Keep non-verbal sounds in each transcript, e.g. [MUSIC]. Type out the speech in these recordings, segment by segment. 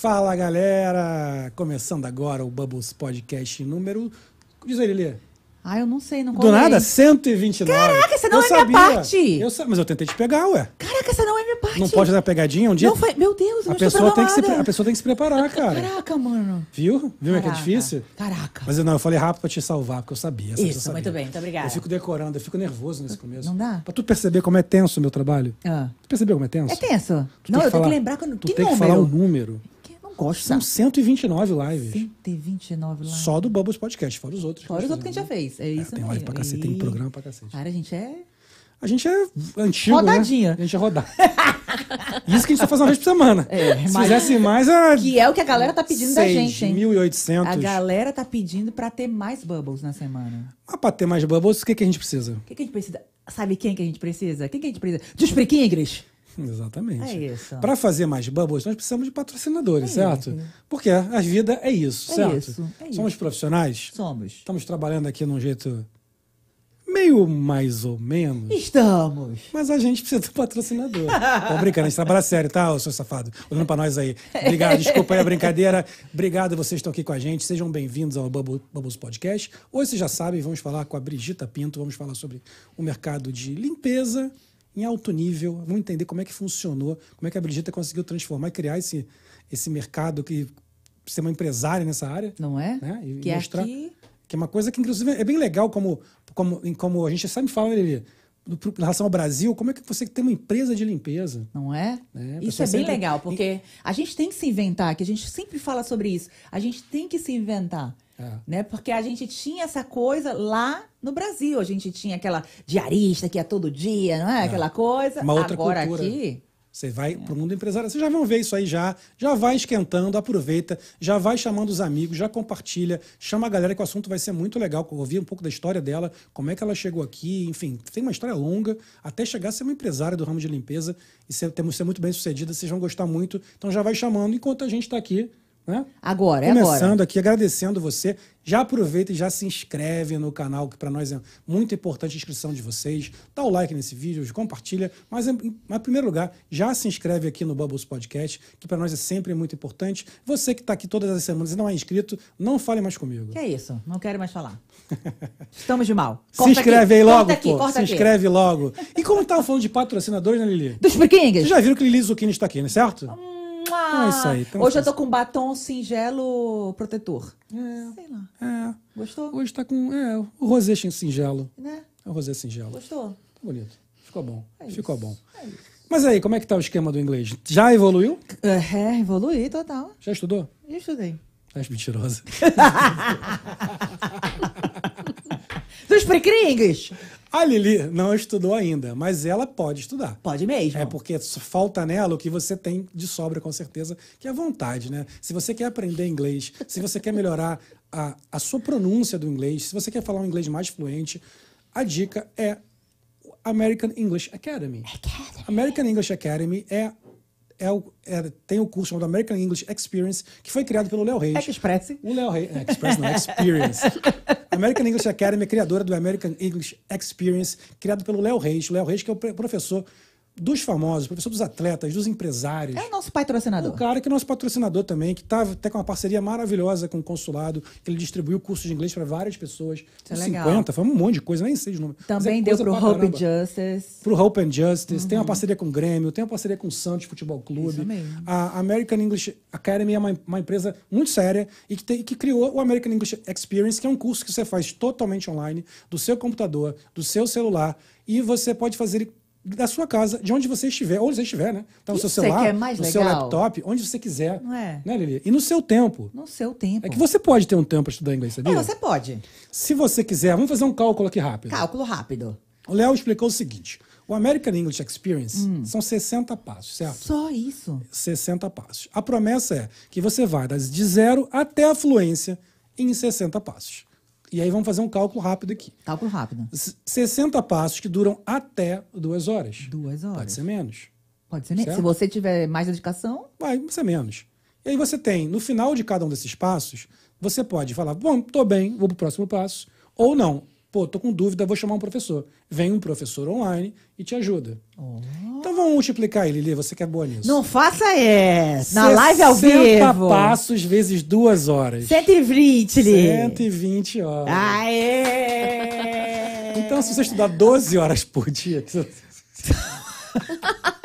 Fala galera! Começando agora o Bubbles Podcast número. Diz aí, Lili. Ah, eu não sei, não Do colei. nada, 129. Caraca, essa não eu é minha sabia. parte. Eu sa- Mas eu tentei te pegar, ué. Caraca, essa não é minha parte. Não pode dar pegadinha um dia? Não foi... Meu Deus, eu a, pessoa tem que se, pre- a pessoa tem que se preparar, cara. Caraca, mano. Viu? Viu como é que é Caraca. difícil? Caraca. Mas eu não, eu falei rápido pra te salvar, porque eu sabia. eu Isso, sabia. muito bem, muito obrigada. Eu fico decorando, eu fico nervoso nesse começo. Não dá? Pra tu perceber como é tenso o meu trabalho. Ah. Tu percebeu como é tenso? É tenso. Tu não, eu tenho falar- que lembrar quando... Tu que tem que número? falar um número. Gosto. São 129 lives. 129 lá. Só do Bubbles Podcast, fora os outros. Fora os outros que a gente já fazemos, fez. É né? isso tem aí. live pra cacete, tem programa pra cacete. Cara, a gente é... A gente é antigo, Rodadinha. né? A gente é rodar. [LAUGHS] Isso que a gente só faz uma vez por semana. É, Se mas- fizesse mais, era Que é o que a galera tá pedindo da gente, hein? 6.800. A galera tá pedindo pra ter mais bubbles na semana. Mas pra ter mais Bubbles, o que, que a gente precisa? O que, que a gente precisa? Sabe quem que a gente precisa? Quem que a gente precisa? Dos priquingres. Exatamente. É isso. Para fazer mais Bubbles, nós precisamos de patrocinadores, É certo? isso. Porque a vida é isso, É certo? isso, é Somos isso. profissionais, Somos. estamos trabalhando aqui num jeito meio mais ou menos. Estamos. Mas a gente precisa do patrocinador. Tô brincando, a gente trabalha sério, tá, ô seu safado? Olhando pra nós aí. Obrigado, desculpa aí a brincadeira. Obrigado, vocês estão aqui com a gente. Sejam bem-vindos ao Bubble- Bubbles Podcast. Hoje vocês já sabem, vamos falar com a Brigita Pinto, vamos falar sobre o mercado de limpeza em alto nível. Vamos entender como é que funcionou, como é que a Brigita conseguiu transformar e criar esse, esse mercado que ser uma empresária nessa área. Não é? Né? E que mostrar- aqui... Que é uma coisa que, inclusive, é bem legal, como, como, como a gente sempre fala, do- pro- em relação ao Brasil, como é que você tem uma empresa de limpeza? Não é? É, isso é bem sempre- legal, porque a gente tem que se inventar, que a gente sempre fala sobre isso. A gente tem que se inventar. É. Né? Porque a gente tinha essa coisa lá no Brasil. A gente tinha aquela diarista que ia todo dia, não é? Aquela coisa. Uma outra Agora cultura. aqui. Você vai pro mundo empresarial. Vocês já vão ver isso aí já. Já vai esquentando, aproveita, já vai chamando os amigos, já compartilha, chama a galera que o assunto vai ser muito legal. Ouvir um pouco da história dela, como é que ela chegou aqui, enfim, tem uma história longa até chegar a ser uma empresária do ramo de limpeza e ser, temos ser muito bem sucedida. Vocês vão gostar muito. Então já vai chamando enquanto a gente está aqui. Né? Agora, é agora. Começando aqui, agradecendo você. Já aproveita e já se inscreve no canal, que para nós é muito importante a inscrição de vocês. Dá o like nesse vídeo, compartilha. Mas, em, mas, em primeiro lugar, já se inscreve aqui no Bubbles Podcast, que para nós é sempre muito importante. Você que está aqui todas as semanas e não é inscrito, não fale mais comigo. Que é isso? Não quero mais falar. [LAUGHS] Estamos de mal. Se Corta inscreve aqui, aí logo, corta aqui, pô. se aqui. inscreve logo. E como tava falando de patrocinadores, né, Lili? Dos priquingues. Vocês já viram que Lili Zucchini está aqui, né? Certo? Mua! é isso aí, então Hoje eu tô com batom singelo protetor. Sei lá. É. Gostou? Hoje tá com é, o rosé singelo. Né? É o rosé singelo. Gostou? Tá bonito. Ficou bom. É Ficou isso. bom. Mas aí, como é que tá o esquema do inglês? Já evoluiu? É, evoluí total. Já estudou? Já estudei. És mentirosa. [LAUGHS] Dos priquingues. A Lili não estudou ainda, mas ela pode estudar. Pode mesmo. É porque falta nela o que você tem de sobra, com certeza, que é a vontade, né? Se você quer aprender inglês, se você quer melhorar a, a sua pronúncia do inglês, se você quer falar um inglês mais fluente, a dica é American English Academy. American English Academy é, é, o- é- tem o curso chamado American English Experience, que foi criado pelo Léo Reis. Que expresse. O Léo Reis. É, Express não, Experience. [LAUGHS] American English Academy é criadora do American English Experience, criado pelo Léo Reis. O Léo Reis, que é o professor dos famosos, professor dos atletas, dos empresários. É o nosso patrocinador. O cara que é nosso patrocinador também, que está até com uma parceria maravilhosa com o consulado, que ele distribuiu cursos de inglês para várias pessoas. Isso é Uns legal. 50, foi um monte de coisa, nem sei de número. Mas Também é deu pro pra Hope caramba. Justice. Pro Hope and Justice, tem uma parceria com o Grêmio, tem uma parceria com o Santos Futebol Clube. Isso mesmo. A American English Academy é uma, uma empresa muito séria e que, tem- que criou o American English Experience, que é um curso que você faz totalmente online, do seu computador, do seu celular, e você pode fazer da sua casa, de onde você estiver, onde você estiver, né? Então, no seu celular, é mais no seu laptop, onde você quiser. Não é? Né, Lili? E no seu tempo. No seu tempo. É que você pode ter um tempo para estudar inglês, sabia? É, você pode. Se você quiser, vamos fazer um cálculo aqui rápido. Cálculo rápido. O Léo explicou o seguinte: o American English Experience Hum. são 60 passos, certo? Só isso. 60 passos. A promessa é que você vai de zero até a fluência em 60 passos. E aí vamos fazer um cálculo rápido aqui. Cálculo rápido. S- 60 passos que duram até duas horas. Duas horas. Pode ser menos. Pode ser. Certo? Se você tiver mais dedicação, Vai ser menos. E aí você tem, no final de cada um desses passos, você pode falar, bom, tô bem, vou pro próximo passo. Ou não, Pô, tô com dúvida, vou chamar um professor. Vem um professor online e te ajuda. Então vamos multiplicar aí, Lili, você que é boa nisso. Não faça essa. Na live ao 60 vivo. passos vezes duas horas. 120, Li. 120 horas. Aê! Então, se você estudar 12 horas por dia, [LAUGHS] [LAUGHS]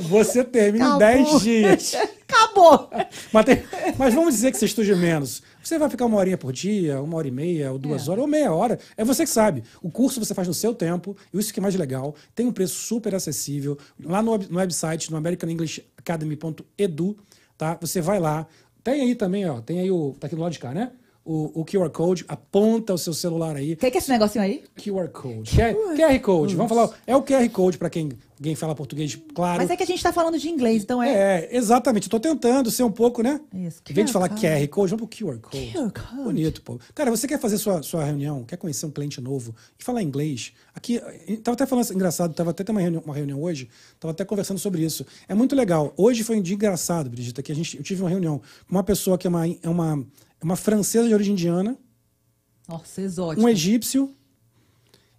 você termina em 10 dias. [LAUGHS] Acabou. Mas, tem- mas vamos dizer que você estude menos. Você vai ficar uma horinha por dia, uma hora e meia, ou duas horas, ou meia hora. É você que sabe. O curso você faz no seu tempo, e isso que é mais legal. Tem um preço super acessível. Lá no, no website, no americanenglishacademy.edu, tá? Você vai lá. Tem aí também, ó. Tem aí o. Tá aqui do lado de cá, né? O, o QR Code, aponta o seu celular aí. O que, que é esse negocinho aí? QR Code. QR, QR Code. Vamos falar. É o QR Code para quem, quem fala português, claro. Mas é que a gente tá falando de inglês, então é. É, exatamente. Estou tentando ser um pouco, né? Isso. Em vez de QR falar Code. QR Code, vamos pro QR Code. QR Code. Bonito, pô. Cara, você quer fazer sua, sua reunião, quer conhecer um cliente novo e falar inglês? Aqui, tava até falando, engraçado, tava até tendo uma reunião, uma reunião hoje, tava até conversando sobre isso. É muito legal. Hoje foi um dia engraçado, Brigitte, que a gente, eu tive uma reunião com uma pessoa que é uma, é uma, uma francesa de origem indiana, Nossa, exótico. um egípcio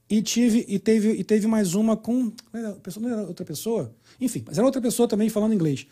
e tive e teve e teve mais uma com não era, a pessoa- não era outra pessoa enfim mas era outra pessoa também falando inglês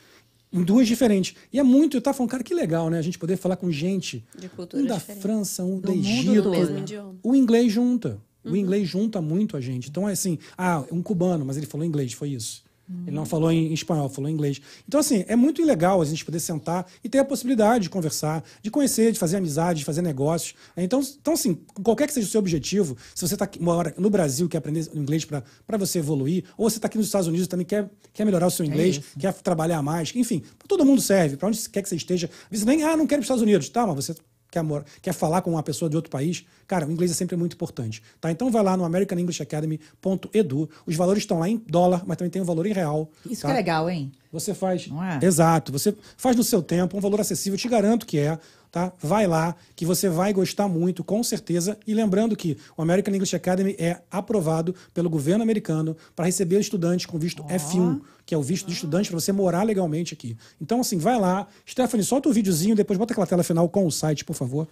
em duas diferentes e é muito eu tava falando cara que legal né a gente poder falar com gente De culturas um da diferentes. França um Do mundo Egito todo. mesmo idioma. o inglês junta o inglês junta muito a gente então é assim ah um cubano mas ele falou inglês foi isso ele não falou em espanhol, falou em inglês. Então, assim, é muito legal a gente poder sentar e ter a possibilidade de conversar, de conhecer, de fazer amizade, de fazer negócios. Então, então assim, qualquer que seja o seu objetivo, se você está mora no Brasil, quer aprender inglês para você evoluir, ou você está aqui nos Estados Unidos e também quer, quer melhorar o seu inglês, isso. quer trabalhar mais, enfim, pra todo mundo serve, para onde quer que você esteja. Você nem, ah, não quero ir para os Estados Unidos. Tá, mas você quer, mora- quer falar com uma pessoa de outro país, cara, o inglês é sempre muito importante. Tá? Então vai lá no americanenglishacademy.edu. Os valores estão lá em dólar, mas também tem o valor em real. Isso tá? que é legal, hein? Você faz. Não é? Exato. Você faz no seu tempo, um valor acessível, eu te garanto que é. Tá? Vai lá, que você vai gostar muito, com certeza. E lembrando que o American English Academy é aprovado pelo governo americano para receber estudantes com visto F1, que é o visto de estudante para você morar legalmente aqui. Então, assim, vai lá. Stephanie, solta o videozinho, depois bota aquela tela final com o site, por favor.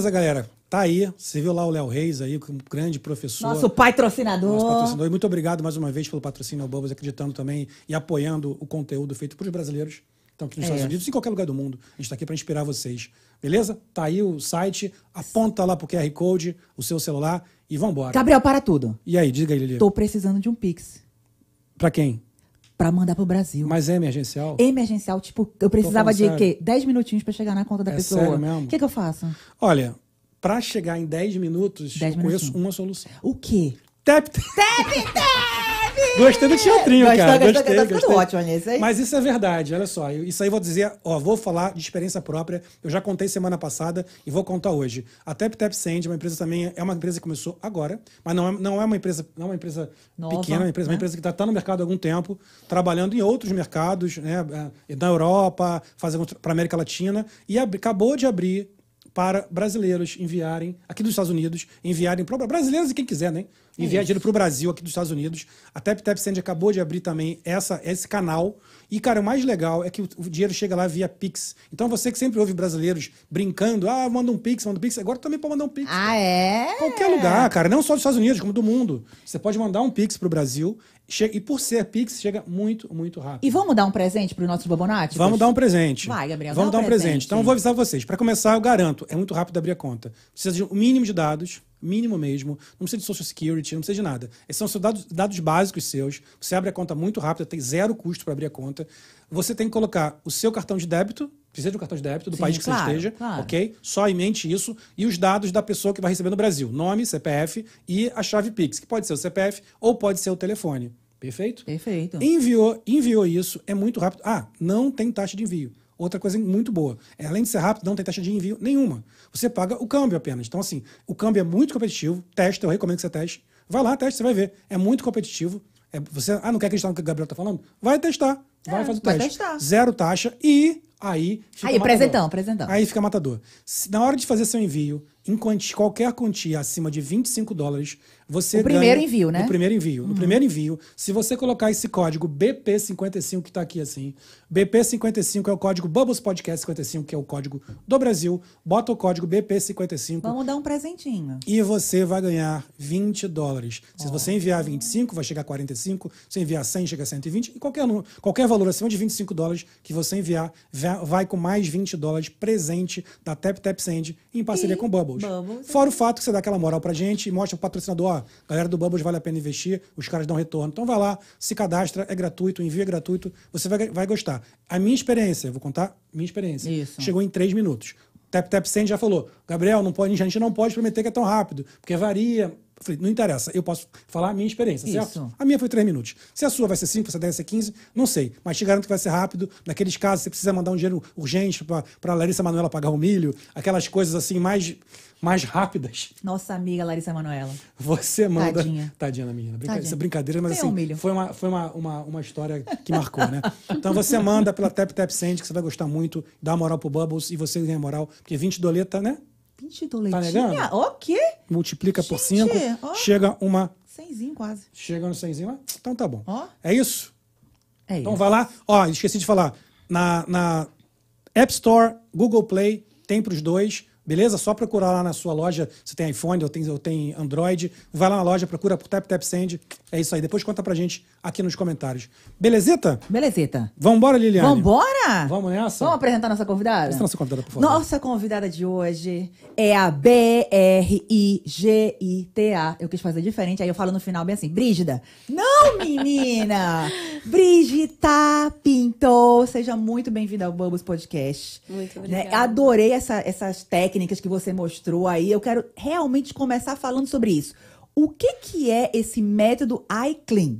Beleza, galera? Tá aí. Você viu lá o Léo Reis aí, um grande professor. Nosso patrocinador. Nosso patrocinador. E muito obrigado mais uma vez pelo patrocínio ao Bubbles, acreditando também e apoiando o conteúdo feito para os brasileiros que estão aqui nos É. Estados Unidos e em qualquer lugar do mundo. A gente está aqui para inspirar vocês. Beleza? Tá aí o site, aponta lá pro QR Code, o seu celular e vambora. Gabriel, para tudo. E aí, diga aí, Lili. Tô precisando de um Pix Pra quem? Pra mandar pro Brasil. Mas é emergencial? Emergencial, tipo, eu precisava de sério. quê? 10 minutinhos pra chegar na conta da É pessoa. sério mesmo? O que, que eu faço? Olha, para chegar em 10 minutos, 10 eu conheço uma solução. O quê? Tap, tap. Gostei do teatrinho, Gostou, cara. gostou, gostei, tá ficando gostei. ótimo nisso, hein? Mas isso é verdade, olha só. eu- Isso aí eu vou dizer, ó, vou falar de experiência própria. Eu já contei semana passada e vou contar hoje. A Tap Tap Send é uma empresa também, é uma empresa que começou agora, mas não é, não é uma empresa, não é uma empresa Nova, pequena, é uma empresa, uma né? empresa que está no mercado há algum tempo, trabalhando em outros mercados, né, eh, na Europa, fazendo para América Latina e ab- acabou de abrir para brasileiros enviarem, aqui dos Estados Unidos, enviarem para brasileiros e quem quiser, né? Enviar dinheiro para o Brasil, aqui dos Estados Unidos. A Tap Tap Send acabou de abrir também essa, esse canal. E, cara, o mais legal é que o, o dinheiro chega lá via Pix. Então, você que sempre ouve brasileiros brincando, ah, manda um Pix, manda um Pix, agora também pode mandar um Pix. Ah, é? Qualquer lugar, cara. Não só dos Estados Unidos, como do mundo. Você pode mandar um Pix para o Brasil. Che- E por ser Pix, chega muito, muito rápido. E vamos dar um presente pros nossos babonáticos? Vamos dar um presente. Vai, Gabriel, Vamos dar um um presente. presente. Então, eu vou avisar vocês. Para começar, eu garanto, é muito rápido abrir a conta. Precisa de um mínimo de dados, mínimo mesmo. Não precisa de Social Security, não precisa de nada. Esses são seus dados, dados básicos seus. Você abre a conta muito rápido, tem zero custo para abrir a conta. Você tem que colocar o seu cartão de débito, precisa de um cartão de débito do Sim, país que claro, você esteja, claro. ok? Só em mente isso. E os dados da pessoa que vai receber no Brasil. Nome, CPF e a chave Pix, que pode ser o CPF ou pode ser o telefone. Perfeito? Perfeito. Enviou, enviou isso, é muito rápido. Ah, não tem taxa de envio. Outra coisa muito boa. É, além de ser rápido, não tem taxa de envio nenhuma. Você paga o câmbio apenas. Então, assim, o câmbio é muito competitivo. Testa, eu recomendo que você teste. Vai lá, teste, você vai ver. É muito competitivo. É, você, ah, não quer acreditar no que o Gabriel tá falando? Vai testar. Vai É, fazer o vai teste. testar. Zero taxa e aí. fica Aí, matador. presentão, presentão. Aí fica matador. Se- na hora de fazer seu envio, em qualquer quantia acima de 25 dólares, você O primeiro envio, né? No primeiro envio. No primeiro envio, se você colocar esse código BP55 que tá aqui assim, BP55 é o código Bubbles Podcast 55, que é o código do Brasil. Bota o código BP55 Vamos dar um presentinho. e você vai ganhar 20 dólares. Se você enviar 25, vai chegar a 45. Se enviar 100, chega a 120. E qualquer, qualquer valor acima de 25 dólares que você enviar, va- vai com mais 20 dólares presente da Tap Tap Send em parceria E com o Bubbles. Bubbles. Fora o fato que você dá aquela moral pra gente e mostra pro patrocinador, ó, galera do Bubbles vale a pena investir, os caras dão retorno. Então vai lá, se cadastra, é gratuito, o envio é gratuito, você vai, vai gostar. A minha experiência, vou contar minha experiência. Isso. Chegou em três minutos. Tap Tap Send já falou, Gabriel, não pode, a gente não pode prometer que é tão rápido, porque varia. Eu falei, não interessa, eu posso falar a minha experiência, certo? Isso. A minha foi três minutos. Se a sua vai ser cinco, vai ser 10, vai ser 15, não sei. Mas te garanto que vai ser rápido. Naqueles casos, você precisa mandar um dinheiro urgente para Larissa Manoela pagar o milho, aquelas coisas assim mais, mais rápidas. Nossa amiga Larissa Manoela. Você manda. Tadinha. Tadinha da menina. Brinca... Tadinha. Essa brincadeira, mas Tem assim, um milho. foi, uma, foi uma, uma, uma história que marcou, né? Então você manda pela Tap Tap Send, que você vai gostar muito, dá moral pro Bubbles e você ganha moral, porque 20 doleta, né? 20 doletinha? negando? O quê? Multiplica por Gente, 5, ó. chega uma. Cenzinho quase. Chega no 100, ah, então tá bom. Ó. É isso? É Então isso. vai lá. Ó, esqueci de falar. Na, na App Store, Google Play, tem pros dois. Beleza? Só procurar lá na sua loja. Se tem iPhone ou tem, ou tem Android. Vai lá na loja, procura por Tap Tap Send. É isso aí. Depois conta pra gente aqui nos comentários. Belezita? Belezita. Vambora, Liliane. Vambora? Vamos nessa? Vamos apresentar nossa convidada? Nossa convidada, por favor. Nossa convidada de hoje é a B-R-I-G-I-T-A. Eu quis fazer diferente, aí eu falo no final bem assim, Brígida. Não, menina! [LAUGHS] Brígida Pinto. Seja muito bem-vinda ao Bubbles Podcast. Muito Né? obrigada. Adorei essa- essas técnicas que você mostrou aí. Eu quero realmente começar falando sobre isso. O que, que é esse método iClean?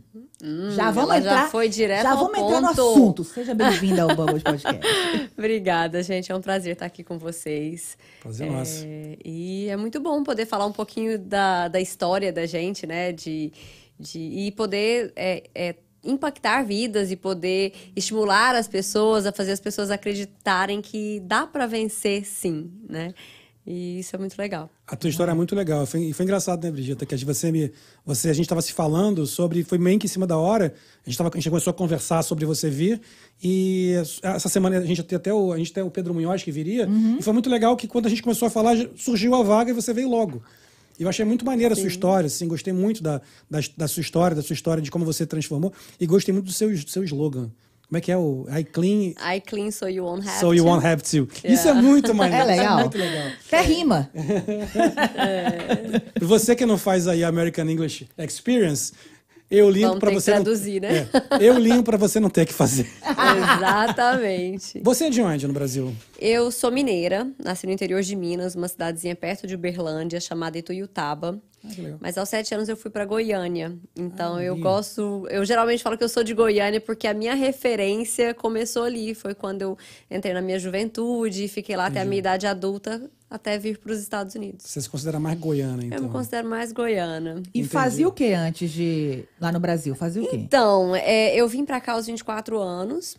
já vamos Hum, ela já entrar. foi direto já ao vamos entrar no ponto. assunto. Seja [LAUGHS] bem-vinda ao Bubbles Podcast. [LAUGHS] Obrigada, gente. É um prazer estar aqui com vocês. Prazer é nosso. E é muito bom poder falar um pouquinho da, da história da gente, né? De, de, e poder é, é, impactar vidas e poder estimular as pessoas a fazer as pessoas acreditarem que dá para vencer, sim, né? E isso é muito legal. A tua história é muito legal. Foi, e foi engraçado, né, Brigita? Que você me. Você, a gente estava se falando sobre. Foi meio que em cima da hora. A gente, tava, a gente começou a conversar sobre você vir. E essa semana a gente tem até o, a gente tem o Pedro Munhoz que viria. E foi muito legal que quando a gente começou a falar, surgiu a vaga e você veio logo. E eu achei muito maneira a sua história, assim, gostei muito da, da, da sua história, da sua história, de como você transformou. E gostei muito do seu, do seu slogan. Como é que é o I clean I clean so you won't have so you to. won't have to. [LAUGHS] [LAUGHS] Isso é muito maneiro. É legal? É muito legal. Até rima. E Você que não faz aí American English Experience, eu limpo para você. não- traduzir, né? É, eu limpo para você não ter que fazer. [LAUGHS] Exatamente. Você é de onde no Brasil? Eu sou mineira, nasci no interior de Minas, uma cidadezinha perto de Uberlândia, chamada Ituiutaba. Ah. Mas aos sete anos eu fui para Goiânia. Então Ah, eu gosto. Eu geralmente falo que eu sou de Goiânia porque a minha referência começou ali. Foi quando eu entrei na minha juventude, fiquei lá até a minha idade adulta, até vir para os Estados Unidos. Você se considera mais goiana, então? Eu me considero mais goiana. E Entendi. fazia o que antes de. Lá no Brasil? Fazia o quê? Então, é, eu vim pra cá aos 24 anos.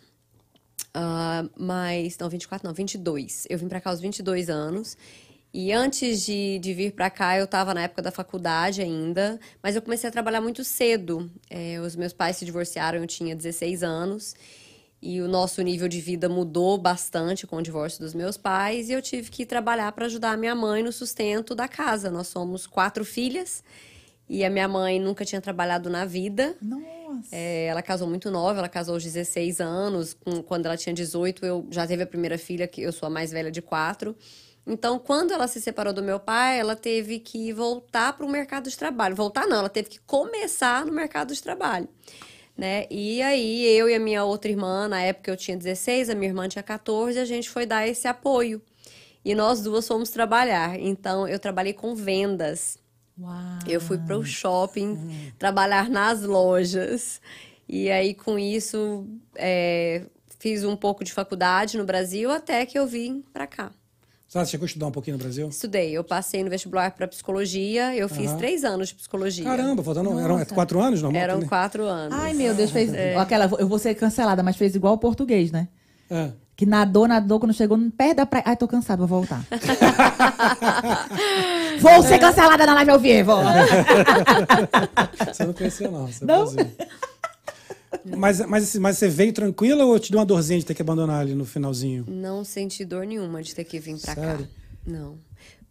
ah, mas. Não, 24 não, 22. Eu vim pra cá aos 22 anos. E antes de, de vir pra cá, eu tava na época da faculdade ainda. Mas eu comecei a trabalhar muito cedo. É, os meus pais se divorciaram, eu tinha 16 anos. E o nosso nível de vida mudou bastante com o divórcio dos meus pais. E eu tive que trabalhar para ajudar a minha mãe no sustento da casa. Nós somos quatro filhas. E a minha mãe nunca tinha trabalhado na vida. Nossa. É, ela casou muito nova, ela casou aos 16 anos. Com- quando ela tinha 18, eu já teve a primeira filha, que eu sou a mais velha de quatro. Então, quando ela se separou do meu pai, ela teve que voltar para o mercado de trabalho. Voltar não, ela teve que começar no mercado de trabalho. Né? E aí, eu e a minha outra irmã, na época eu tinha 16, a minha irmã tinha 14, a gente foi dar esse apoio. E nós duas fomos trabalhar. Então, eu trabalhei com vendas. Uau. Eu fui para o shopping trabalhar nas lojas. E aí, com isso, é, fiz um pouco de faculdade no Brasil até que eu vim pra cá. Você chegou a estudar um pouquinho no Brasil? Estudei, eu passei no vestibular para psicologia, eu fiz três anos de psicologia. Caramba, faltando, eram é quatro anos, normal? Eram né? quatro anos. Ai, meu Deus, fez. Aquela, eu vou ser cancelada, mas fez igual o português, né? É. Que nadou, nadou, quando chegou perto da praia. Ai, tô cansada, vou voltar. [LAUGHS] vou ser cancelada na live ao vivo. Você não conhecia, não. Você Não? Mas, mas, assim, mas você veio tranquila ou te deu uma dorzinha de ter que abandonar ali no finalzinho? Não senti dor nenhuma de ter que vir pra Sério? cá. Não.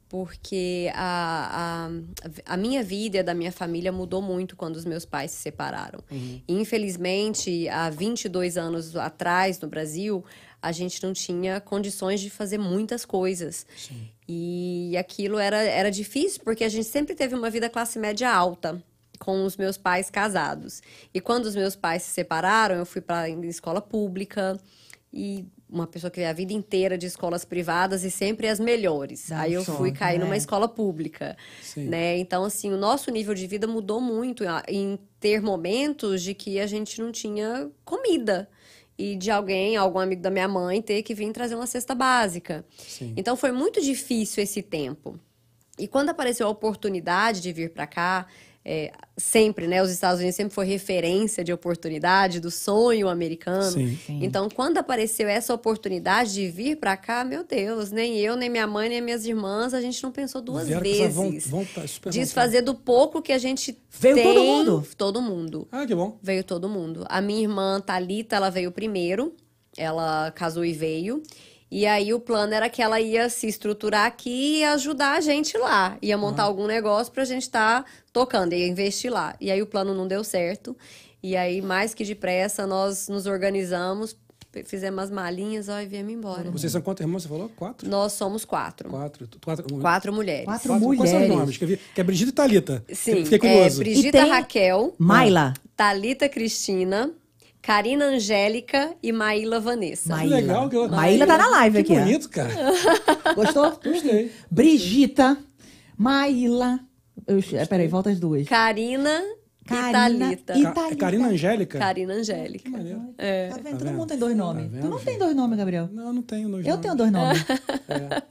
Porque a, a, a minha vida e a da minha família mudou muito quando os meus pais se separaram. Uhum. Infelizmente, há 22 anos atrás, no Brasil, a gente não tinha condições de fazer muitas coisas. E aquilo era, era difícil, porque a gente sempre teve uma vida classe média alta com os meus pais casados. E quando os meus pais se separaram, eu fui para escola pública e uma pessoa que veio a vida inteira de escolas privadas e sempre as melhores. Aí eu só, fui cair né? numa escola pública, Sim. né? Então assim, o nosso nível de vida mudou muito em ter momentos de que a gente não tinha comida e de alguém, algum amigo da minha mãe ter que vir trazer uma cesta básica. Sim. Então foi muito difícil esse tempo. E quando apareceu a oportunidade de vir para cá, é, sempre, né? Os Estados Unidos sempre foi referência de oportunidade, do sonho americano. Sim. Sim. Então, quando apareceu essa oportunidade de vir para cá, meu Deus, nem eu, nem minha mãe, nem minhas irmãs, a gente não pensou duas Vieram vezes. von- vonta- super Desfazer do pouco que a gente Veio tem. todo mundo? Todo mundo. vontade. Ah, que bom. Veio todo mundo. A minha irmã Talita, ela veio primeiro. Ela casou e veio. E aí o plano era que ela ia se estruturar aqui e ajudar a gente lá. Ia montar algum negócio pra gente estar tocando, ia investir lá. E aí o plano não deu certo. E aí, mais que depressa, nós nos organizamos, fizemos as malinhas, ó, e viemos embora. Vocês são quantos irmãos? Você falou? Quatro? Nós somos quatro. Quatro. Quatro, Quatro mulheres. Quatro Quatro- Quais são os mulheres. nomes? Que, é Brigitte e Thalita. Sim, Fiquei é curioso. Brigita E tem- Raquel, Maila. Talita Cristina, Karina Angélica e Maíla Vanessa. Que Maíla. legal. Que... Maíla tá na live que aqui, ó. bonito, cara. [LAUGHS] Gostou? Gostei. Brigita, Maíla. Eu, é, peraí, volta as duas. Karina, Karina e Thalita. e- Ca- Thalita. Karina Angélica? Karina Que Angélica. maneiro. Tá vendo? Todo vendo? mundo tem dois nomes. vendo, tu não tem filho? dois nomes, Gabriel? Não, não tenho dois Eu nomes. tenho dois nomes. É.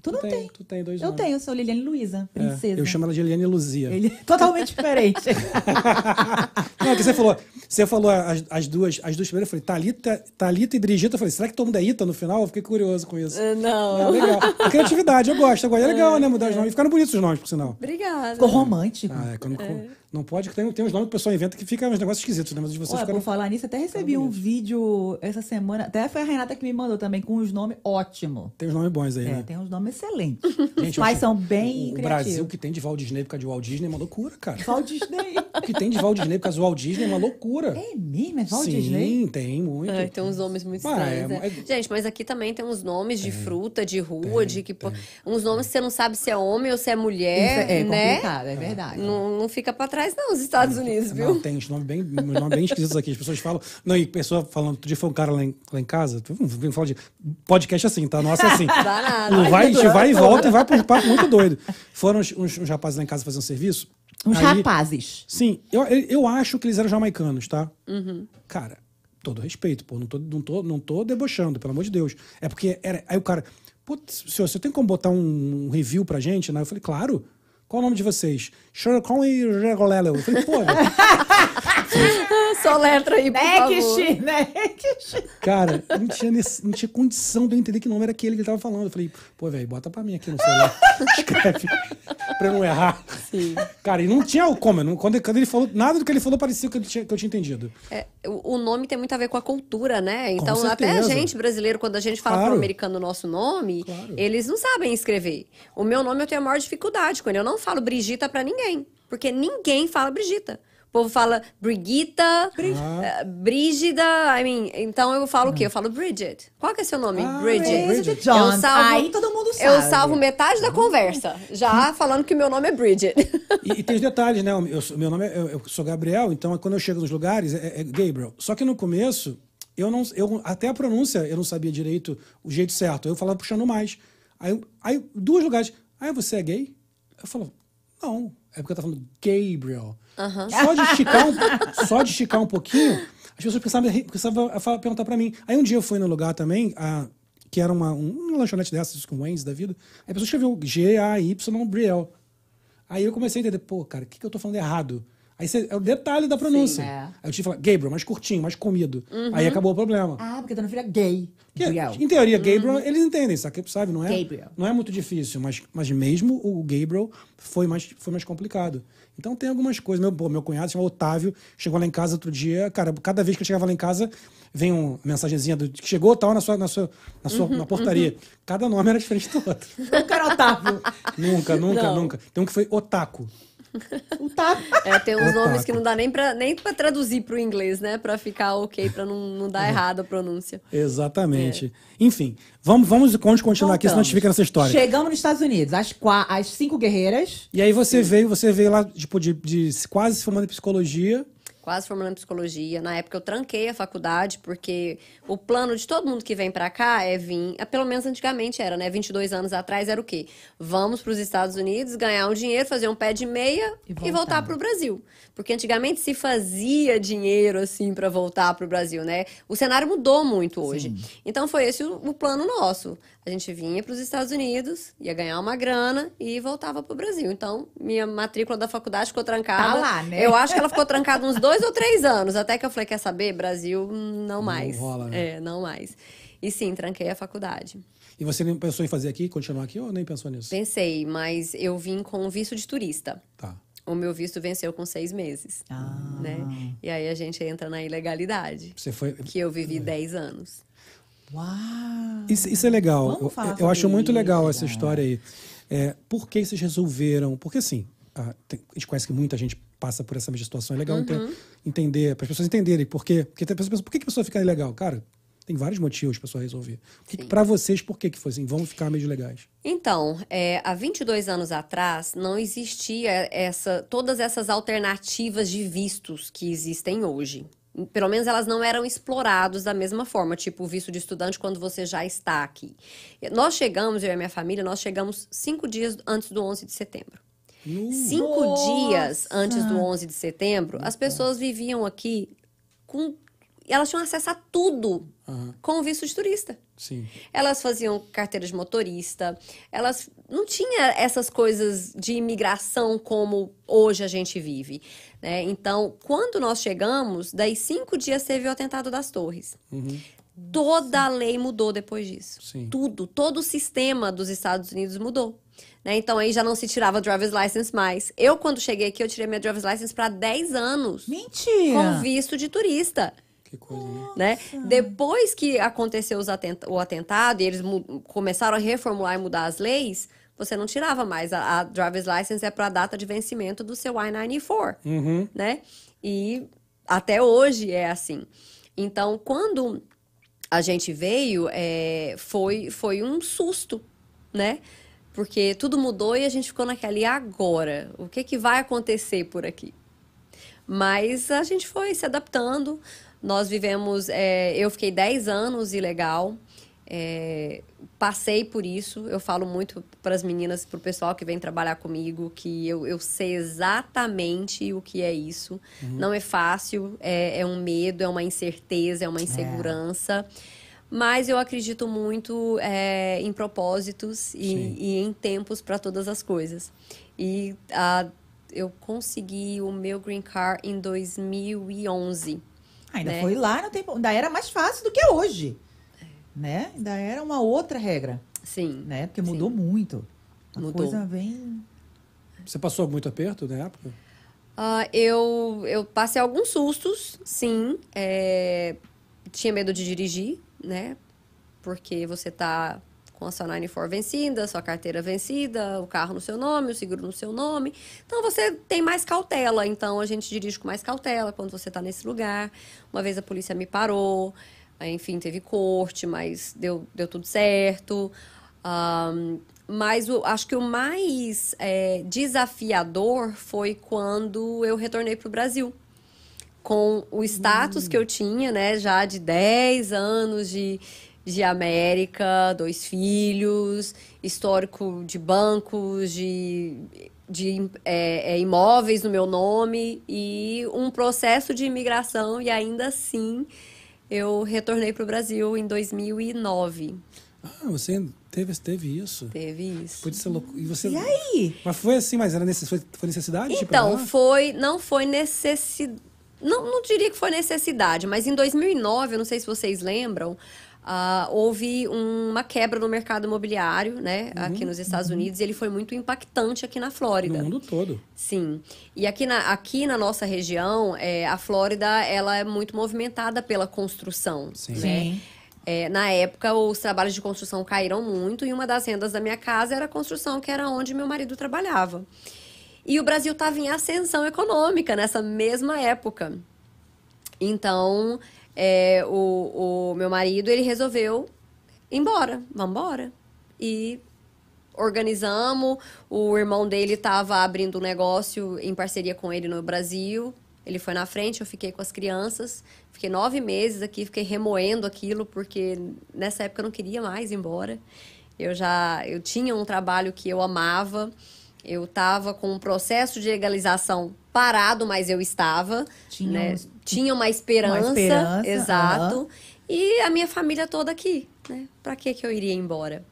Tu não Tu tem. Tu tem dois Eu nomes. tenho, eu sou Liliane Luiza, É, princesa. Eu chamo ela de Eliane Luzia. Ele totalmente [LAUGHS] diferente. [LAUGHS] Não, que você falou, você falou as, as duas, as duas primeiras, eu falei, Thalita, Thalita e Brigita, eu falei, será que todo mundo é Ita no final? Eu fiquei curioso com isso. Ah, Não. É legal. A criatividade, eu gosto, gosto. É legal, né, mudar os nomes. Ficaram bonitos os nomes, por sinal. Obrigada. Ficou romântico. Ah, é, quando, Não pode, que tem, tem uns nomes que o pessoal inventa que ficam uns negócios esquisitos, né? Mas de vocês Olha, ficaram... por falar nisso, até recebi um vídeo essa semana. Até foi a Renata que me mandou também, com os nomes ótimos. Tem uns nomes bons aí, É, né? tem uns nomes excelentes. [LAUGHS] Gente, Os eu pais acho- são bem O, o criativos. Brasil que tem de Walt Disney por causa de Walt Disney é uma loucura, cara. [LAUGHS] Walt Disney. O que tem de Walt Disney por causa do Walt Disney é uma loucura. É mesmo? É Walt Sim, Disney? tem muito. Ai, tem uns nomes muito Ah, estranhos, é, né? é- Gente, mas aqui também tem uns nomes de fruta, de rua, de que. pô, Uns nomes que você não sabe se é homem ou se é mulher, Isso é né? complicado, é verdade. Não, não fica pra trás, não, os Estados Unidos, viu? Não, tem uns nomes bem, uns nomes bem esquisitos aqui. As pessoas falam. Não, e pessoa falando, outro dia foi um cara lá em, lá em casa. Vamos falar de podcast assim, tá? Nossa, é assim. [LAUGHS] Dá nada. Não vai, a gente vai e volta e vai para um papo muito doido. Foram uns, uns- uns rapazes lá em casa fazer um serviço. Uns aí- rapazes. Sim, eu, eu eu acho que eles eram jamaicanos, tá? Uhum. Cara, todo respeito, pô. Não tô, não, tô, não tô debochando, pelo amor de Deus. É porque era. Aí o cara, putz, senhor, você tem como botar um, um review pra gente? Né? Eu falei, claro. Qual o nome de vocês? Sherlock Holmes e Regolelo. Eu falei, pô, [LAUGHS] Só letra aí, por favor. Next, [LAUGHS] next. cara, não tinha, nesse- não tinha condição de eu entender que nome era aquele que ele tava falando. Eu falei, pô, velho, bota pra mim aqui no celular. [LAUGHS] Escreve. pra eu não errar. Sim. Cara, e não tinha como. não- Quando, quando ele falou, nada do que ele falou parecia que eu tinha, que eu tinha entendido. É, o o nome tem muito a ver com a cultura, né? Então, até a gente, brasileiro, quando a gente fala Claro. pro americano o nosso nome, Claro. eles não sabem escrever. O meu nome eu tenho a maior dificuldade com ele. Eu não falo Brigita pra ninguém. Porque ninguém fala Brigita. O povo fala Brigitta, eh, Brígida, I mean, então eu falo o quê? Eu falo Bridget. Qual que é seu nome? Ah, Bridget. Bridget Bridget Jones. Eu salvo- Aí todo mundo sabe. Eu salvo metade da conversa, já [LAUGHS] falando que meu nome é Bridget. E, e tem os detalhes, né? Eu meu nome é, eu, eu sou Gabriel, então quando eu chego nos lugares é, é Gabriel. Só que no começo, eu não, eu, até a pronúncia eu não sabia direito o jeito certo. Eu falava puxando mais. Aí, aí duas lugares. Aí você é gay? Eu falo, Não, é porque eu tava falando Gabriel. Só, de esticar um, [LAUGHS] só de esticar um pouquinho, as pessoas pensavam, pensavam a falar- perguntar pra mim. Aí um dia eu fui no lugar também, a- que era uma, um, uma lanchonete dessas com Wayne's da vida. Aí a pessoa escreveu G-A-Y Briel. Aí eu comecei a entender, pô, cara, o que, que eu tô falando errado? Aí você- é o detalhe da pronúncia. Sim, é. Aí eu tive que falar, Gabriel, mais curtinho, mais comido. Aí acabou o problema. Ah, porque dona filha é gay. Que, Gabriel. em teoria, Gabriel, eles entendem, sabe? sabe não, é, Gabriel. não é muito difícil, mas, mas mesmo o Gabriel foi mais, foi mais complicado. Então tem algumas coisas. Meu, pô, meu cunhado se chama Otávio, chegou lá em casa outro dia, cara, cada vez que ele chegava lá em casa, vem uma mensagenzinha do que chegou tal na sua, na sua, na sua na portaria. Cada nome era diferente do outro. [LAUGHS] O cara Otávio. nunca, nunca, Não. nunca. Tem um que foi Otaku. Otávio. [LAUGHS] É, tem uns nomes que não dá nem pra, nem pra traduzir pro inglês, né? Pra ficar ok, pra não, não dar errado a pronúncia. Exatamente. Enfim, vamos, vamos continuar aqui, senão a gente fica nessa história. Chegamos nos Estados Unidos, as, as cinco guerreiras. E aí você veio, você veio lá, tipo, de, de quase se formando em psicologia. Quase formando em psicologia. Na época eu tranquei a faculdade, porque o plano de todo mundo que vem pra cá é vir, é, pelo menos antigamente era, né? 22 anos atrás era o quê? Vamos pros Estados Unidos, ganhar um dinheiro, fazer um pé de meia E e voltar. voltar, pro Brasil. Porque antigamente se fazia dinheiro, assim, pra voltar pro Brasil, né? O cenário mudou muito hoje. Então foi esse o, o plano nosso. A gente vinha pros Estados Unidos, ia ganhar uma grana e voltava pro Brasil. Então, minha matrícula da faculdade ficou trancada. Tá lá, né? Eu acho que ela ficou trancada uns dois ou três anos. Até que eu falei, quer saber? Brasil, hum, não mais. rola, né? É, não mais. E sim, tranquei a faculdade. E você nem pensou em fazer aqui, continuar aqui, ou nem pensou nisso? Pensei, mas eu vim com visto de turista. Tá. O meu visto venceu com seis meses. Ah. Né? E aí a gente entra na ilegalidade. Você foi. Que eu vivi dez anos. Uau. Isso, isso é legal. Vamos Eu- falar eu, acho muito legal essa história aí. É, por que vocês resolveram? Porque assim, tem- a gente conhece que muita gente passa por essa mesma situação. É legal ente- entender, para as pessoas entenderem por quê. Porque tem pessoas que pensam, por que que a pessoa fica ilegal? Cara, tem vários motivos para pessoa resolver. Para vocês, por que que foi assim? Vamos ficar meio legais. Então, é, há 22 anos atrás, não existia essa, todas essas alternativas de vistos que existem hoje. Pelo menos elas não eram exploradas da mesma forma, tipo o visto de estudante quando você já está aqui. Nós chegamos, eu e a minha família, nós chegamos cinco dias antes do 11 de setembro. Cinco Nossa! dias antes do 11 de setembro, as pessoas viviam aqui com... Elas tinham acesso a tudo com o visto de turista. Sim. Elas faziam carteira de motorista, elas não tinha essas coisas de imigração como hoje a gente vive. Né? Então, quando nós chegamos, daí cinco dias teve o atentado das torres. Toda a lei mudou depois disso. Sim. Tudo, todo o sistema dos Estados Unidos mudou. Né? Então aí já não se tirava driver's license mais. Eu, quando cheguei aqui, eu tirei minha driver's license para 10 anos. Mentira. Com visto de turista Que coisa, né? né? Depois que aconteceu atenta- o atentado e eles começaram a reformular e mudar as leis, você não tirava mais. A, a driver's license é para a data de vencimento do seu I-94, Uhum. né? E até hoje é assim. Então, quando a gente veio, é, foi, foi um susto, né? Porque tudo mudou e a gente ficou naquela, e agora? O que, que vai acontecer por aqui? Mas a gente foi se adaptando. Nós vivemos. é, eu fiquei 10 anos ilegal. é, passei por isso. Eu falo muito para as meninas, para o pessoal que vem trabalhar comigo, que eu, eu sei exatamente o que é isso. Não é fácil, é, é um medo, é uma incerteza, é uma insegurança. Mas eu acredito muito é, em propósitos e, e em tempos para todas as coisas. E a eu consegui o meu green card em 2011. Ainda né? foi lá no tempo. Ainda era mais fácil do que hoje. Né? Ainda era uma outra regra. Sim. Né? Porque mudou muito. A Mudou. coisa vem. Você passou muito aperto na época? Ah, eu, eu passei alguns sustos, sim. É, tinha medo de dirigir, né? Porque você tá com a sua 94 vencida, sua carteira vencida, o carro no seu nome, o seguro no seu nome. Então você tem mais cautela. Então a gente dirige com mais cautela quando você tá nesse lugar. Uma vez a polícia me parou, aí, enfim, teve corte, mas deu, deu tudo certo. Ahn, mas o- acho que o mais é, desafiador foi quando eu retornei para o Brasil. Com o status que eu tinha, né, já de 10 anos de, de América, dois filhos, histórico de bancos, de, de é, é, imóveis no meu nome e um processo de imigração e ainda assim eu retornei para o Brasil em 2009. Ah, você teve, teve isso? Teve isso. Pode ser louco. E, você... E aí? Mas foi assim, mas era necess... foi necessidade? Então, foi, não foi necessidade. Não, não diria que foi necessidade, mas em 2009, eu não sei se vocês lembram, ah, houve uma quebra no mercado imobiliário, né, Uhum, aqui nos Estados Unidos, e ele foi muito impactante aqui na Flórida. No mundo todo. Sim. E aqui na, aqui na nossa região, é, a Flórida, ela é muito movimentada pela construção, Sim. né? Sim. É, na época, os trabalhos de construção caíram muito e uma das rendas da minha casa era a construção, que era onde meu marido trabalhava. E o Brasil estava em ascensão econômica nessa mesma época. Então, é, o, o meu marido, ele resolveu ir embora, vamos embora. E organizamos, o irmão dele estava abrindo um negócio em parceria com ele no Brasil. Ele foi na frente, eu fiquei com as crianças. Fiquei nove meses aqui, fiquei remoendo aquilo, porque nessa época eu não queria mais ir embora. Eu já eu tinha um trabalho que eu amava. Eu estava com um processo de legalização parado, mas eu estava. Tinha né? Tinha uma esperança. Uma esperança, exato. aham. E a minha família toda aqui, né? Pra que que eu iria embora?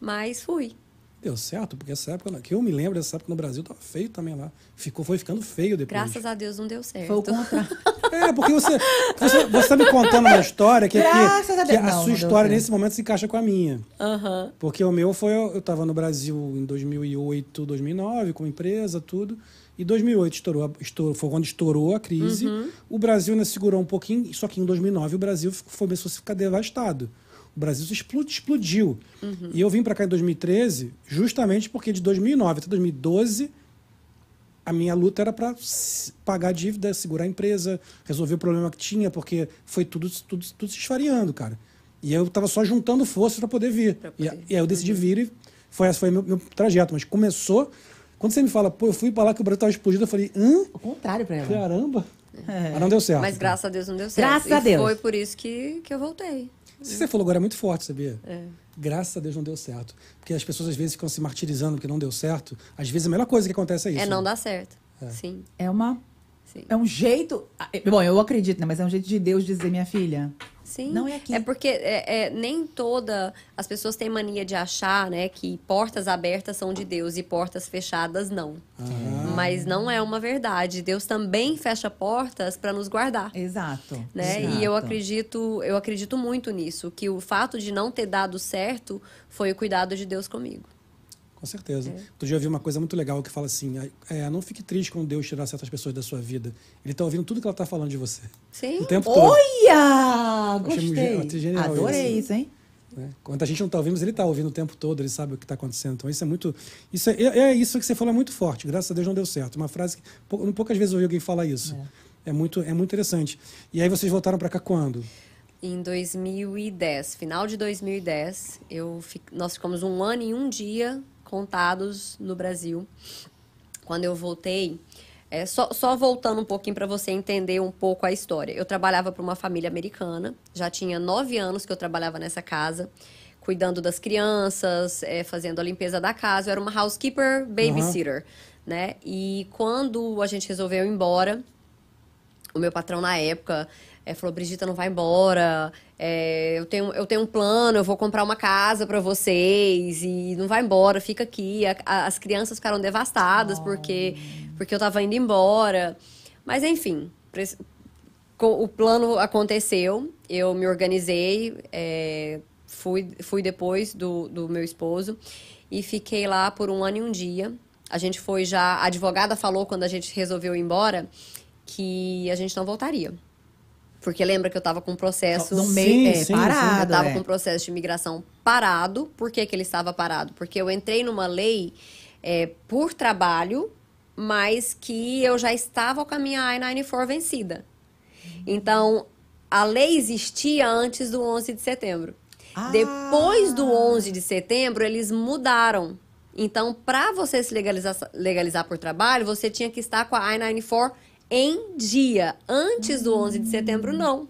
Mas fui. Deu certo, porque essa época, que eu me lembro dessa época no Brasil, tava feio também lá. Ficou, foi ficando feio depois. Graças a Deus não deu certo. Foi o contrário. [LAUGHS] É, porque você, você, você tá me contando uma história que, que, a que a Não, sua não história nesse momento se encaixa com a minha. Aham. Porque o meu foi, eu estava no Brasil em 2008, 2009, com empresa, tudo. E 2008 estourou, estourou, foi quando estourou a crise. O Brasil ainda segurou um pouquinho, só que em 2009 o Brasil ficou- começou a ficar devastado. O Brasil explodiu. E eu vim para cá em 2013 justamente porque de 2009 até 2012 a minha luta era para pagar a dívida, segurar a empresa, resolver o problema que tinha, porque foi tudo, tudo, tudo se esfareando, cara. E eu tava só juntando forças para poder vir. Pra E, poder. e aí eu decidi vir e foi esse foi meu, meu trajeto. Mas começou. Quando você me fala, pô, eu fui para lá que o Brasil tava explodido, eu falei, hã? O contrário pra ela. Caramba! É. Mas não deu certo. Mas graças a Deus não deu certo. Graças a E Deus. Foi por isso que, que eu voltei. Isso que você falou agora é muito forte, sabia? É. Graças a Deus não deu certo. Porque as pessoas às vezes ficam se martirizando porque não deu certo. Às vezes a melhor coisa que acontece é isso. É não né? dar certo. Sim, É uma. sim. É um jeito. ah, Bom, eu acredito, né? Mas é um jeito de Deus dizer, minha filha. Sim. Não é aqui. É porque é, é, nem toda. As pessoas têm mania de achar, né, que portas abertas são de Deus e portas fechadas não. Ah. Mas não é uma verdade. Deus também fecha portas para nos guardar. Exato. Né? Exato. E eu acredito, eu acredito muito nisso, que o fato de não ter dado certo foi o cuidado de Deus comigo. Com certeza. É. Outro dia eu vi uma coisa muito legal que fala assim: é, não fique triste quando Deus tirar certas pessoas da sua vida. Ele está ouvindo tudo que ela está falando de você. Sim. O tempo todo. Olha! Gostei. genial Adorei isso. hein? né? Quando a gente não está ouvindo, mas ele está ouvindo o tempo todo, ele sabe o que está acontecendo. Então isso é muito. Isso é, é- é isso que você falou é muito forte. Graças a Deus não deu certo. Uma frase que pou- poucas vezes eu ouvi alguém falar isso. É, muito, é muito interessante. E aí vocês voltaram para cá quando? Em 2010, final de 2010, eu nós ficamos um ano e um dia contados no Brasil. Quando eu voltei, é, só, só voltando um pouquinho para você entender um pouco a história. Eu trabalhava para uma família americana, já tinha nove anos que eu trabalhava nessa casa, cuidando das crianças, é, fazendo a limpeza da casa. Eu era uma housekeeper babysitter, né? E quando a gente resolveu ir embora, o meu patrão na época eh, falou, Brigita, não vai embora, eh, eu, tenho, eu tenho um plano, eu vou comprar uma casa para vocês, e não vai embora, fica aqui. A- a- as crianças ficaram devastadas porque, porque eu tava indo embora. Mas enfim, o plano aconteceu, eu me organizei, eh, fui, fui depois do, do meu esposo e fiquei lá por um ano e um dia. A gente foi já, a advogada falou quando a gente resolveu ir embora que a gente não voltaria. Porque lembra que eu tava com um processo. No Sim, meio, é, sim, sim. parado. eu tava é. com um processo de imigração parado. Por que, que ele estava parado? Porque eu entrei numa lei é, por trabalho, mas que eu já estava com a minha I-94 vencida. Então, a lei existia antes do 11 de setembro. Ah. Depois do 11 de setembro, eles mudaram. Então, para você se legalizar, legalizar por trabalho, você tinha que estar com a I-94 em dia. Antes do 11 de setembro, não.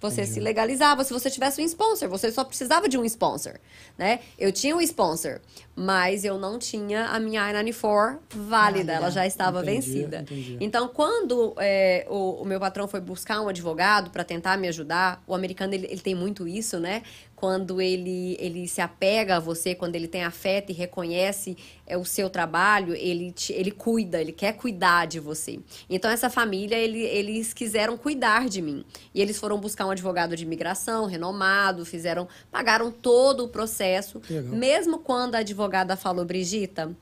Você se legalizava se você tivesse um sponsor. Você só precisava de um sponsor, né? Eu tinha um sponsor, mas eu não tinha a minha I-94 válida. Válida. Ela já estava Entendi, vencida. entendi. Então, quando é, o, o meu patrão foi buscar um advogado para tentar me ajudar, o americano ele, ele tem muito isso, né? Quando ele, ele se apega a você, quando ele tem afeto e reconhece é, o seu trabalho, ele, te- ele cuida, ele quer cuidar de você. Então, essa família, ele, eles quiseram cuidar de mim. E eles foram buscar um advogado de imigração renomado, fizeram, pagaram todo o processo. Legal. Mesmo quando a advogada falou, Brigita,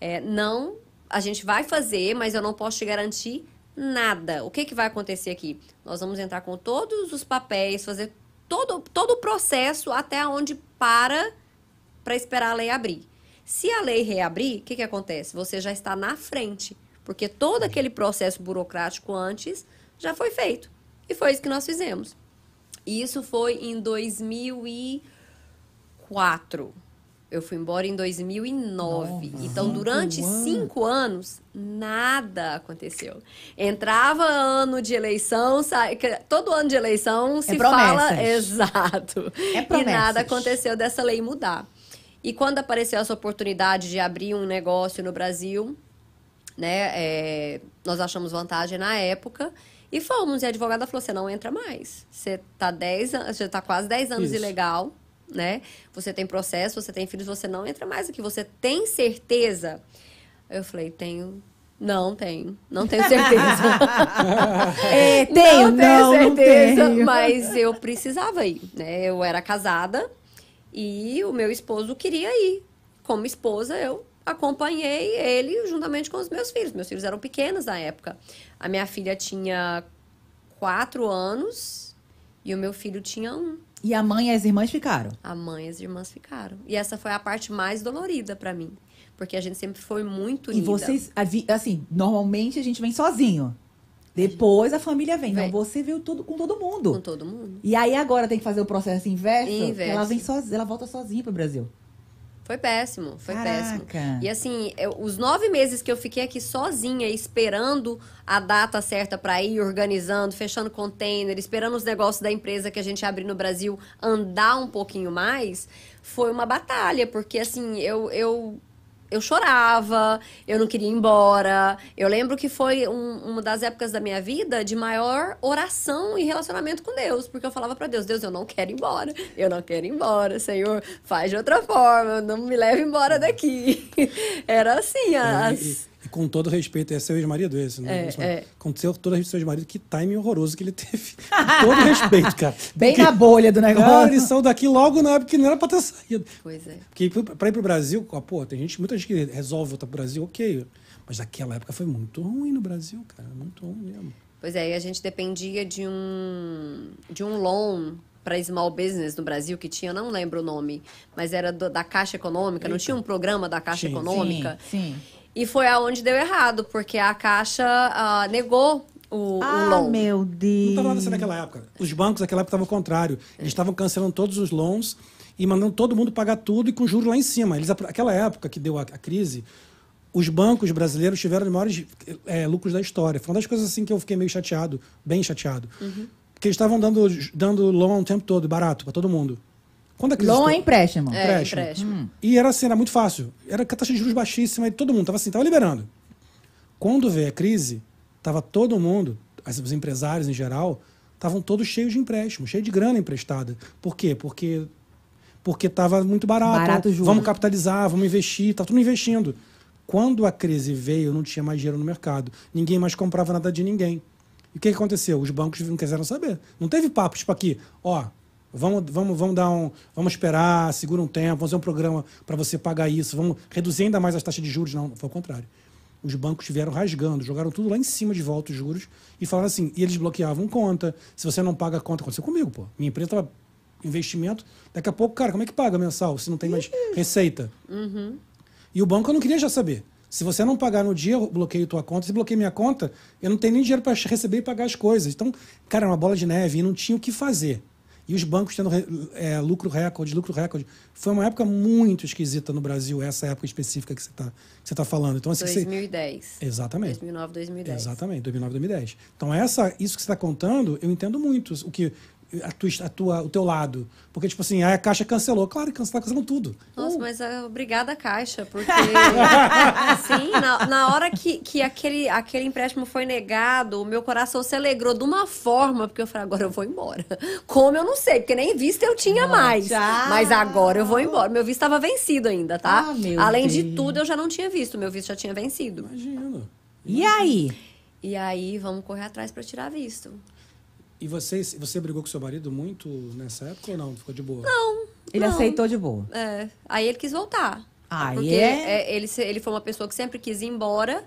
é, não, a gente vai fazer, mas eu não posso te garantir nada. O que, que vai acontecer aqui? Nós vamos entrar com todos os papéis, fazer todo, todo o processo até onde para para esperar a lei abrir. Se a lei reabrir, o que, que acontece? Você já está na frente, porque todo aquele processo burocrático antes já foi feito. E foi isso que nós fizemos. E isso foi em 2004. Eu fui embora em 2009. Nossa, então, durante anos. cinco anos, nada aconteceu. Entrava ano de eleição, sai, todo ano de eleição se fala. promessas. [LAUGHS] Exato. É e nada aconteceu dessa lei mudar. E quando apareceu essa oportunidade de abrir um negócio no Brasil, né, é, nós achamos vantagem na época e fomos. E a advogada falou: você não entra mais. Você tá 10 anos, você tá quase 10 anos Isso. ilegal, né? Você tem processo, você tem filhos, você não entra mais aqui. Você tem certeza? Eu falei, tenho. Não tenho. Não tenho certeza. [LAUGHS] É, tenho, não, não, tenho não certeza, tenho. mas eu precisava ir, né? Eu era casada e o meu esposo queria ir. Como esposa, eu acompanhei ele juntamente com os meus filhos. Meus filhos eram pequenos na época. A minha filha tinha quatro anos e o meu filho tinha um. E a mãe e as irmãs ficaram. A mãe e as irmãs ficaram. E essa foi a parte mais dolorida pra mim. Porque a gente sempre foi muito E unida. vocês, avi- assim, normalmente a gente vem sozinho. Depois a família vem. Não, Vem. você veio tudo com todo mundo. Com todo mundo. E aí agora tem que fazer o processo inverso. Inverso. Ela vem sozinha, ela volta sozinha pro Brasil. Foi péssimo, foi Caraca. péssimo. E assim, eu- os nove meses que eu fiquei aqui sozinha, esperando a data certa pra ir, organizando, fechando container, esperando os negócios da empresa que a gente abriu no Brasil andar um pouquinho mais, foi uma batalha, porque assim, eu. eu eu chorava, eu não queria ir embora. Eu lembro que foi um- uma das épocas da minha vida de maior oração e relacionamento com Deus, porque eu falava pra Deus: Deus, eu não quero ir embora, eu não quero ir embora, Senhor, faz de outra forma, não me leve embora daqui. [LAUGHS] Era assim, É, as. Com todo respeito, é seu ex-marido esse, né? É, é. Com todo respeito seu ex-marido, que timing horroroso que ele teve. Com todo respeito, cara. [LAUGHS] Bem Porque, na bolha do negócio. Cara, eles saiu daqui logo na época que não era pra ter saído. Pois é. Porque pra ir pro Brasil, ó, pô, tem gente, muita gente que resolve voltar pro Brasil, ok. Mas naquela época foi muito ruim no Brasil, cara. Muito ruim mesmo. Pois é, e a gente dependia de um de um loan para small business no Brasil que tinha, não lembro o nome, mas era do- da Caixa Econômica, não Eita. tinha um programa da Caixa Tinha. Econômica. Sim, sim. E foi aonde deu errado, porque a Caixa ah, negou o, o Ah, loan. meu Não Deus. estava nada assim naquela época. Os bancos naquela época estavam ao contrário. Eles estavam cancelando todos os loans e mandando todo mundo pagar tudo e com juros lá em cima. Eles, aquela época que deu a, a crise, os bancos brasileiros tiveram os maiores é, lucros da história. Foi uma das coisas assim que eu fiquei meio chateado, bem chateado. Porque eles estavam dando, dando loan o tempo todo, barato, para todo mundo. Quando a crise Loan é empréstimo. É, empréstimo. empréstimo. E era assim, era muito fácil. Era com a taxa de juros baixíssima e todo mundo tava assim, tava liberando. Quando veio a crise, tava todo mundo, as- os empresários em geral, estavam todos cheios de empréstimo, cheios de grana emprestada. Por quê? Porque porque estava muito barato. Barato juros. vamos capitalizar, vamos investir, tá tudo investindo. Quando a crise veio, não tinha mais dinheiro no mercado. Ninguém mais comprava nada de ninguém. E o que, que aconteceu? Os bancos não quiseram saber. Não teve papo, tipo aqui, ó, vamos, vamos, vamos dar um. Vamos esperar, segura um tempo, vamos fazer um programa para você pagar isso, vamos reduzir ainda mais as taxas de juros. Não, foi o contrário. Os bancos vieram rasgando, jogaram tudo lá em cima de volta os juros e falaram assim, e eles bloqueavam conta. Se você não paga a conta, aconteceu comigo, pô. Minha empresa estava investimento, daqui a pouco, cara, como é que paga mensal se não tem mais receita? E o banco eu não queria já saber. Se você não pagar no dia, eu bloqueio tua conta. Se bloqueei minha conta, eu não tenho nem dinheiro para receber e pagar as coisas. Então, cara, era uma bola de neve e não tinha o que fazer. E os bancos tendo é, lucro recorde, lucro recorde. Foi uma época muito esquisita no Brasil, essa época específica que você está você tá falando. Então, assim, você- 2010. Exatamente. 2009, 2010. Exatamente, 2009, 2010. Então, essa, isso que você está contando, eu entendo muito. O que a tua, a tua, o teu lado? Porque, tipo assim, aí a Caixa cancelou. Claro que tá cancelando tudo. Nossa, mas é, obrigada, Caixa, porque [LAUGHS] assim, na, na hora que, que aquele, aquele empréstimo foi negado, o meu coração se alegrou de uma forma, porque eu falei, agora eu vou embora. Como eu não sei, porque nem visto eu tinha mais. Mas agora eu vou embora. Meu visto estava vencido ainda, tá? Ah, meu Além de Deus. tudo, eu já não tinha visto, meu visto já tinha vencido. Imagina. E aí? E aí, vamos correr atrás para tirar visto. E você, você brigou com seu marido muito nessa época ou não? Ficou de boa? Não. Ele não. aceitou de boa. É, aí ele quis voltar. Aí porque é? é, ele, ele foi uma pessoa que sempre quis ir embora.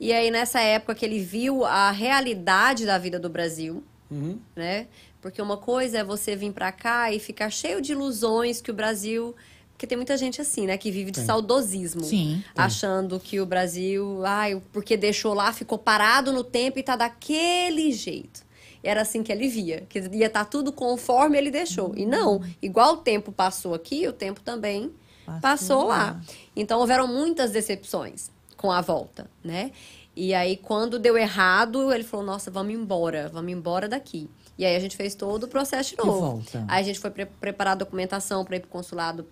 E aí, nessa época que ele viu a realidade da vida do Brasil, Uhum. né? Porque uma coisa é você vir pra cá e ficar cheio de ilusões que o Brasil. Porque tem muita gente assim, né? Que vive de Tem. saudosismo. Sim. Achando que o Brasil, ai, porque deixou lá, ficou parado no tempo e tá daquele jeito. Era assim que ele via, que ia estar tudo conforme ele deixou. E não, igual o tempo passou aqui, o tempo também Passou passou, lá. lá. Então houveram muitas decepções com a volta, né? E aí, quando deu errado, ele falou: Nossa, vamos embora, vamos embora daqui. E aí a gente fez todo o processo de novo. volta. Aí a gente foi pre- preparar a documentação para ir pro consulado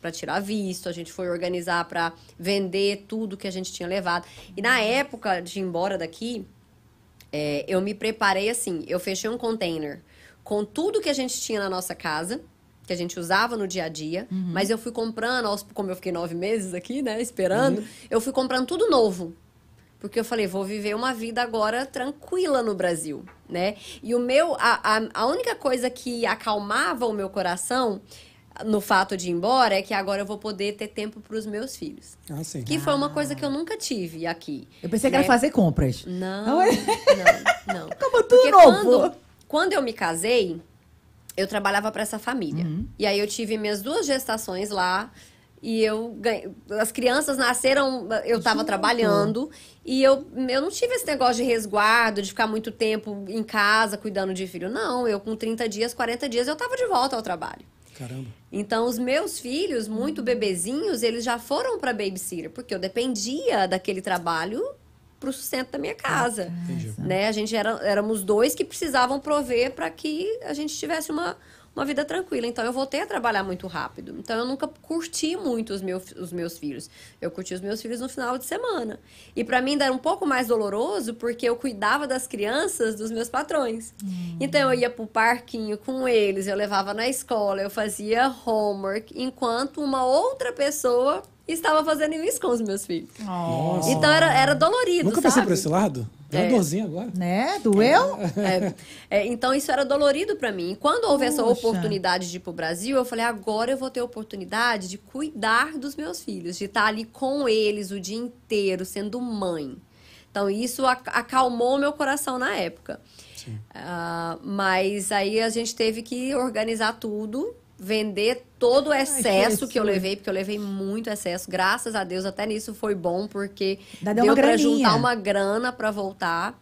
para tirar visto, a gente foi organizar para vender tudo que a gente tinha levado. E na época de ir embora daqui, é, eu me preparei assim, eu fechei um container com tudo que a gente tinha na nossa casa, que a gente usava no dia a dia, mas eu fui comprando, como eu fiquei nove meses aqui, né, esperando, eu fui comprando tudo novo. Porque eu falei, vou viver uma vida agora tranquila no Brasil, né? E o meu, a, a, a única coisa que acalmava o meu coração no fato de ir embora é que agora eu vou poder ter tempo para os meus filhos. Ah, sim. Que foi uma coisa que eu nunca tive aqui. Eu pensei que né? era fazer compras. Não, Não é? não, não. [LAUGHS] Como tudo Porque novo. Quando, quando eu me casei, eu trabalhava para essa família. Uhum. E aí eu tive minhas duas gestações lá. E eu ganhei, as crianças nasceram, eu estava Junto. trabalhando e eu, eu não tive esse negócio de resguardo, de ficar muito tempo em casa cuidando de filho. Não, eu com 30 dias, 40 dias eu estava de volta ao trabalho. Caramba. Então, os meus filhos, muito bebezinhos, eles já foram para babysitter, porque eu dependia daquele trabalho pro sustento da minha casa. Entendi. Né? A gente era, éramos dois que precisavam prover para que a gente tivesse uma, uma vida tranquila. Então, eu voltei a trabalhar muito rápido. Então, eu nunca curti muito os, meu, os meus filhos. Eu curti os meus filhos no final de semana. E para mim, ainda era um pouco mais doloroso, porque eu cuidava das crianças dos meus patrões. Então, eu ia pro parquinho com eles, eu levava na escola, eu fazia homework, enquanto uma outra pessoa estava fazendo isso com os meus filhos. Nossa. Então, era, era dolorido, Nunca sabe? pensei por esse lado. Deu uma É. dorzinha agora. Né? Doeu? É, é, então isso era dolorido pra mim. E quando houve essa Poxa. oportunidade de ir pro Brasil, eu falei, agora eu vou ter a oportunidade de cuidar dos meus filhos, de estar ali com eles o dia inteiro, sendo mãe. Então isso ac- acalmou meu coração na época. Sim. Ah, mas aí a gente teve que organizar tudo, vender todo o excesso que eu levei, porque eu levei muito excesso. Graças a Deus, até nisso foi bom, porque Ainda deu graninha. juntar uma grana pra voltar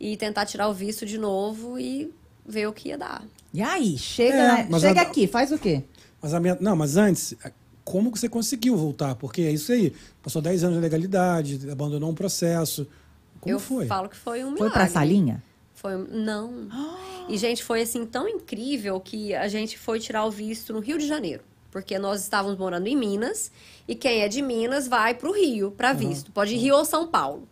e tentar tirar o visto de novo e ver o que ia dar. E aí? Chega, É, né? chega a- aqui, faz o quê? Mas a minha, não, mas antes, como que você conseguiu voltar? Porque é isso aí. Passou 10 anos de legalidade, abandonou um processo. Como eu foi? falo que foi um Foi milagre. pra salinha? Foi um- não. [GASPS] E gente, foi assim tão incrível que a gente foi tirar o visto no Rio de Janeiro, porque nós estávamos morando em Minas e quem é de Minas vai pro Rio para visto. Pode ir Rio ou São Paulo.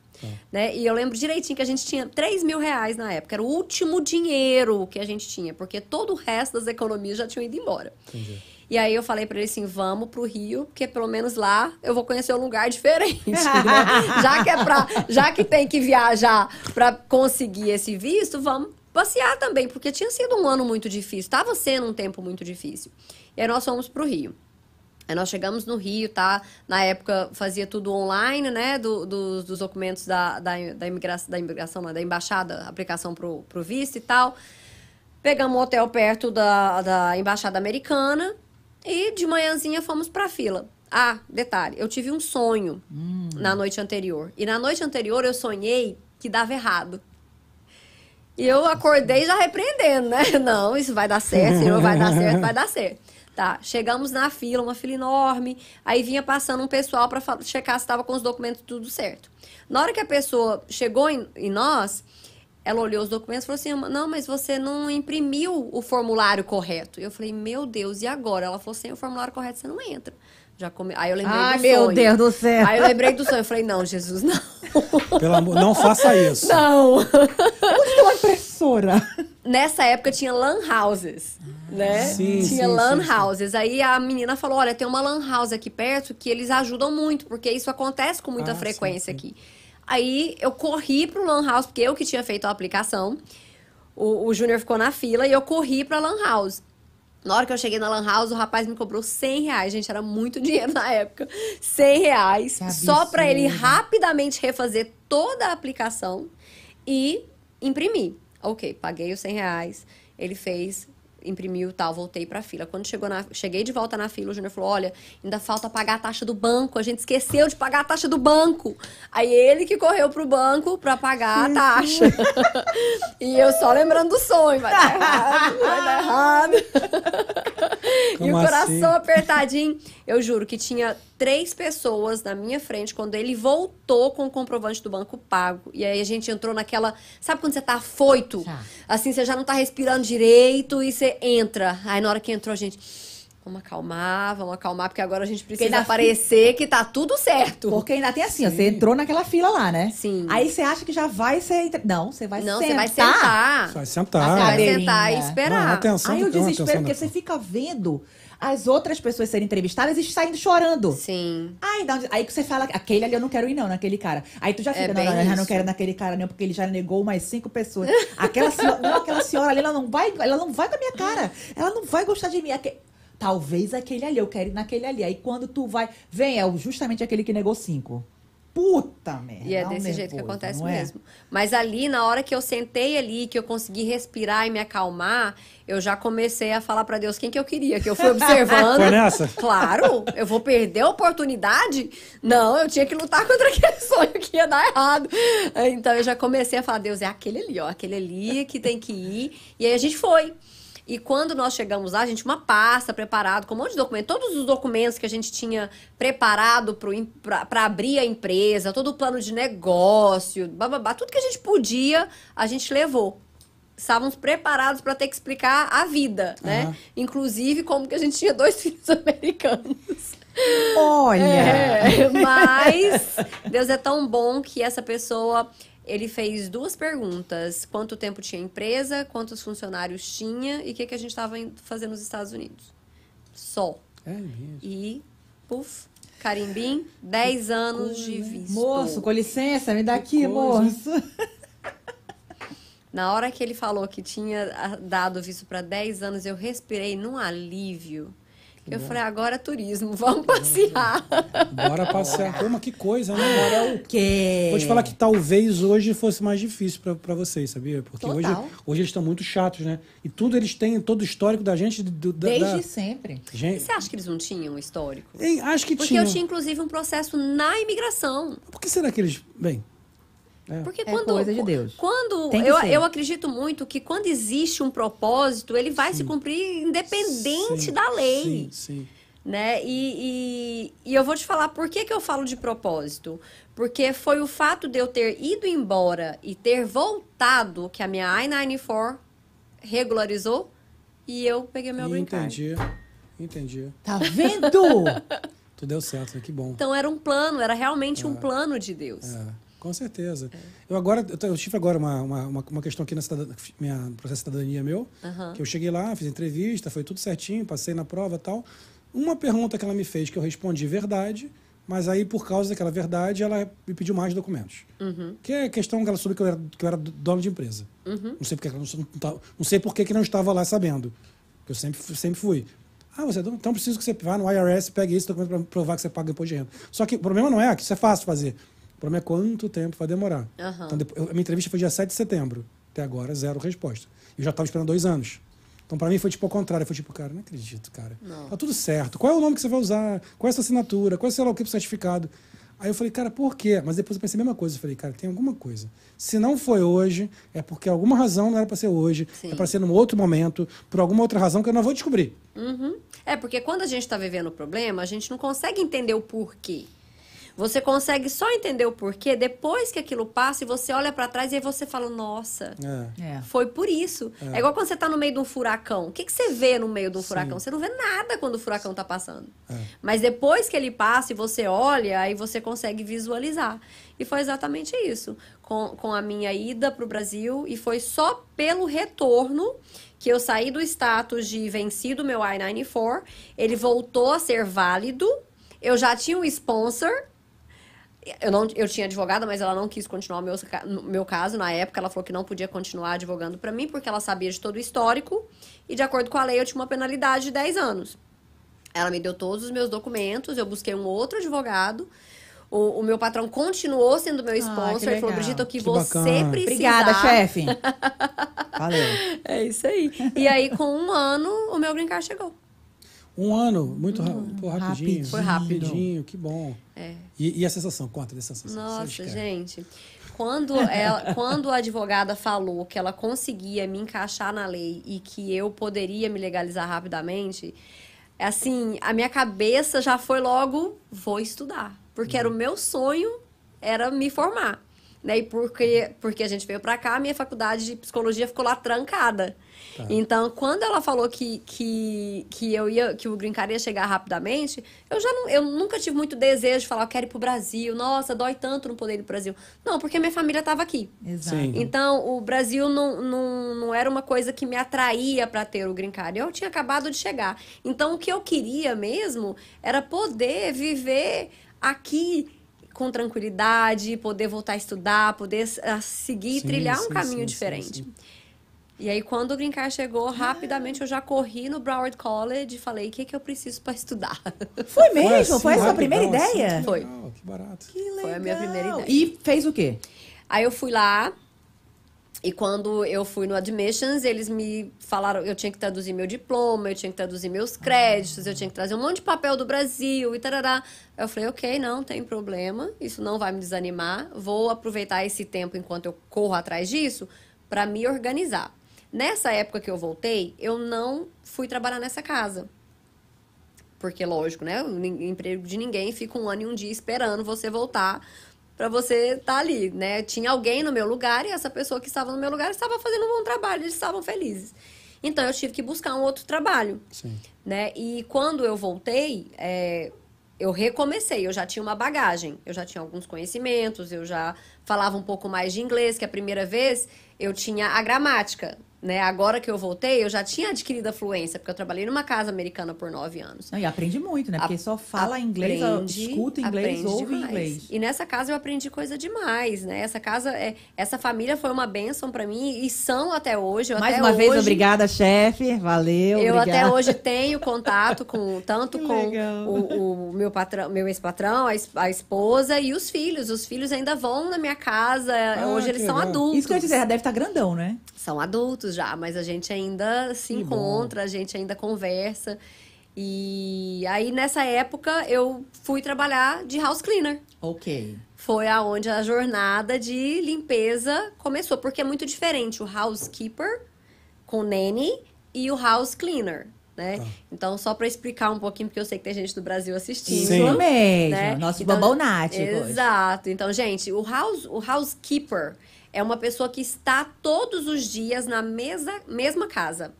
Né? E eu lembro direitinho que a gente tinha 3 mil reais na época. Era o último dinheiro que a gente tinha, porque todo o resto das economias já tinham ido embora. Entendi. E aí eu falei pra ele assim, vamos pro Rio, porque pelo menos lá eu vou conhecer um lugar diferente. [LAUGHS] né? [LAUGHS] já que é pra, já que tem que viajar pra conseguir esse visto, vamos passear também, porque tinha sido um ano muito difícil, estava sendo um tempo muito difícil. E aí nós fomos pro Rio. Aí nós chegamos no Rio, tá? Na época fazia tudo online, né? Do- do- dos documentos da, da, da imigração, da imigração, não, da embaixada, aplicação pro, pro visto e tal. Pegamos um hotel perto da, da embaixada americana e de manhãzinha fomos pra fila. Ah, detalhe, eu tive um sonho na noite anterior. E na noite anterior eu sonhei que dava errado. E eu acordei já repreendendo, né? [LAUGHS] Não, isso vai dar certo, senhor, vai dar certo, vai dar certo. Tá, chegamos na fila, uma fila enorme. Aí vinha passando um pessoal para checar se estava com os documentos tudo certo. Na hora que a pessoa chegou em, em nós, Ela olhou os documentos e falou assim: não, mas você não imprimiu o formulário correto. Eu falei: meu Deus, e agora? Ela falou: sem o formulário correto você não entra. Já come... Aí eu lembrei Ai, do meu sonho. Deus do céu. Aí eu lembrei do sonho. Eu falei: não, Jesus, não. [LAUGHS] Pelo amor, não faça isso. Não. [LAUGHS] Onde tem uma impressora? Nessa época tinha lan houses, né? Sim, tinha sim, lan sim, sim. houses. Aí a menina falou: olha, tem uma lan house aqui perto que eles ajudam muito, porque isso acontece com muita Ah, sim, frequência sim. aqui. Aí eu corri pro lan house, porque eu que tinha feito a aplicação. O, o Júnior ficou na fila e eu corri pra lan house. Na hora que eu cheguei na Lan House, o rapaz me cobrou 100 reais. Gente, era muito [LAUGHS] dinheiro na época. 100 reais. Só pra ele rapidamente refazer toda a aplicação e imprimir. Ok, paguei os 100 reais. Ele fez, imprimiu tal, voltei pra fila. Quando chegou na, cheguei de volta na fila, o Júnior falou: Olha, ainda falta pagar a taxa do banco. A gente esqueceu de pagar a taxa do banco. Aí ele que correu pro banco pra pagar a taxa. [LAUGHS] e eu só lembrando do sonho: vai dar errado, vai dar errado. [LAUGHS] e Como o coração assim? apertadinho. Eu juro que tinha três pessoas na minha frente quando ele voltou com o comprovante do banco pago. E aí a gente entrou naquela. Sabe quando você tá afoito? Tá. Assim, você já não tá respirando direito e você entra. Aí na hora que entrou, a gente. Vamos acalmar, vamos acalmar, porque agora a gente precisa na parecer que tá tudo certo. Porque ainda tem assim, ó, você entrou naquela fila lá, né? Sim. Aí você acha que já vai ser. entre- Não, você vai Não, sentar. você vai sentar. Vai Você sentar. vai sentar e Não, esperar. atenção. Aí o desespero, porque você fica vendo as outras pessoas serem entrevistadas e saindo chorando. Sim. Aí, dá- aí que você fala, aquele ali eu não quero ir, não, naquele cara. Aí tu já fica, É não, não, eu já não quero naquele cara, não, porque ele já negou mais cinco pessoas. Aquela senhora, não, aquela senhora ali, ela não vai, ela não vai com a minha cara. Ela não vai gostar de mim. Aque- Talvez aquele ali, eu quero ir naquele ali. Aí quando tu vai, vem, é justamente aquele que negou cinco. Puta merda. E é desse jeito que acontece é? mesmo. Mas ali, na hora que eu sentei ali, que eu consegui respirar e me acalmar, eu já comecei a falar pra Deus quem que eu queria, que eu fui observando. Foi nessa? Claro, eu vou perder a oportunidade? Não, eu tinha que lutar contra aquele [LAUGHS] sonho que ia dar errado. Então eu já comecei a falar, Deus, é aquele ali, ó, aquele ali que tem que ir. E aí a gente foi. E quando nós chegamos lá, a gente tinha uma pasta preparada com um monte de documentos, todos os documentos que a gente tinha preparado para abrir a empresa, todo o plano de negócio, bababá, tudo que a gente podia, a gente levou. Estávamos preparados para ter que explicar a vida, né? Aham. Inclusive como que a gente tinha dois [LAUGHS] filhos americanos. Olha! É, mas Deus é tão bom que essa pessoa ele fez duas perguntas: quanto tempo tinha a empresa, quantos funcionários tinha e o que, que a gente estava fazendo nos Estados Unidos. Só. É mesmo. E, puf, carimbim, 10 anos de visto. Moço, com licença, me dá aqui, coisa. moço. [LAUGHS] Na hora que ele falou que tinha ah, dado visto para 10 anos, eu respirei num alívio. eu falei, agora é turismo, [LAUGHS] vamos passear. Bora passear. Pô, mas que coisa, né? Olha o quê? Vou te falar que talvez hoje fosse mais difícil pra, pra vocês, sabia? Porque hoje, Total. hoje eles estão muito chatos, né? E tudo eles têm, todo o histórico da gente. Do, da, Desde da- sempre. E gente, você acha que eles não tinham um histórico? Ei, acho que Porque tinha. eu tinha, inclusive, um processo na imigração. Por que será que eles. Bem, Porque É quando. coisa de Deus. Quando. Eu, ser. eu acredito muito que quando existe um propósito, ele vai se cumprir independente sim, da lei. Sim, sim. né? E, e, e eu vou te falar por que, que eu falo de propósito. Porque foi o fato de eu ter ido embora e ter voltado que a minha I-94 regularizou e eu peguei meu green card. Entendi. Entendi. Tá vendo? [LAUGHS] Tu deu certo, né? que bom. Então era um plano, era realmente um plano de Deus. É, com certeza. Eu agora, eu, tive agora uma, uma, uma- questão aqui na cidadania, minha processo de cidadania meu, que eu cheguei lá, fiz entrevista, foi tudo certinho, passei na prova e tal. Uma pergunta que ela me fez que eu respondi verdade, mas aí por causa daquela verdade ela me pediu mais documentos. Que é a questão que ela soube que eu era, que eu era dono de empresa. Não sei porque ela não, não, tá- não sei por que não estava lá sabendo. Que eu sempre, sempre fui. Ah, você é então preciso que você vá no IRS e pegue esse documento para provar que você paga imposto de renda. Só que o problema não é que isso é fácil fazer. O problema é quanto tempo vai demorar. Aham. Então, depois, a minha entrevista foi dia 7 de setembro. Até agora, zero resposta. Eu já estava esperando dois anos. Então, para mim, foi tipo ao contrário. Foi tipo, cara, não acredito, cara. Não. Tá tudo certo. Qual é o nome que você vai usar? Qual é a sua assinatura? Qual é sei lá o que pro certificado? Aí eu falei, cara, por quê? Mas depois eu pensei a mesma coisa. Eu falei, cara, tem alguma coisa. Se não foi hoje, é porque alguma razão não era para ser hoje. Sim. É para ser num outro momento, por alguma outra razão que eu não vou descobrir. Uhum. É, porque quando a gente está vivendo o problema, a gente não consegue entender o porquê. Você consegue só entender o porquê depois que aquilo passa e você olha pra trás e aí você fala, nossa, É. É. foi por isso. É. igual quando você tá no meio de um furacão. O que, que você vê no meio de um furacão? Você não vê nada quando o furacão tá passando. Mas depois que ele passa e você olha, aí você consegue visualizar. E foi exatamente isso. Com, com a minha ida pro Brasil. E foi só pelo retorno que eu saí do status de vencido meu I-94. Ele voltou a ser válido. Eu já tinha um sponsor. Eu, não, eu tinha advogada, mas ela não quis continuar o meu, meu caso na época. Ela falou que não podia continuar advogando pra mim, porque ela sabia de todo o histórico. E de acordo com a lei, eu tinha uma penalidade de 10 anos. Ela me deu todos os meus documentos, eu busquei um outro advogado. O, o meu patrão continuou sendo meu Ah, sponsor. que ele falou. Brigitte, o que, Que você bacana. precisar... Obrigada, chefe. [LAUGHS] Valeu. É isso aí. E aí, com um ano, o meu green card chegou. Um ano, muito ra- pô, rapidinho. rapidinho. Foi rápido. Rapidinho, que bom. É. E, e a sensação? Conta dessa sensação. Nossa, gente. Quando, ela, [LAUGHS] quando a advogada falou que ela conseguia me encaixar na lei e que eu poderia me legalizar rapidamente, assim, a minha cabeça já foi logo, vou estudar. Porque era o meu sonho, era me formar. Né? E porque, porque a gente veio pra cá, a minha faculdade de psicologia ficou lá trancada. Então, quando ela falou que, que, que eu ia, que o Green Card ia chegar rapidamente, eu já não, eu nunca tive muito desejo de falar, eu quero ir pro Brasil, nossa, dói tanto não poder ir pro Brasil. Não, porque minha família estava aqui. Exato. Sim. Então, o Brasil não, não, não era uma coisa que me atraía para ter o green card. Eu tinha acabado de chegar. Então, o que eu queria mesmo era poder viver aqui com tranquilidade, poder voltar a estudar, poder seguir e Sim, trilhar um sim, caminho sim, diferente. E aí, quando o green card chegou, rapidamente eu já corri no Broward College e falei, o que, que eu preciso para estudar? [LAUGHS] Foi mesmo? assim, Foi a sua primeira assim, ideia? que Foi. legal, que barato. Que Foi a minha legal. primeira ideia. E fez o quê? Aí eu fui lá e quando eu fui no admissions, eles me falaram, eu tinha que traduzir meu diploma, eu tinha que traduzir meus créditos, eu tinha que trazer um monte de papel do Brasil e tarará. Aí eu falei, ok, não tem problema, isso não vai me desanimar, vou aproveitar esse tempo enquanto eu corro atrás disso para me organizar. Nessa época que eu voltei, eu não fui trabalhar nessa casa. Porque, lógico, né? O emprego de ninguém fica um ano e um dia esperando você voltar pra você estar ali, né? Tinha alguém no meu lugar e essa pessoa que estava no meu lugar estava fazendo um bom trabalho, eles estavam felizes. Então, eu tive que buscar um outro trabalho, Sim. né? E quando eu voltei, é, eu recomecei, eu já tinha uma bagagem, eu já tinha alguns conhecimentos, eu já falava um pouco mais de inglês, que a primeira vez eu tinha a gramática, né? Agora que eu voltei, eu já tinha adquirido a fluência, porque eu trabalhei numa casa americana por nove anos. Não, e aprende muito, né? Porque só fala inglês, Aprende, escuta inglês, ouve demais. inglês. E nessa casa eu aprendi coisa demais, né? Essa casa, é, essa família foi uma bênção pra mim e são até hoje. Eu Mais até uma vez, hoje- obrigada, chefe. Valeu. Eu obrigada. até hoje tenho contato com tanto com o, o meu patrão, meu ex-patrão, a, a esposa e os filhos. Os filhos ainda vão na minha casa. hoje que eles são adultos. Isso que eu ia dizer, já deve estar grandão, né? São adultos já, mas a gente ainda se Que bom. encontra, a gente ainda conversa. E aí nessa época eu fui trabalhar de house cleaner. Ok. Foi aonde a jornada de limpeza começou, porque é muito diferente o housekeeper com nanny e o house cleaner, né? Tá. Então, só para explicar um pouquinho, porque eu sei que tem gente do Brasil assistindo. Sim. mesmo. né? Nossos Então, babonáticos. Exato. Então, gente, o, house, o housekeeper é uma pessoa que está todos os dias na mesa, mesma casa,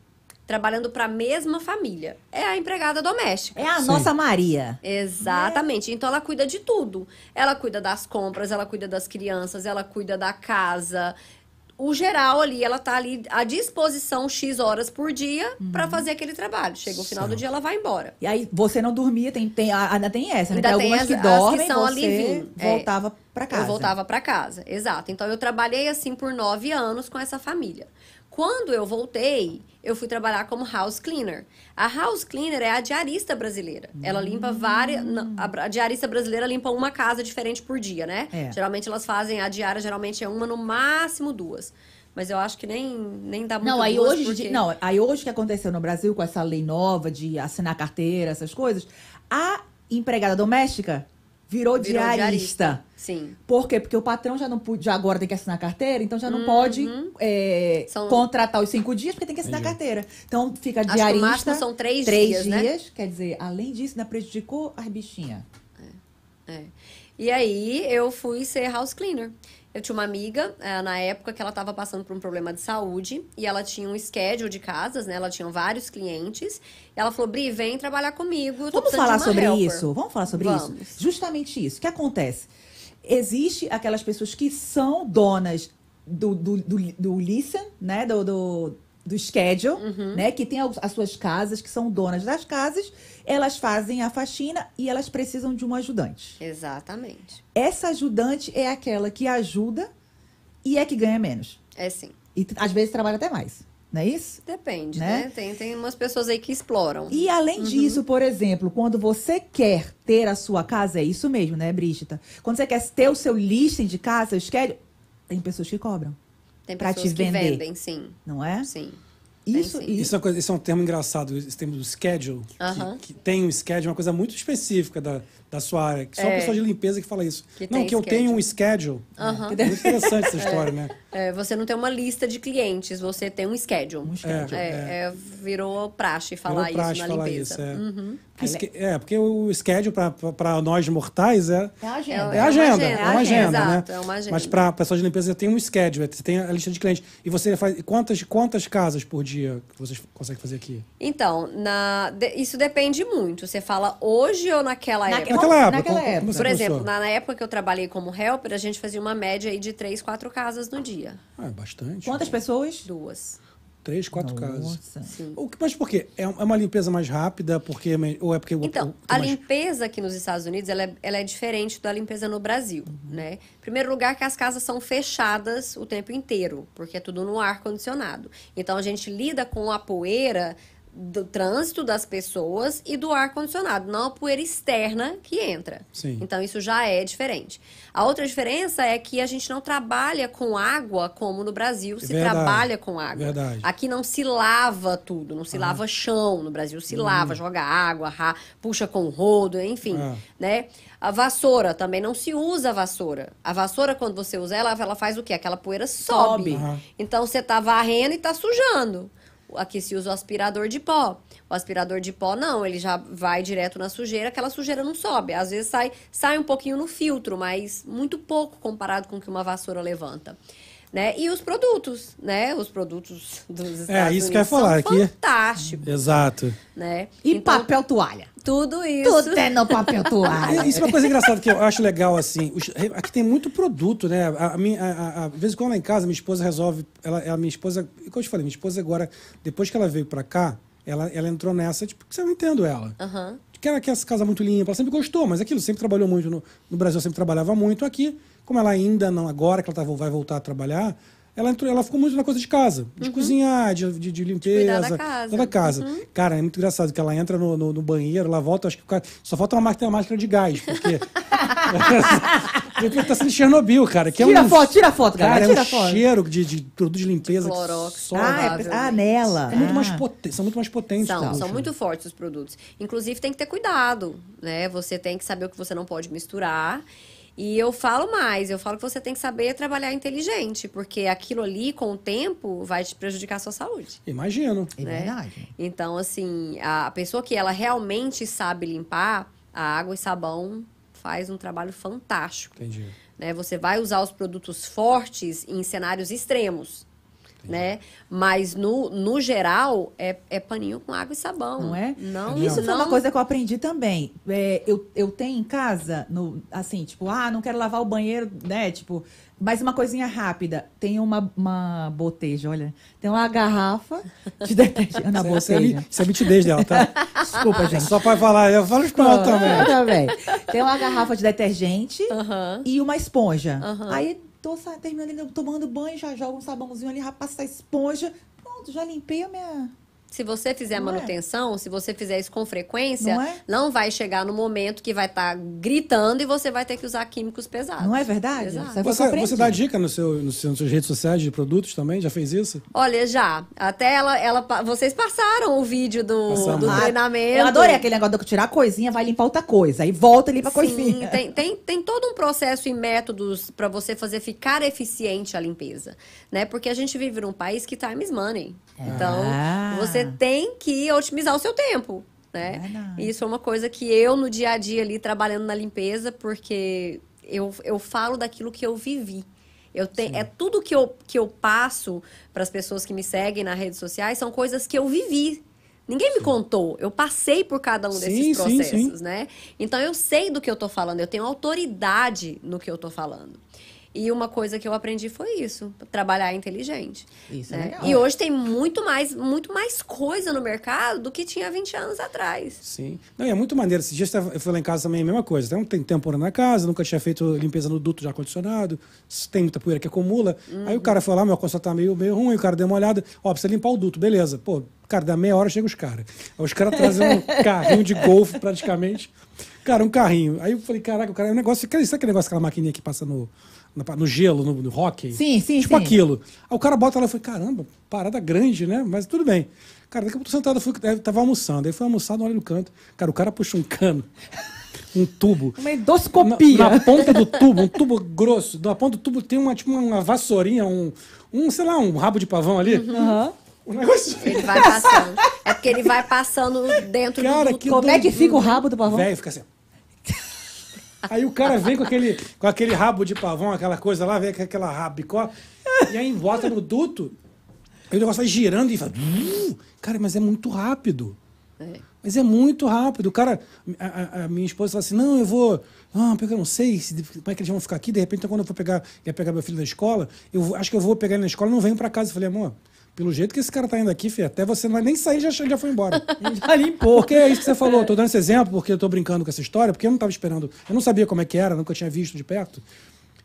trabalhando para a mesma família. É a empregada doméstica. É a Sim. nossa Maria. Exatamente. Então ela cuida de tudo. Ela cuida das compras, ela cuida das crianças, ela cuida da casa. O geral ali, ela tá ali à disposição X horas por dia pra fazer aquele trabalho. Chega o final do dia, ela vai embora. E aí, você não dormia, tem, tem, ainda tem essa, né? Ainda tem tem algumas as- que que dormem, são você alivio. É. voltava pra casa. Eu voltava pra casa, exato. Então eu trabalhei assim por nove anos com essa família. Quando eu voltei, eu fui trabalhar como house cleaner. A house cleaner é a diarista brasileira. Ela limpa várias. não, A, diarista brasileira limpa uma casa diferente por dia, né? É. Geralmente elas fazem, a diária geralmente é uma, no máximo duas. Mas eu acho que nem, nem dá muito Não, aí hoje, porque... não, aí hoje que aconteceu no Brasil com essa lei nova de assinar carteira, essas coisas, a empregada doméstica virou, Virou diarista. Sim. Por quê? Porque o patrão já não pode, já agora tem que assinar carteira, então já não pode é, Uhum. São- contratar os cinco dias porque tem que assinar Entendi. carteira. Então fica Acho que o diarista. máximo são três três dias, né? Quer dizer, além disso, ainda prejudicou as bichinhas. É. E aí eu fui ser house cleaner. Eu tinha uma amiga, eh, na época, que ela estava passando por um problema de saúde e ela tinha um schedule de casas, né? Ela tinha vários clientes. Ela falou: Bri, vem trabalhar comigo. Vamos falar sobre helper." isso? Vamos falar sobre Vamos. isso? Justamente isso. O que acontece? Existe aquelas pessoas que são donas do, do, do, do listen, né? Do, do, do schedule, Uhum. né? Que tem as suas casas, que são donas das casas. Elas fazem a faxina e elas precisam de um ajudante. Exatamente. Essa ajudante é aquela que ajuda e é que ganha menos. É sim. E às vezes trabalha até mais. Não é isso? Depende, Né? né? Tem, tem umas pessoas aí que exploram. E além disso, por exemplo, quando você quer ter a sua casa, é isso mesmo, né, Brígida? Quando você quer ter o seu listing de casa, o schedule, tem pessoas que cobram, Tem pra pessoas te que vender. vendem, sim. não é? Sim. Isso, isso. Isso é, uma coisa, isso é um termo engraçado, esse termo do schedule. que- Aham. Que, tem um schedule, é uma coisa muito específica da, da sua área. Que só a É. pessoa de limpeza que fala isso. Que não, que eu tenho um schedule. Aham. Muito interessante essa [LAUGHS] história, né? É, você não tem uma lista de clientes, você tem um schedule. Um schedule. É, é, virou praxe falar Virou praxe isso na falar limpeza. isso, é. Uhum. Porque é, porque o schedule para nós mortais é, É a agenda. é, É agenda, é uma agenda, exato, né? é uma agenda. Mas para pessoas de limpeza tem um schedule, você tem a lista de clientes. E você faz quantas, quantas casas por dia que vocês conseguem fazer aqui? Então, na, de- isso depende muito. Você fala hoje ou naquela Naque- época? Naquela época, naquela como- como época. você Por exemplo, na, na época que eu trabalhei como helper, a gente fazia uma média aí de três, quatro casas no dia. Ah, é bastante. Quantas pessoas? Duas. Três, quatro casas. Nossa. Sim. O que- Mas por quê? É é uma limpeza mais rápida? Porque, ou é porque o- Então, a mais- limpeza aqui nos Estados Unidos, ela é, ela é diferente da limpeza no Brasil, Uhum. né? Em primeiro lugar, que as casas são fechadas o tempo inteiro, porque é tudo no ar-condicionado. Então, a gente lida com a poeira do trânsito das pessoas e do ar-condicionado, não a poeira externa que entra. Sim. Então, isso já é diferente. A outra diferença é que a gente não trabalha com água como no Brasil se Verdade. trabalha com água. Verdade. Aqui não se lava tudo, não se lava chão. No Brasil se lava, joga água, ra- puxa com rodo, enfim, Ah. né? A vassoura também não se usa a vassoura. A vassoura quando você usa ela, ela faz o quê? Aquela poeira sobe. Sobe. Então você tá varrendo e tá sujando. Aqui se usa o aspirador de pó. O aspirador de pó não, ele já vai direto na sujeira, aquela sujeira não sobe. Às vezes sai, sai um pouquinho no filtro, mas muito pouco comparado com o que uma vassoura levanta. Né? E os produtos, né? Os produtos dos Estados É, isso que eu ia Unidos falar são aqui. fantásticos, Exato. né? E Então, papel toalha. Tudo isso. Tudo é no papel toalha. Isso é uma coisa engraçada que eu acho legal, assim. os- aqui tem muito produto, né? A, a minha, a, a, a- vez em quando lá em casa, minha esposa resolve. Ela, a minha esposa. Como eu te falei, minha esposa agora, depois que ela veio pra cá, ela, ela entrou nessa, tipo, que eu não entendo ela. Aham. Que ela quer essa casa muito limpa, ela sempre gostou, mas aquilo, sempre trabalhou muito. No, no Brasil, sempre trabalhava muito. Aqui, como ela ainda não, agora que ela tá, vai voltar a trabalhar, ela, entrou, ela ficou muito na coisa de casa, de cozinhar, de, de, de limpeza. cuidar da casa. da casa. Cara, é muito engraçado que ela entra no, no, no banheiro, ela volta, acho que o cara- só falta uma máscara, uma máscara de gás, porque. [LAUGHS] porque tá sendo Chernobyl, cara. Que Tira é um, foto, tira foto, Cara, galera. é um Tira foto. cheiro de, de produto de limpeza. Clorox. Ah, é, ah, nela. é muito Ah. mais potente, são muito mais potentes. São, são muito fortes os produtos. Inclusive, tem que ter cuidado, né? Você tem que saber o que você não pode misturar. E eu falo mais, eu falo que você tem que saber trabalhar inteligente, porque aquilo ali, com o tempo, vai te prejudicar a sua saúde. Imagino. É né? verdade. Então, assim, a pessoa que ela realmente sabe limpar, a água e sabão faz um trabalho fantástico. Entendi. né? Você vai usar os produtos fortes em cenários extremos, né? Mas no, no geral é, é paninho com água e sabão. Não é? Não, Isso foi uma não- coisa que eu aprendi também. É, eu, eu tenho em casa, no, assim, tipo, ah, não quero lavar o banheiro, né? Tipo, mas uma coisinha rápida. Tem uma, uma boteja, olha. Tem uma garrafa de [LAUGHS] detergente na Isso é, boteja. isso é a mitidez dela, tá? [LAUGHS] Desculpa, gente. Só pra falar, eu falo espanhol também. [LAUGHS] também. Tem uma garrafa de detergente e uma esponja. Aí tô terminando ali, tomando banho, já jogo um sabãozinho ali, rapaz, essa esponja. Pronto, já limpei a minha. Se você fizer Não é? manutenção, se você fizer isso com frequência, Não é? não vai chegar no momento que vai estar gritando e você vai ter que usar químicos pesados. Não é verdade? Eu Você, aprendi. você dá dica no seu, no seu, nas suas redes sociais de produtos também? Já fez isso? Olha, já. Até ela, ela, vocês passaram o vídeo do, Passamos. do Ah, treinamento. Eu adorei aquele negócio de tirar a coisinha, vai limpar outra coisa. Aí volta e limpa a Sim, coisinha. tem, tem, tem todo um processo e métodos para você fazer ficar eficiente a limpeza, né? Porque a gente vive num país que time is money. Então, Ah. você tem que otimizar o seu tempo. né? E isso é uma coisa que eu, no dia a dia ali, trabalhando na limpeza, porque eu, eu falo daquilo que eu vivi. Eu te, é tudo que eu, que eu passo para as pessoas que me seguem nas redes sociais são coisas que eu vivi. Ninguém me contou. Eu passei por cada um Sim, desses sim, processos, sim. né? Então eu sei do que eu tô falando, eu tenho autoridade no que eu tô falando. E uma coisa que eu aprendi foi isso, trabalhar inteligente. Isso é né? legal. E hoje tem muito mais, muito mais coisa no mercado do que tinha 20 anos atrás. Sim. Não, e é muito maneiro. Esses dias eu fui lá em casa também, a mesma coisa. Tem, tem tempo na casa, nunca tinha feito limpeza no duto de ar-condicionado, tem muita poeira que acumula. Aí o cara foi lá, meu ar-condicionado tá meio, meio ruim, o cara deu uma olhada, ó, precisa limpar o duto, beleza. Pô, cara, dá meia hora chega os caras. Aí os caras trazem um [LAUGHS] carrinho de golfe praticamente. Cara, um carrinho. Aí eu falei, caraca, o cara é um negócio. Sabe aquele negócio, aquela maquininha que passa no, no, gelo, no, no hockey? Sim, sim, Tipo sim. aquilo. Aí o cara bota lá e falei, caramba, parada grande, né? Mas tudo bem. Cara, daqui a pouco eu tô sentado, eu fui, tava almoçando. Aí fui almoçar, não olha no canto. Cara, o cara puxa um cano, um tubo. Uma endoscopia. Na, na ponta do tubo, um tubo grosso. Na ponta do tubo tem uma, tipo, uma vassourinha, um, um, sei lá, um rabo de pavão ali. Aham. Um negócio. Ele vai passando. é porque ele vai passando dentro Cara, do que Como é que fica o rabo do pavão? Velho, fica assim. Aí o cara vem com aquele, com aquele rabo de pavão, aquela coisa lá, vem com aquela rabicó, e aí bota no duto, aí o negócio vai girando e fala. Cara, mas é muito rápido. Mas é muito rápido. O cara, a, a- minha esposa fala assim: não, eu vou. Ah, porque eu não sei se, como é que eles vão ficar aqui. De repente, quando eu for pegar, ia pegar meu filho da escola, eu acho que eu vou pegar ele na escola e não venho pra casa. Eu falei, amor, pelo jeito que esse cara tá indo aqui, filho, até você não vai nem sair, já, já foi embora. [LAUGHS] Já limpou. Porque é isso que você falou. Tô dando esse exemplo porque eu tô brincando com essa história, porque eu não tava esperando. Eu não sabia como é que era, nunca tinha visto de perto.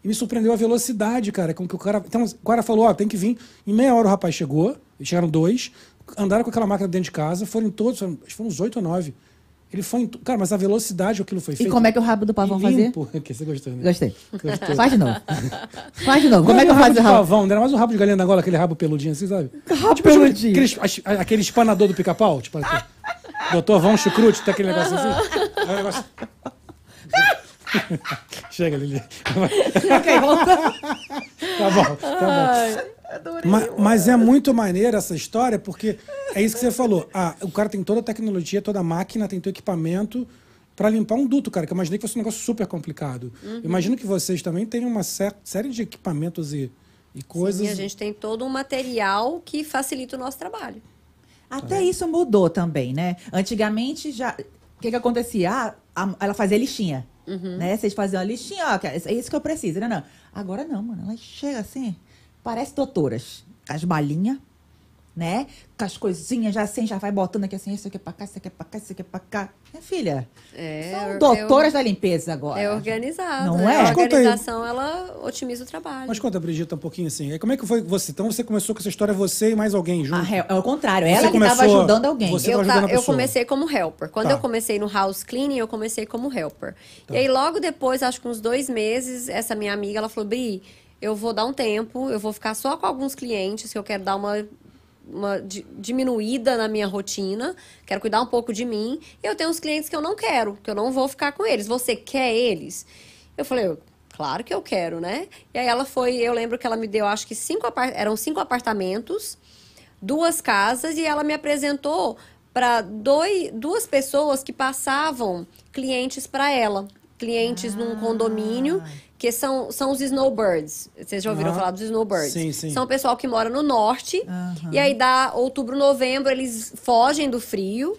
E me surpreendeu a velocidade, cara, com que o cara. Então, o cara falou: ó, tem que vir. Em meia hora o rapaz chegou, chegaram dois, andaram com aquela máquina dentro de casa, foram todos, foram- acho que foram uns oito ou nove. Ele foi Cara, mas a velocidade aquilo foi E feito. como é que o rabo do pavão e fazia? [LAUGHS] Que você gostou, né? Gostei. Gostou. Faz de novo. [LAUGHS] Faz de novo. Como é que eu rabo faço o rabo? pavão? Não era mais um rabo de galinha da Angola, aquele rabo peludinho assim, sabe? [LAUGHS] Rabo tipo, peludinho. Aquele, aquele espanador do pica-pau. Tipo, aquele- Doutor Vão Chucrute, tem aquele negócio assim. Aí o negócio... Chega, Lili. Ok, volta. Tá bom, tá bom. Ma- Mas, é muito maneira essa história, porque é isso que você falou. Ah, o cara tem toda a tecnologia, toda a máquina, tem todo o equipamento para limpar um duto, cara. Que eu imaginei que fosse um negócio super complicado. Uhum. Imagino que vocês também tenham uma série de equipamentos e, e coisas. E a gente tem todo um material que facilita o nosso trabalho. Até isso mudou também, né? Antigamente já. O que, que acontecia? Ah, a- ela fazia listinha. Né? Vocês faziam a listinha, ó, é isso que eu preciso, né? Não. Agora não, mano. Ela chega assim, parece doutoras. As balinhas, né? Com as coisinhas já assim, já vai botando aqui assim, isso aqui é pra cá, isso aqui é pra cá, isso aqui é pra cá. Minha filha, É, são é doutoras da limpeza agora. É organizado. Não né? é? A Mas conta aí. organização, ela otimiza o trabalho. Mas conta, Brigitte, um pouquinho assim. Aí, Como é que foi você? Então você começou com essa história, você e mais alguém junto? Ah, é, é o contrário. Você Ela que estava começou- ajudando alguém. você- eu, tava ajudando a eu comecei como helper. Quando Tá. eu comecei no house cleaning, eu comecei como helper. Tá. E aí, logo depois, acho que uns dois meses, essa minha amiga, ela falou, Bri, eu vou dar um tempo, eu vou ficar só com alguns clientes, que eu quero dar uma, uma di- diminuída na minha rotina, quero cuidar um pouco de mim. E eu tenho uns clientes que eu não quero, que eu não vou ficar com eles. Você quer eles? Eu falei, claro que eu quero, né? E aí ela foi, eu lembro que ela me deu, acho que cinco, eram cinco apartamentos, duas casas e ela me apresentou para duas pessoas que passavam clientes para ela. Clientes num condomínio, que são, são os snowbirds. Vocês já ouviram Ah, falar dos snowbirds? sim, sim. São o pessoal que mora no norte. E aí, dá outubro, novembro, eles fogem do frio.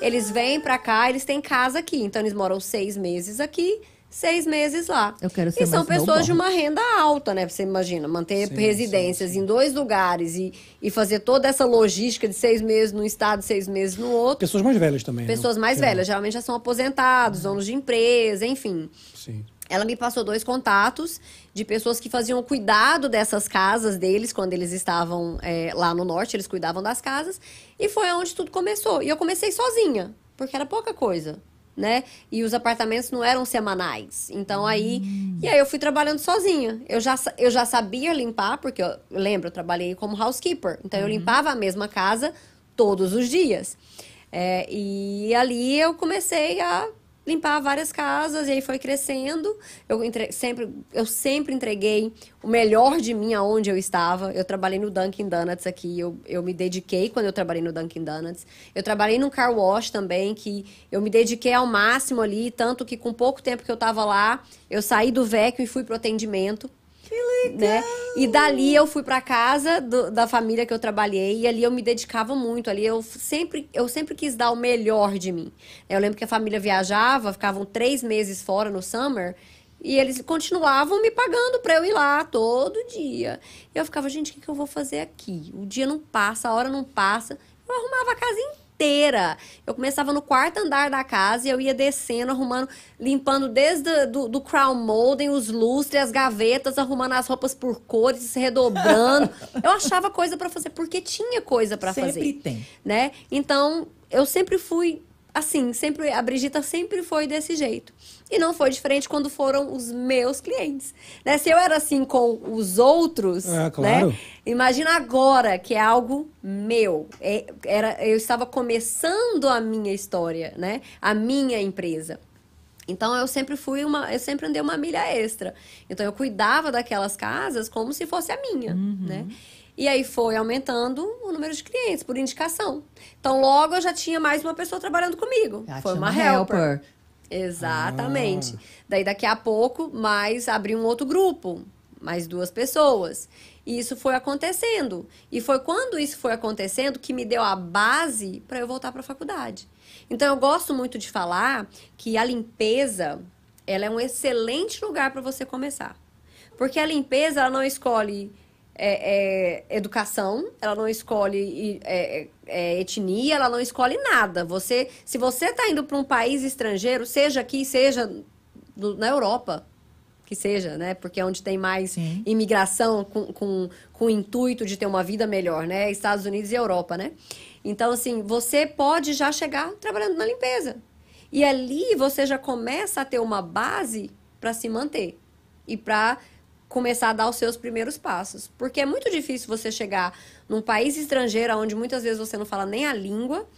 Eles vêm pra cá, eles têm casa aqui. Então, eles moram seis meses aqui, seis meses lá. Eu quero ser E são pessoas de snowboard. uma renda alta, né? Você imagina, manter Sim, residências em dois lugares e, e fazer toda essa logística de seis meses num estado, seis meses no outro. Pessoas mais velhas também. né? Pessoas mais É, velhas, geralmente já são aposentados, donos de empresa, enfim. Sim. Ela me passou dois contatos de pessoas que faziam cuidado dessas casas deles quando eles estavam é, lá no norte, eles cuidavam das casas. E foi onde tudo começou. E eu comecei sozinha, porque era pouca coisa, né? E os apartamentos não eram semanais. Então aí. E aí eu fui trabalhando sozinha. Eu já, eu já sabia limpar, porque eu, eu lembro, eu trabalhei como housekeeper. Então eu limpava a mesma casa todos os dias. É, e ali eu comecei a limpar várias casas e aí foi crescendo. Eu entre- sempre, eu sempre entreguei o melhor de mim aonde eu estava. Eu trabalhei no Dunkin' Donuts aqui, eu, eu me dediquei quando eu trabalhei no Dunkin' Donuts. Eu trabalhei no car wash também, que eu me dediquei ao máximo ali, tanto que com pouco tempo que eu tava lá, eu saí do VEC e fui pro atendimento. Né? E dali eu fui pra casa do- da família que eu trabalhei e ali eu me dedicava muito. Ali eu sempre, eu sempre quis dar o melhor de mim. Eu lembro que a família viajava, ficavam três meses fora no summer e eles continuavam me pagando pra eu ir lá todo dia. E eu ficava, gente, o que, que eu vou fazer aqui? O dia não passa, a hora não passa. Eu arrumava a casa inteira. Eu começava no quarto andar da casa e eu ia descendo, arrumando, limpando desde do, do crown molding, os lustres, as gavetas, arrumando as roupas por cores, se redobrando. [LAUGHS] eu achava coisa pra fazer, porque tinha coisa Sempre fazer tem. né? Então, eu sempre fui assim, sempre a Brigita sempre foi desse jeito. E não foi diferente quando foram os meus clientes. Né? Se eu era assim com os outros, É, claro. né? Imagina agora que é algo meu. É- era, eu estava começando a minha história, né? A minha empresa. Então eu sempre fui uma, eu sempre andei uma milha extra. Então eu cuidava daquelas casas como se fosse a minha, né? E aí foi aumentando o número de clientes por indicação. Então logo eu já tinha mais uma pessoa trabalhando comigo. Já foi chama uma helper. Exatamente. Ah. Daí daqui a pouco, mais abri um outro grupo, mais duas pessoas. E isso foi acontecendo. E foi quando isso foi acontecendo que me deu a base para eu voltar para a faculdade. Então eu gosto muito de falar que a limpeza, ela é um excelente lugar para você começar. Porque a limpeza, ela não escolhe é, é, educação, ela não escolhe e, é, é, etnia, ela não escolhe nada. Você, se você está indo para um país estrangeiro, seja aqui, seja do- na Europa, que seja, né? Porque é onde tem mais Sim. imigração com, com, com o intuito de ter uma vida melhor, né? Estados Unidos e Europa, né? Então, assim, você pode já chegar trabalhando na limpeza. E ali você já começa a ter uma base para se manter e para começar a dar os seus primeiros passos. Porque é muito difícil você chegar num país estrangeiro onde muitas vezes você não fala nem a língua,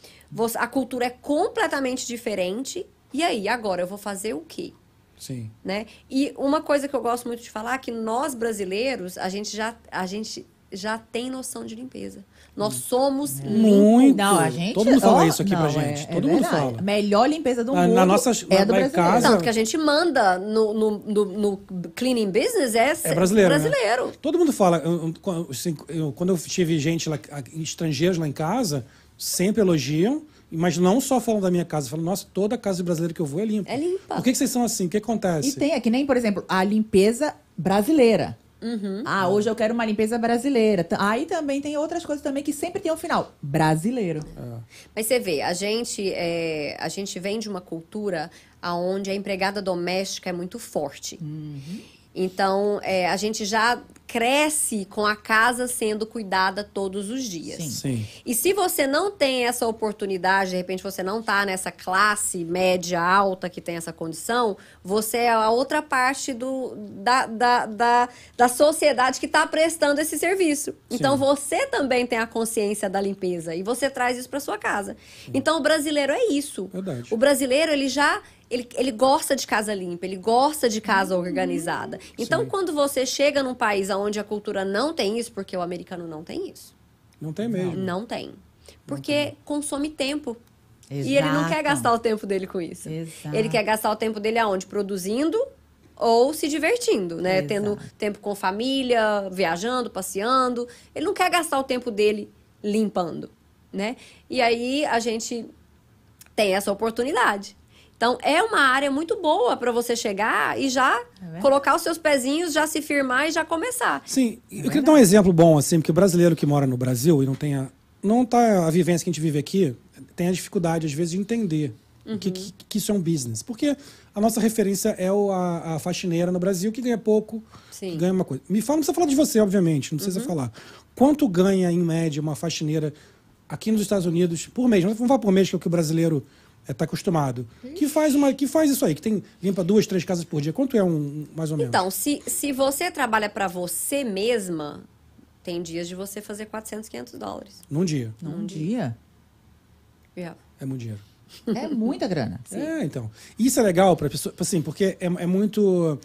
a cultura é completamente diferente. E aí, agora eu vou fazer o quê? Sim. né? E uma coisa que eu gosto muito de falar é que nós brasileiros, a gente já, a gente já tem noção de limpeza. Nós somos limpos. Muito. Não, a gente. Todo mundo fala ó, isso aqui pra não, gente. é- é Todo mundo verdade. fala. A melhor limpeza do Na- mundo na nossa- é do brasileiro. casa- Tanto que a gente manda no, no, no, no cleaning business é, É brasileiro. né? brasileiro. Todo mundo fala. eu- eu- quando- assim, eu- quando eu tive gente lá, estrangeiros lá em casa, sempre elogiam, mas não só falam da minha casa, falam, nossa, toda casa brasileira que eu vou é limpa. É limpa. Por que, que vocês são assim? O que acontece? E tem aqui nem, por exemplo, a limpeza brasileira. Ah, hoje eu quero uma limpeza brasileira. Aí também tem outras coisas também que sempre tem o final. Brasileiro. Mas você vê, a gente, é, a gente vem de uma cultura onde a empregada doméstica é muito forte. Então, é, a gente já cresce com a casa sendo cuidada todos os dias. Sim. Sim. E se você não tem essa oportunidade, de repente você não tá nessa classe média alta que tem essa condição, você é a outra parte do, da, da, da, da sociedade que está prestando esse serviço. Então você também tem a consciência da limpeza e você traz isso para sua casa. Então o brasileiro é isso. Verdade. O brasileiro, ele já. Ele, ele gosta de casa limpa, ele gosta de casa organizada. Então, Sim. quando você chega num país onde a cultura não tem isso, porque o americano não tem isso. Não tem mesmo. Não tem. Porque consome tempo. E ele não quer Exato. gastar o tempo dele com isso. Exato. Ele quer gastar o tempo dele aonde? Produzindo ou se divertindo, né? Exato. Tendo tempo com família, viajando, passeando. Ele não quer gastar o tempo dele limpando, né? E aí a gente tem essa oportunidade. Então, é uma área muito boa para você chegar e já verdade. colocar os seus pezinhos, já se firmar e já começar. Sim, eu queria dar um exemplo bom, assim, porque o brasileiro que mora no Brasil e não tem a, não tá a vivência que a gente vive aqui, tem a dificuldade, às vezes, de entender que, que, que isso é um business. Porque a nossa referência é o, a, a faxineira no Brasil, que ganha pouco, Sim. que ganha uma coisa. Me fala, não precisa falar de você, obviamente, não precisa falar. Quanto ganha, em média, uma faxineira aqui nos Estados Unidos por mês? Vamos falar por mês, que é o que o brasileiro está acostumado. Que faz, uma, que faz isso aí, que tem limpa duas, três casas por dia. Quanto é um, mais ou menos? Então, se, se você trabalha para você mesma, tem dias de você fazer 400, 500 dólares. Num dia. Num dia. Yeah. É muito dinheiro. É muita grana. [LAUGHS] É, então. Isso é legal para pessoa, assim, porque é, é muito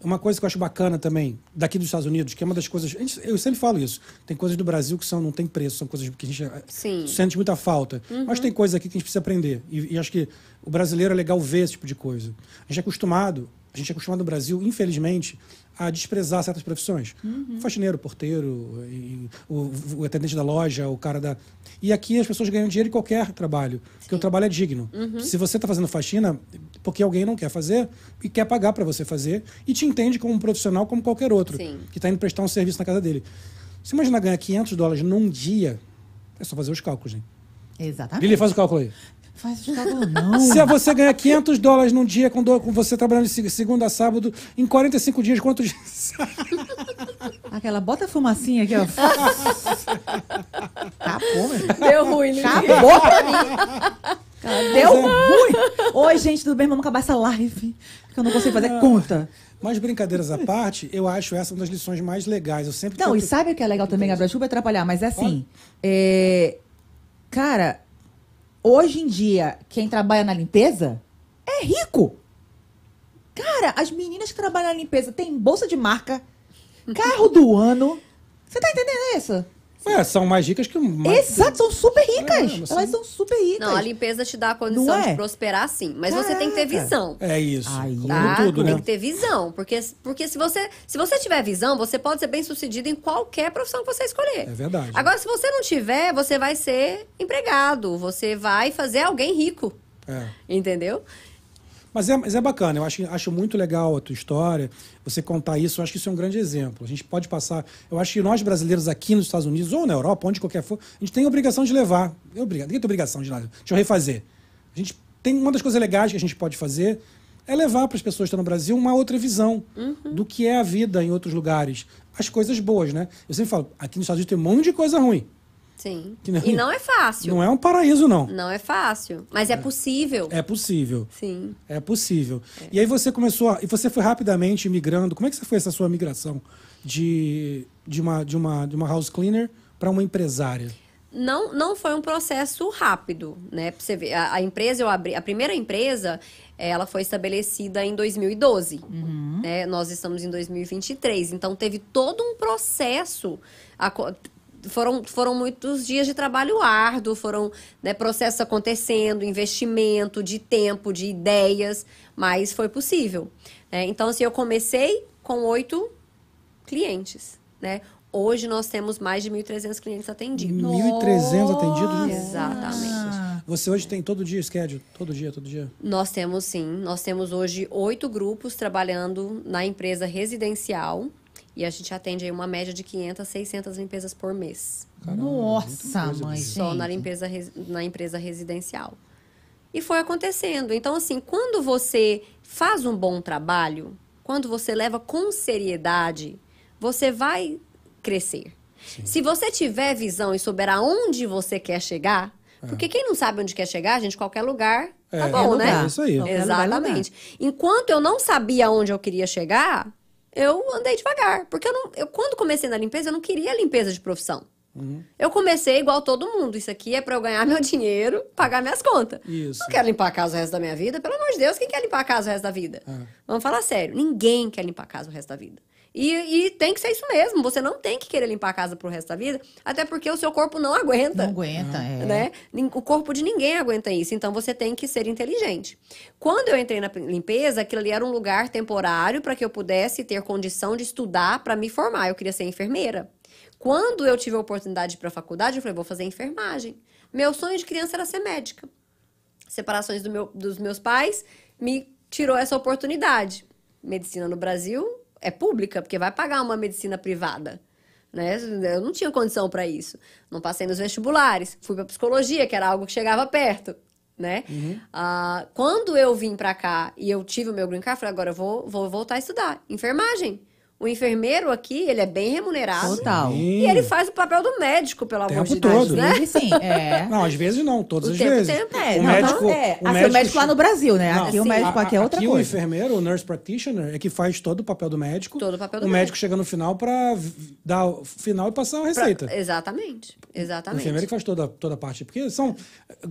uma coisa que eu acho bacana também daqui dos Estados Unidos, que é uma das coisas, gente- eu sempre falo isso. Tem coisas do Brasil que são não tem preço, são coisas que a gente eh, Sim. sente muita falta. Mas tem coisas aqui que a gente precisa aprender. E, e acho que o brasileiro é legal ver esse tipo de coisa. A gente é acostumado, a gente é acostumado no Brasil, infelizmente, a desprezar certas profissões. O faxineiro, porteiro, e o, o atendente da loja, o cara da. E aqui as pessoas ganham dinheiro em qualquer trabalho, porque o trabalho é digno. Se você está fazendo faxina, porque alguém não quer fazer e quer pagar para você fazer e te entende como um profissional como qualquer outro Sim. que está indo prestar um serviço na casa dele. Você imagina ganhar 500 dólares num dia? É só fazer os cálculos, hein? Exatamente. Lili, faz o cálculo aí. Faz não. [LAUGHS] Se você ganhar 500 dólares num dia com, do- com você trabalhando de se- segunda a sábado, em 45 dias, quantos dias? [LAUGHS] Aquela, bota a fumacinha aqui, ó. [LAUGHS] Acabou, meu. Deu ruim, né? Acabou pra mim. Deu ruim. Oi, gente, tudo bem? Vamos acabar essa live. Que eu não consigo fazer conta. Mas brincadeiras à parte, eu acho essa uma das lições mais legais. Eu sempre Não, e tento- sabe o que é legal também, Gabriel? Desculpa atrapalhar, mas é assim. é, Cara, hoje em dia, quem trabalha na limpeza é rico. Cara, as meninas que trabalham na limpeza têm bolsa de marca, carro do ano. Você tá entendendo isso? É, são mais ricas que mais... Exato, são super ricas. É, mas Elas são super ricas. Não, a limpeza te dá a condição é? de prosperar sim. Mas você tem que ter Caraca. visão. É isso. Aí, Tá? tudo, tem né? que ter visão. Porque, porque se, você, se você tiver visão, você pode ser bem sucedido em qualquer profissão que você escolher. É verdade. Agora, se você não tiver, você vai ser empregado. Você vai fazer alguém rico. É. Entendeu? Mas é, mas é bacana, eu acho, acho muito legal a tua história, você contar isso, eu acho que isso é um grande exemplo. A gente pode passar. Eu acho que nós brasileiros aqui nos Estados Unidos, ou na Europa, onde qualquer for, a gente tem a obrigação de levar. Eu, obrigado. Ninguém tem obrigação de nada. Deixa eu refazer. A gente tem uma das coisas legais que a gente pode fazer é levar para as pessoas que estão no Brasil uma outra visão do que é a vida em outros lugares. As coisas boas, né? Eu sempre falo, aqui nos Estados Unidos tem um monte de coisa ruim. Sim. Não- E não é fácil. Não é um paraíso, não. Não é fácil. Mas é, possível. É possível. Sim. É possível. E aí você começou, a- e você foi rapidamente migrando. Como é que você foi essa sua migração de, de, uma, de, uma, de uma house cleaner para uma empresária? não, não foi um processo rápido, né? Pra você ver, a, a empresa eu abri, a primeira empresa, ela foi estabelecida em 2012, né? Nós estamos em 2023, então teve todo um processo. aco- Foram, foram muitos dias de trabalho árduo, foram né, processos acontecendo, investimento de tempo, de ideias, mas foi possível. né? Então, assim, eu comecei com oito clientes, né? Hoje nós temos mais de 1.300 clientes atendidos. 1.300 atendidos? Exatamente. Você hoje tem todo dia schedule? Todo dia, todo dia? Nós temos sim, nós temos hoje oito grupos trabalhando na empresa residencial e a gente atende aí uma média de 500 a 600 limpezas por mês. Nossa, mãe, Só na limpeza na empresa residencial. E foi acontecendo. Então, assim, quando você faz um bom trabalho, quando você leva com seriedade, você vai crescer. Se você tiver visão e souber aonde você quer chegar, porque quem não sabe onde quer chegar, gente, qualquer lugar É, tá bom, é né? lugar. É isso aí. Qualquer lugar é Exatamente. Enquanto eu não sabia onde eu queria chegar, eu andei devagar. Porque eu não, eu, quando comecei na limpeza, eu não queria limpeza de profissão. Uhum. Eu comecei igual todo mundo. Isso aqui é pra eu ganhar [LAUGHS] meu dinheiro, pagar minhas contas. Isso. Não quero limpar a casa o resto da minha vida. Pelo amor de Deus, quem quer limpar a casa o resto da vida? É. Vamos falar sério. Ninguém quer limpar a casa o resto da vida. E, e tem que ser isso mesmo. Você não tem que querer limpar a casa pro resto da vida, até porque o seu corpo não aguenta Não aguenta, é. né? O corpo de ninguém aguenta isso, então você tem que ser inteligente. Quando eu entrei na limpeza, aquilo ali era um lugar temporário para que eu pudesse ter condição de estudar para me formar. Eu queria ser enfermeira. Quando eu tive a oportunidade de ir para a faculdade, eu falei, vou fazer enfermagem. Meu sonho de criança era ser médica. Separações do meu- dos meus pais me tirou essa oportunidade. Medicina no Brasil é pública, porque vai pagar uma medicina privada. Né? Eu não tinha condição para isso. Não passei nos vestibulares. Fui para psicologia, que era algo que chegava perto. Né? Ah, quando eu vim para cá e eu tive o meu green card, eu falei, agora eu vou, vou voltar a estudar. Enfermagem. O enfermeiro aqui, ele é bem remunerado. Total. E ele faz o papel do médico, pelo amor Tempo de Deus, todo. né? Ele sim, é. [LAUGHS] Não, às vezes não, todas O as tempo, vezes. tempo. É, o não, médico, é. o assim, o médico lá no Brasil, né? Não, aqui o sim. médico aqui é outra aqui o coisa. enfermeiro, o nurse practitioner, é que faz todo o papel do médico. Todo o papel do O médico médico. chega no final para dar o final e passar a Pra- receita. Exatamente. O Exatamente. enfermeiro que faz toda, toda a parte. Porque são.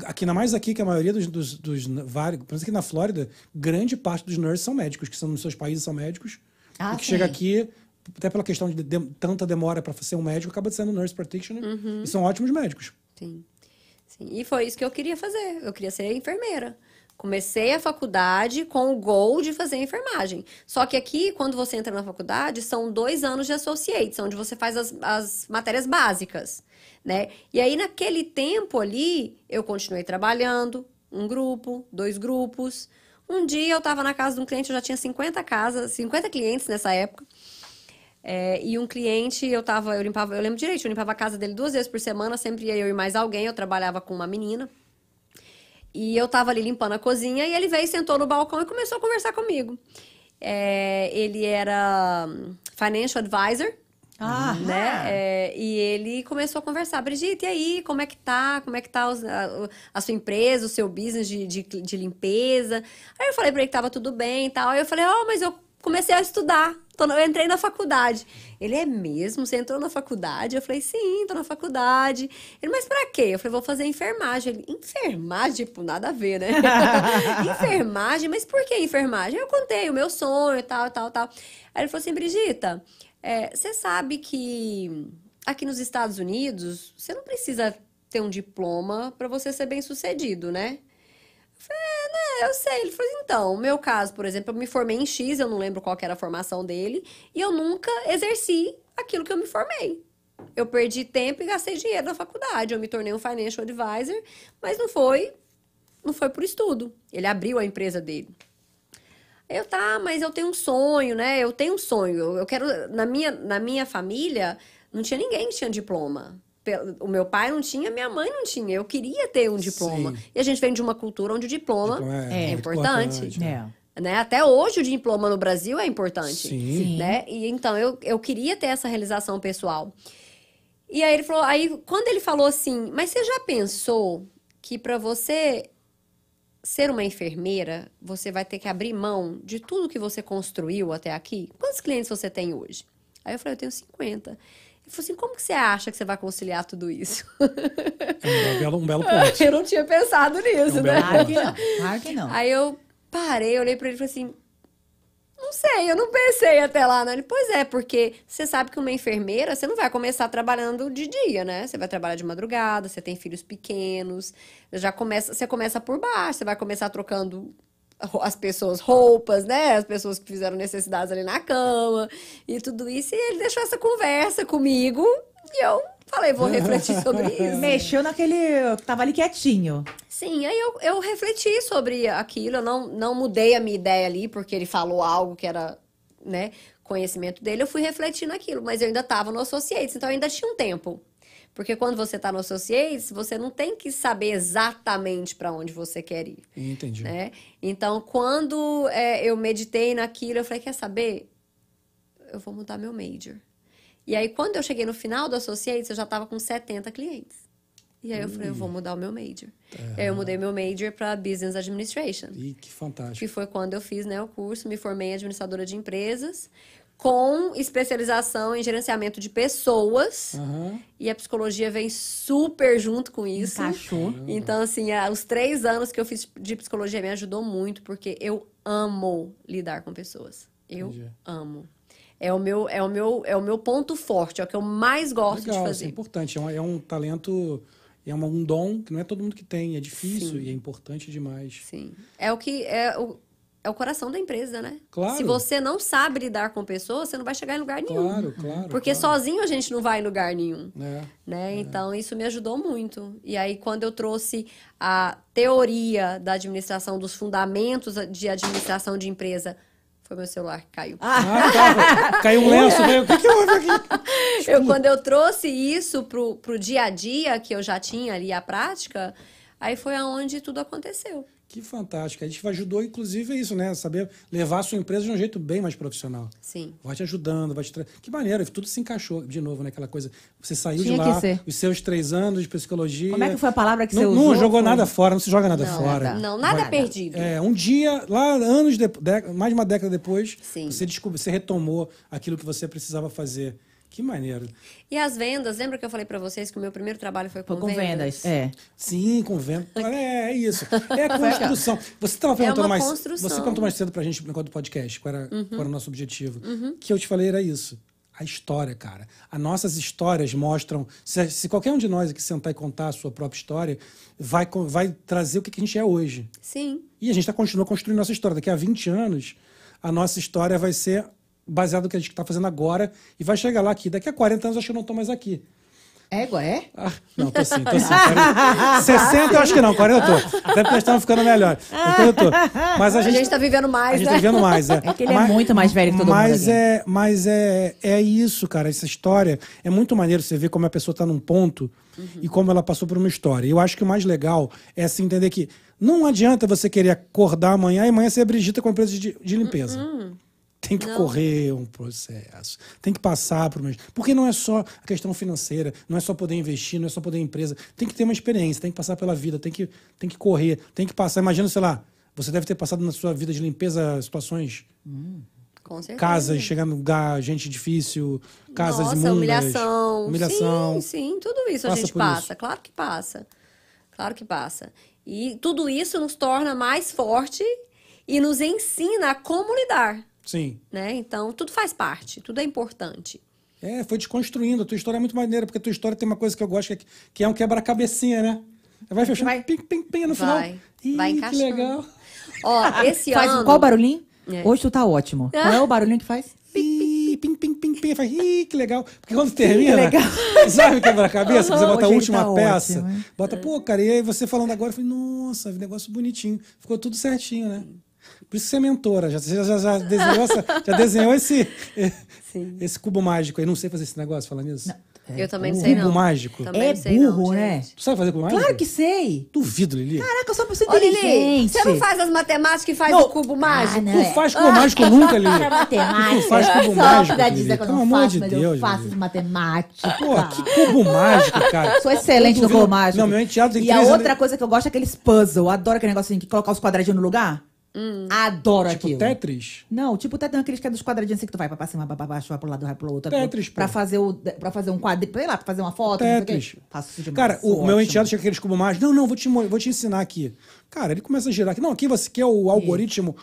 Aqui, ainda mais aqui, que a maioria dos, dos, dos vários. Por exemplo, aqui na Flórida, grande parte dos nurses são médicos, que são nos seus países são médicos. Ah, e que sim. chega aqui, até pela questão de, de- tanta demora para ser um médico, acaba sendo nurse practitioner. Uhum. E são ótimos médicos. Sim. Sim. E foi isso que eu queria fazer. Eu queria ser enfermeira. Comecei a faculdade com o goal de fazer enfermagem. Só que aqui, quando você entra na faculdade, são dois anos de associates, onde você faz as, as matérias básicas, né? E aí, naquele tempo ali, eu continuei trabalhando, um grupo, dois grupos. Um dia eu estava na casa de um cliente, eu já tinha 50 casas, 50 clientes nessa época. É, e um cliente, eu tava, eu limpava, eu lembro direito, eu limpava a casa dele duas vezes por semana, sempre ia eu e mais alguém, eu trabalhava com uma menina. E eu tava ali limpando a cozinha e ele veio, sentou no balcão e começou a conversar comigo. É, ele era hum, financial advisor, Ah, né? É, e ele começou a conversar, Brigitte, e aí, como é que tá? Como é que tá os- a, a sua empresa, o seu business de, de, de limpeza? Aí eu falei pra ele que tava tudo bem e tal. Aí eu falei, ó, mas eu comecei a estudar. Eu entrei na faculdade. Ele é mesmo? Você entrou na faculdade? Eu falei, sim, tô na faculdade. Ele, mas pra quê? Eu falei, vou fazer enfermagem. Ele, enfermagem? Tipo, nada a ver, né? [LAUGHS] enfermagem? Mas por que enfermagem? Eu contei o meu sonho, tal, tal, tal. Aí ele falou assim, Brigita, é, você sabe que aqui nos Estados Unidos, você não precisa ter um diploma pra você ser bem sucedido, né? Eu falei, é, né, eu sei. Ele falou, então, meu caso, por exemplo, eu me formei em X, eu não lembro qual era a formação dele, e eu nunca exerci aquilo que eu me formei. Eu perdi tempo e gastei dinheiro na faculdade. Eu me tornei um financial advisor, mas não foi, não foi por estudo. Ele abriu a empresa dele. Eu, tá, mas eu tenho um sonho, né? Eu tenho um sonho. Eu, quero. Na minha, na minha família, não tinha ninguém que tinha diploma. O meu pai não tinha, minha mãe não tinha. Eu queria ter um diploma. Sim. E a gente vem de uma cultura onde o diploma, Diploma é, muito importante. né? É. Né? Até hoje o diploma no Brasil é importante. Sim. Sim. Né? E então eu, eu queria ter essa realização pessoal. E aí ele falou, aí quando ele falou assim, mas você já pensou que para você ser uma enfermeira, você vai ter que abrir mão de tudo que você construiu até aqui? Quantos clientes você tem hoje? Aí eu falei, eu tenho 50. Ele falou assim, como que você acha que você vai conciliar tudo isso? [LAUGHS] É um belo, um belo [LAUGHS] ponto. eu não tinha pensado nisso, É um né? belo Claro que não. Claro que não. Aí eu parei, olhei pra ele e falei assim: Não sei, eu não pensei até lá, né? Ele, pois é, porque você sabe que uma enfermeira, você não vai começar trabalhando de dia, né? Você vai trabalhar de madrugada, você tem filhos pequenos, já começa, você começa por baixo, você vai começar trocando ro- as pessoas roupas, né? As pessoas que fizeram necessidades ali na cama e tudo isso. E ele deixou essa conversa comigo e eu falei, vou [LAUGHS] refletir sobre isso. Mexeu naquele. Tava ali quietinho. Sim, aí eu, eu refleti sobre aquilo, eu não, não mudei a minha ideia ali, porque ele falou algo que era, né, conhecimento dele, eu fui refletir naquilo, mas eu ainda estava no Associates, então eu ainda tinha um tempo. Porque quando você está no Associates, você não tem que saber exatamente para onde você quer ir, Entendi. né? Então, quando é, eu meditei naquilo, eu falei, quer saber? Eu vou mudar meu major. E aí, quando eu cheguei no final do Associates, eu já estava com 70 clientes. E aí eu falei, eu vou mudar o meu major. E aí eu mudei meu major para Business Administration. Ih, que fantástico. Que foi quando eu fiz né, o curso, me formei em administradora de empresas, com especialização em gerenciamento de pessoas. Aham. E a psicologia vem super junto com isso. Encaixou. Então, assim, os três anos que eu fiz de psicologia me ajudou muito, porque eu amo lidar com pessoas. Eu Entendi. amo. É o, meu, é, o meu, é o meu ponto forte, é o que eu mais gosto Legal, de é fazer. importante. É um, é um talento, é uma- um dom que não é todo mundo que tem. É difícil e é importante demais. Sim. É o que. É o, é o coração da empresa, né? Claro. Se você não sabe lidar com pessoas, você não vai chegar em lugar nenhum. Claro, claro. Porque claro. sozinho a gente não vai em lugar nenhum. É. Né? Então, isso me ajudou muito. E aí, quando eu trouxe a teoria da administração, dos fundamentos de administração de empresa, foi meu celular que caiu. Ah, tá. [LAUGHS] Caiu um lenço, veio. O que, que houve aqui? Eu, quando eu trouxe isso pro, pro dia a dia, que eu já tinha ali a prática, aí foi aonde tudo aconteceu. Que fantástico. A gente ajudou, inclusive, isso, né? Saber levar a sua empresa de um jeito bem mais profissional. Sim. Vai te ajudando, vai te tra... Que maneiro, tudo se encaixou de novo, né? Aquela coisa. Você saiu Tinha de que lá, ser. os seus três anos de psicologia. Como é que foi a palavra que não, você não usou? jogou Foi- nada fora, não se joga nada Não, fora. Não, nada Nada. é perdido. É, um dia, lá anos depois, mais de uma década depois, Sim. você descobriu, você retomou aquilo que você precisava fazer. Que maneiro. E as vendas, lembra que eu falei pra vocês que o meu primeiro trabalho foi com, Foi com vendas. É. Sim, com vento. [LAUGHS] É, é isso. É a construção. Você estava perguntando uma mais. construção. Você perguntou mais cedo pra gente enquanto podcast, qual era, qual era o nosso objetivo. que eu te falei era isso. A história, cara. As nossas histórias mostram. Se, se qualquer um de nós aqui sentar e contar a sua própria história, vai, vai trazer o que que a gente é hoje. Sim. E a gente tá, continua construindo nossa história. Daqui a 20 anos, a nossa história vai ser baseada no que a gente está fazendo agora e vai chegar lá aqui. Daqui a 40 anos, eu acho que eu não estou mais aqui. Égua, é? Ah, não, tô sim, tô sim. 40, 60 eu acho que não, 40 eu tô. Até porque nós estamos ficando melhor. Mas eu tô. Mas a A gente, gente tá vivendo a mais, gente né? tá vivendo mais. É, É que ele é muito mais velho que todo mundo mas aqui. É, mas é, é isso, cara. Essa história é muito maneiro você ver como a pessoa tá num ponto e como ela passou por uma história. E eu acho que o mais legal é se entender que não adianta você querer acordar amanhã e amanhã ser a Brigita com a empresa de, de limpeza. Tem que correr um processo, tem que passar por uma. Porque não é só a questão financeira, não é só poder investir, não é só poder empresa. Tem que ter uma experiência, tem que passar pela vida, tem que, tem que correr, tem que passar. Imagina, sei lá, você deve ter passado na sua vida de limpeza situações, Com certeza. casas, chegar no lugar, gente difícil, casas Nossa, imundas. humilhação. Humilhação. Sim, sim, tudo isso a Passa gente por passa. isso. Claro que passa. Claro que passa. E tudo isso nos torna mais forte e nos ensina a como lidar, Sim. né? Então, tudo faz parte, tudo é importante. É, foi desconstruindo. A tua história é muito maneira, porque a tua história tem uma coisa que eu gosto, que é, que é um quebra-cabecinha, né? Vai fechando, Vai. pim, pim, pim, no Vai. final. Ih, Vai que encaixando. legal. Ó, [LAUGHS] esse Faz ano... qual barulhinho? É. Hoje tu tá ótimo. Qual é o barulhinho que faz? Ih, pim, pim, pim, pim. Faz, ih, que legal. Porque quando termina, legal. [LAUGHS] sabe quebra-cabeça? Você Aham, bota a hoje ele última tá peça, ótimo, bota, pô, cara, e aí você falando agora, eu falei, nossa, negócio bonitinho. Ficou tudo certinho, né? Por isso que você é mentora, já, já, já, desenhou, essa- já desenhou esse, Sim. esse cubo mágico aí. Não sei fazer esse negócio, falando nisso. Eu também não um sei, cubo não. mágico. Também É não sei, não, burro, né? gente. Tu sabe fazer cubo mágico? Claro que sei. Duvido, Lili. Caraca, eu sou uma pessoa Ô, Lili, inteligente. você não faz as matemáticas que faz Não. o cubo mágico? Ah, não, Tu é. faz cubo mágico nunca, Lili. [LAUGHS] Para matemática. Tu faz cubo mágico, Lili. dizer que eu Pelo não amor faço, de mas Deus, eu faço Lili. matemática. Pô, que cubo mágico, cara. Sou excelente no cubo mágico. Não, meu enteado tem E a outra coisa que eu gosto é aqueles puzzle. Adoro aquele negocinho que colocar os quadradinhos no lugar. Adoro Tipo aquilo. Tetris? Não, tipo, tá dando aqueles que é dos quadradinhos assim que tu vai pra cima, vai pra baixo, vai pro lado, vai pro outro. pro Tetris, outro, Pra pô. fazer, o, pra fazer um quadro, sei lá, pra fazer uma foto. Tetris. Faço isso demais. Cara, o sou meu enteado chega aqueles cubos mágicos. Não, não, vou te, vou te ensinar aqui. Cara, ele começa a girar aqui. Não, aqui você quer o algoritmo.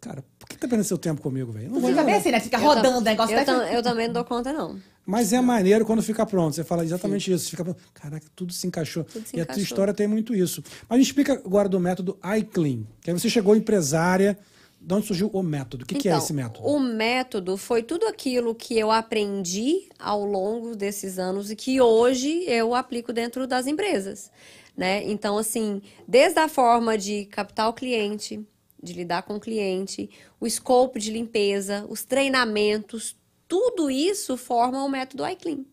Cara, por que tá perdendo seu tempo comigo, velho? Não fica bem assim, né? Fica Eu rodando o negócio. Eu, até tam- eu também não dou conta, não. Mas é maneiro quando fica pronto. Você fala exatamente isso. Você fica pronto. Caraca, tudo se encaixou. Tudo se e a tua encaixou. história tem muito isso. Mas me explica agora do método iClean. Que aí você chegou empresária. De onde surgiu o método? O que, que é Então, esse método? O método foi tudo aquilo que eu aprendi ao longo desses anos e que hoje eu aplico dentro das empresas. Né? Então, assim, desde a forma de captar o cliente, de lidar com o cliente, o escopo de limpeza, os treinamentos, tudo isso forma o método iClean.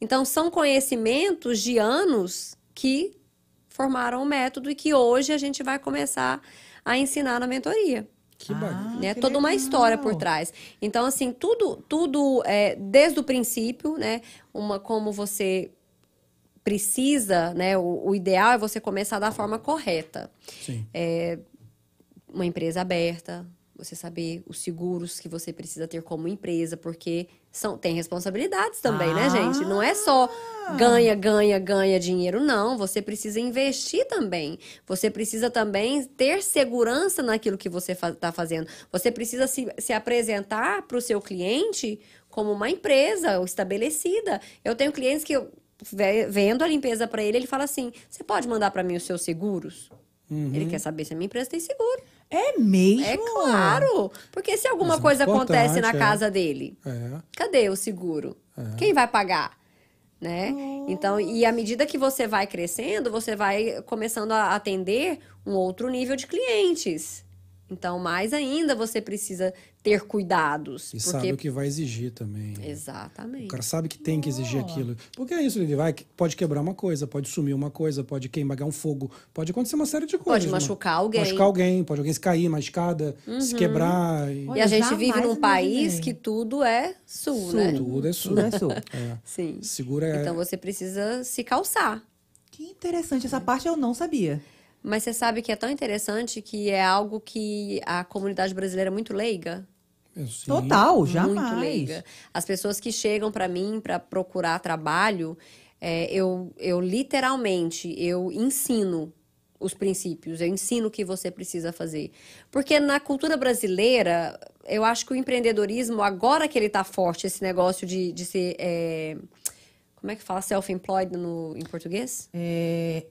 Então, são conhecimentos de anos que formaram o método e que hoje a gente vai começar a ensinar na mentoria Que bacana. né? que Toda uma legal. história por trás. Então, assim, tudo, tudo é, desde o princípio, né? Uma como você precisa, né? O, o ideal é você começar da forma correta. Sim. Uma empresa aberta, você saber os seguros que você precisa ter como empresa, porque são, tem responsabilidades também, né, Ah. gente? Não é só ganha, ganha, ganha dinheiro, não. Você precisa investir também. Você precisa também ter segurança naquilo que você está fazendo. Você precisa se, se apresentar para o seu cliente como uma empresa estabelecida. Eu tenho clientes que eu ve- vendo a limpeza para ele, ele fala assim: você pode mandar para mim os seus seguros? Uhum. Ele quer saber se a minha empresa tem seguro. É mesmo? É claro. Porque se alguma Mas é coisa importante, acontece na é. casa dele, É. cadê o seguro? Quem vai pagar? Né? Então, e à medida que você vai crescendo, você vai começando a atender um outro nível de clientes. Então, mais ainda você precisa ter cuidados. E porque... sabe o que vai exigir também. Exatamente. O cara sabe que tem que exigir aquilo. Porque é isso, ele vai, pode quebrar uma coisa, pode sumir uma coisa, pode queimar um fogo, pode acontecer uma série de coisas. Pode né? machucar alguém. Uhum. Machucar alguém, pode alguém se cair, uma escada, se quebrar. E... E Olha, a gente vive num país que tudo é sul, Sul. né? Tudo é sul. Tudo é sul. [LAUGHS] É. Sim. Segura é. Então você precisa se calçar. Que interessante, essa parte eu não sabia. Mas você sabe que é tão interessante que é algo que a comunidade brasileira é muito leiga. sim. Total, jamais. Muito leiga. As pessoas que chegam para mim para procurar trabalho, é, eu, eu literalmente eu ensino os princípios, eu ensino o que você precisa fazer. Porque na cultura brasileira, eu acho que o empreendedorismo, agora que ele tá forte, esse negócio de, de ser. é, como é que fala self-employed no, em português? É,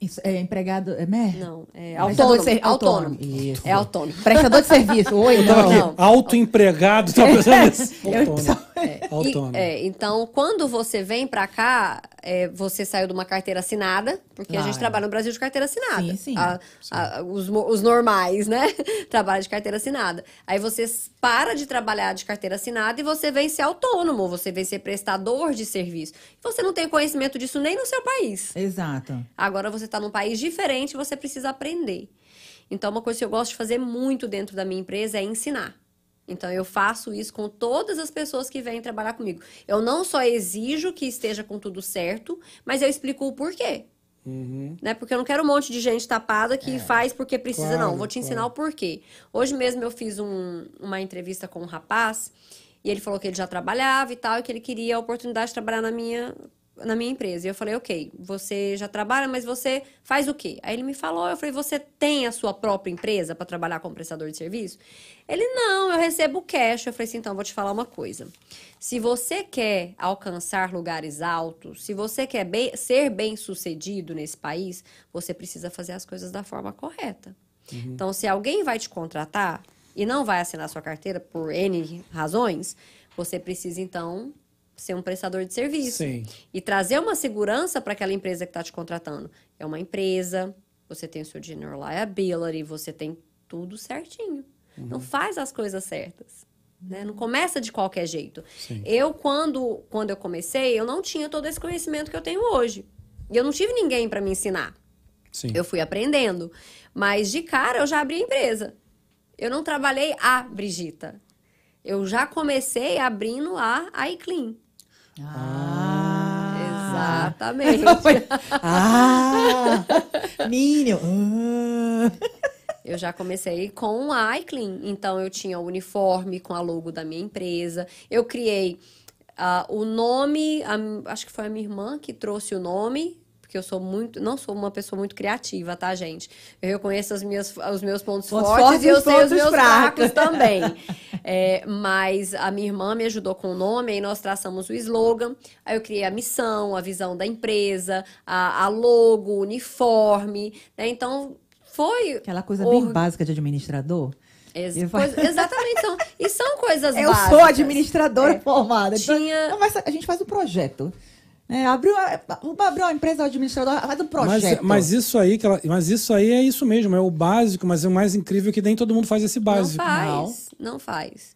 isso, é empregado. É, né? Não, é autônomo. ser- autônomo. Isso. É autônomo. Prestador de serviço. Oi, não. aqui, não. autoempregado, tava pensando [LAUGHS] nisso. Eu- [LAUGHS] Autônomo. E, Autônomo. é, então, quando você vem pra cá, é, você saiu de uma carteira assinada, porque a gente Claro. trabalha no Brasil de carteira assinada. Sim, sim. A- a- os, os normais, né? [LAUGHS] Trabalham de carteira assinada. Aí você para de trabalhar de carteira assinada e você vem ser autônomo, você vem ser prestador de serviço. Você não tem conhecimento disso nem no seu país. Exato. Agora você está num país diferente, você precisa aprender. Então, uma coisa que eu gosto de fazer muito dentro da minha empresa é ensinar. Então, eu faço isso com todas as pessoas que vêm trabalhar comigo. Eu não só exijo que esteja com tudo certo, mas eu explico o porquê. Uhum. Né? Porque eu não quero um monte de gente tapada que faz porque precisa, Claro, não. Vou te ensinar claro. o porquê. Hoje mesmo eu fiz um- uma entrevista com um rapaz e ele falou que ele já trabalhava e tal, e que ele queria a oportunidade de trabalhar na minha, na minha empresa. E eu falei, ok, você já trabalha, mas você faz o quê? Aí ele me falou, eu falei, você tem a sua própria empresa para trabalhar como prestador de serviço? Ele, não, eu recebo cash. Eu falei assim, então, vou te falar uma coisa. Se você quer alcançar lugares altos, se você quer bem- ser bem sucedido nesse país, você precisa fazer as coisas da forma correta. Então, se alguém vai te contratar e não vai assinar sua carteira por N razões, você precisa, então, ser um prestador de serviço. Sim. E trazer uma segurança para aquela empresa que está te contratando. É uma empresa, você tem o seu general liability, você tem tudo certinho. Não faz as coisas certas. Né? Não começa de qualquer jeito. Sim. Eu, quando, quando eu comecei, eu não tinha todo esse conhecimento que eu tenho hoje. E eu não tive ninguém para me ensinar. Sim. Eu fui aprendendo. Mas de cara eu já abri a empresa. Eu não trabalhei a Brigita. Eu já comecei abrindo a iClean. Ah. Exatamente. [LAUGHS] ah! [LAUGHS] Ninho. Ah. Eu já comecei com a iClean. Então, eu tinha o uniforme com a logo da minha empresa. Eu criei ah, o nome, a- acho que foi a minha irmã que trouxe o nome. Porque eu sou muito, não sou uma pessoa muito criativa, tá, gente? Eu reconheço as minhas, os meus pontos Pontos fortes, fortes e eu sei os meus fracos. fracos também. [LAUGHS] É, mas a minha irmã me ajudou com o nome, aí nós traçamos o slogan, aí eu criei a missão, a visão da empresa, a, a logo, o uniforme, né? Então, foi Aquela coisa bem Or- básica de administrador. Ex- Eu coisa- exatamente, são, e são coisas [LAUGHS] Eu básicas. sou administradora formada. então- Tinha- mas a gente faz um projeto. É, abriu, abrir uma empresa administradora, faz um Mas, projeto. mas isso aí, que ela- mas isso aí é isso mesmo, é o básico, mas é o mais incrível que nem todo mundo faz esse Não básico. faz, não faz.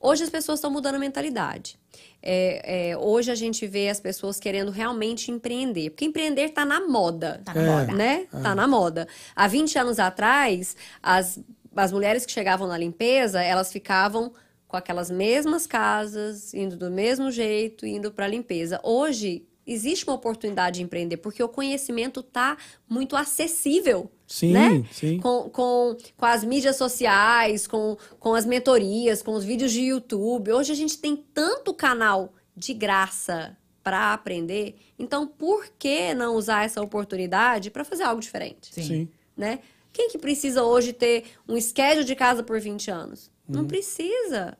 Hoje as pessoas estão mudando a mentalidade. É, é, hoje a gente vê as pessoas querendo realmente empreender. Porque empreender está na moda. Tá na É. moda. Né? Tá na moda. Há 20 anos atrás, as, as mulheres que chegavam na limpeza, elas ficavam com aquelas mesmas casas, indo do mesmo jeito, indo para a limpeza. Hoje, existe uma oportunidade de empreender, porque o conhecimento tá muito acessível. Sim, né? sim. Com, com, com as mídias sociais, com, com as mentorias, com os vídeos de YouTube. Hoje a gente tem tanto canal de graça para aprender. Então, por que não usar essa oportunidade para fazer algo diferente? Sim. Sim. Né? Quem que precisa hoje ter um schedule de casa por 20 anos? Uhum. Não precisa.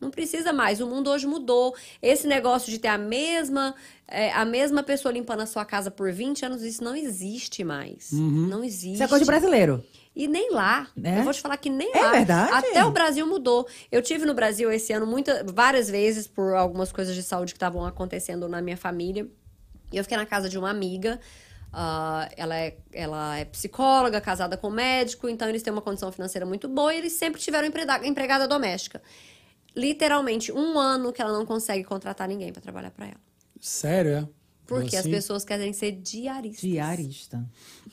Não precisa mais. O mundo hoje mudou. Esse negócio de ter a mesma, é, a mesma pessoa limpando a sua casa por 20 anos, isso não existe mais. Uhum. Não existe. Isso é coisa de brasileiro. E nem lá. Né? Eu vou te falar que nem É lá. verdade? Até o Brasil mudou. Eu tive no Brasil esse ano muita, várias vezes por algumas coisas de saúde que estavam acontecendo na minha família. E eu fiquei na casa de uma amiga ah, ela, é, ela é psicóloga, casada com médico, então eles têm uma condição financeira muito boa e eles sempre tiveram empregada doméstica. Literalmente, um ano que ela não consegue contratar ninguém para trabalhar para ela. Sério, é? Porque as Assim? pessoas querem ser diaristas. Diarista.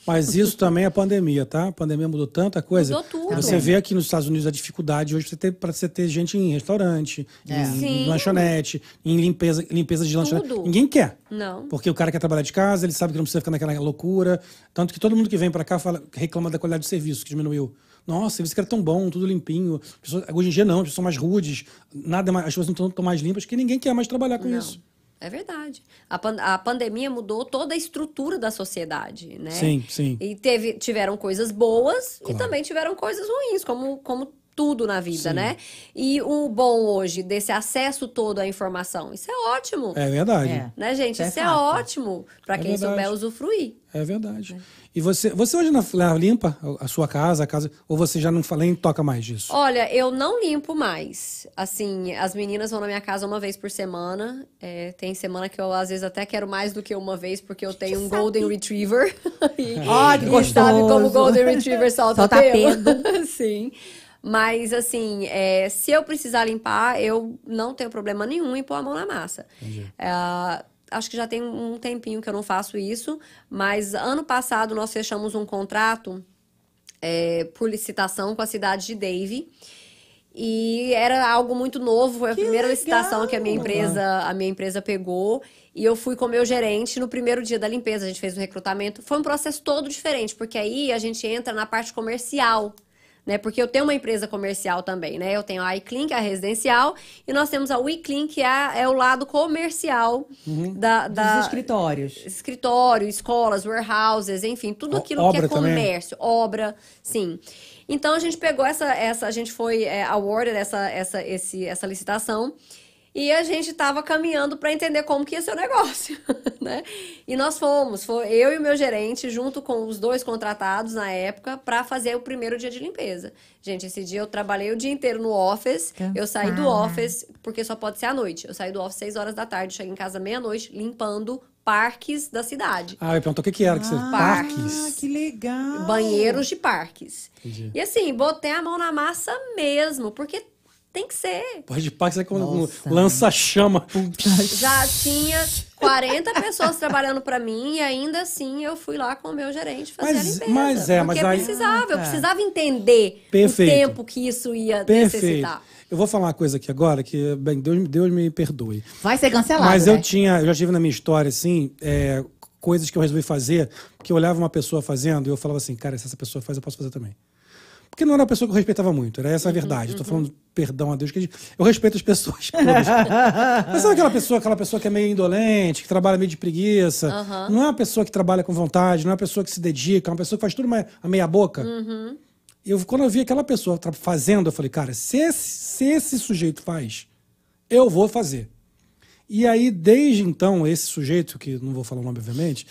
Mas isso [LAUGHS] também é a pandemia, tá? A pandemia mudou tanta coisa. Mudou tudo. Você vê aqui nos Estados Unidos a dificuldade hoje para você ter gente em restaurante, É. em, Sim. lanchonete, em limpeza, limpeza de lanchonete. Tudo. Ninguém quer. Não. Porque o cara quer trabalhar de casa, ele sabe que não precisa ficar naquela loucura. Tanto que todo mundo que vem para cá fala, reclama da qualidade do serviço, que diminuiu. Nossa, serviço que era tão bom, tudo limpinho. As pessoas- hoje em dia não, as pessoas são mais rudes, nada mais, as pessoas não estão tão mais limpas, que ninguém quer mais trabalhar com Não. isso. É verdade. A, pan- a pandemia mudou toda a estrutura da sociedade, né? Sim, sim. E teve, tiveram coisas boas Claro. e também tiveram coisas ruins, como, como tudo na vida, Sim. né? E o bom hoje desse acesso todo à informação, isso é ótimo. É verdade. É. Né, gente? Isso é Isso é, ótimo para É quem verdade. souber usufruir. É verdade. E você, você hoje na, na limpa a sua casa, a casa, ou você já não fala, nem toca mais disso? Olha, eu não limpo mais. Assim, as meninas vão na minha casa uma vez por semana. É, tem semana que eu, às vezes, até quero mais do que uma vez, porque eu tenho um Golden Retriever. [LAUGHS] e, Ai, que e sabe como o gostoso. Golden Retriever solta, Solta pelo. [LAUGHS] Sim. Mas, assim, é, se eu precisar limpar, eu não tenho problema nenhum em pôr a mão na massa. É, acho que já tem um tempinho que eu não faço isso, mas ano passado nós fechamos um contrato é, por licitação com a cidade de Dave. E era algo muito novo, foi a Que primeira legal! licitação que a minha empresa, a minha empresa pegou. E eu fui com o meu gerente no primeiro dia da limpeza, a gente fez o recrutamento. Foi um processo todo diferente, porque aí a gente entra na parte comercial. Né? Porque eu tenho uma empresa comercial também, né? Eu tenho a iClean, que é a residencial, e nós temos a WeClean, que é, é o lado comercial da, da, Dos escritórios. escritório, escolas, warehouses, enfim, tudo O- aquilo que obra é também? comércio, obra, sim. Então a gente pegou essa, essa a gente foi é, awarded essa, essa, esse, essa licitação e a gente estava caminhando para entender como que ia ser o negócio, [LAUGHS] né? E nós fomos, foi eu e o meu gerente junto com os dois contratados na época para fazer o primeiro dia de limpeza. Gente, esse dia eu trabalhei o dia inteiro no office, eu saí do Cansada. office porque só pode ser à noite. Eu saí do office seis horas da tarde, cheguei em casa meia-noite limpando parques da cidade. Ah, eu perguntou o que, que era, que você. Ah, Parques. que legal. Banheiros de parques. Entendi. E assim, botei a mão na massa mesmo, porque tem que ser. Porra de parques é quando Nossa. lança chama. Já tinha 40 pessoas trabalhando pra mim e ainda assim eu fui lá com o meu gerente fazer Mas- a limpeza. mas é, porque mas aí- precisava, eu tá. precisava entender Perfeito. o tempo que isso ia Perfeito. necessitar. Eu vou falar uma coisa aqui agora que, bem, Deus, Deus me perdoe. Vai ser cancelado, Mas eu né? tinha, eu já tive na minha história, assim, é, coisas que eu resolvi fazer, que eu olhava uma pessoa fazendo e eu falava assim, cara, se essa pessoa faz, eu posso fazer também. Porque não era uma pessoa que eu respeitava muito, era Uhum, essa a verdade. Eu tô falando perdão a Deus, que eu respeito as pessoas [LAUGHS] todas. Mas sabe aquela pessoa, aquela pessoa que é meio indolente, que trabalha meio de preguiça? Não é uma pessoa que trabalha com vontade, não é uma pessoa que se dedica, é uma pessoa que faz tudo a meia boca. Uhum. Eu, quando eu vi aquela pessoa fazendo, eu falei, cara, se esse, se esse sujeito faz, eu vou fazer. E aí, desde então, esse sujeito, que não vou falar o nome, obviamente,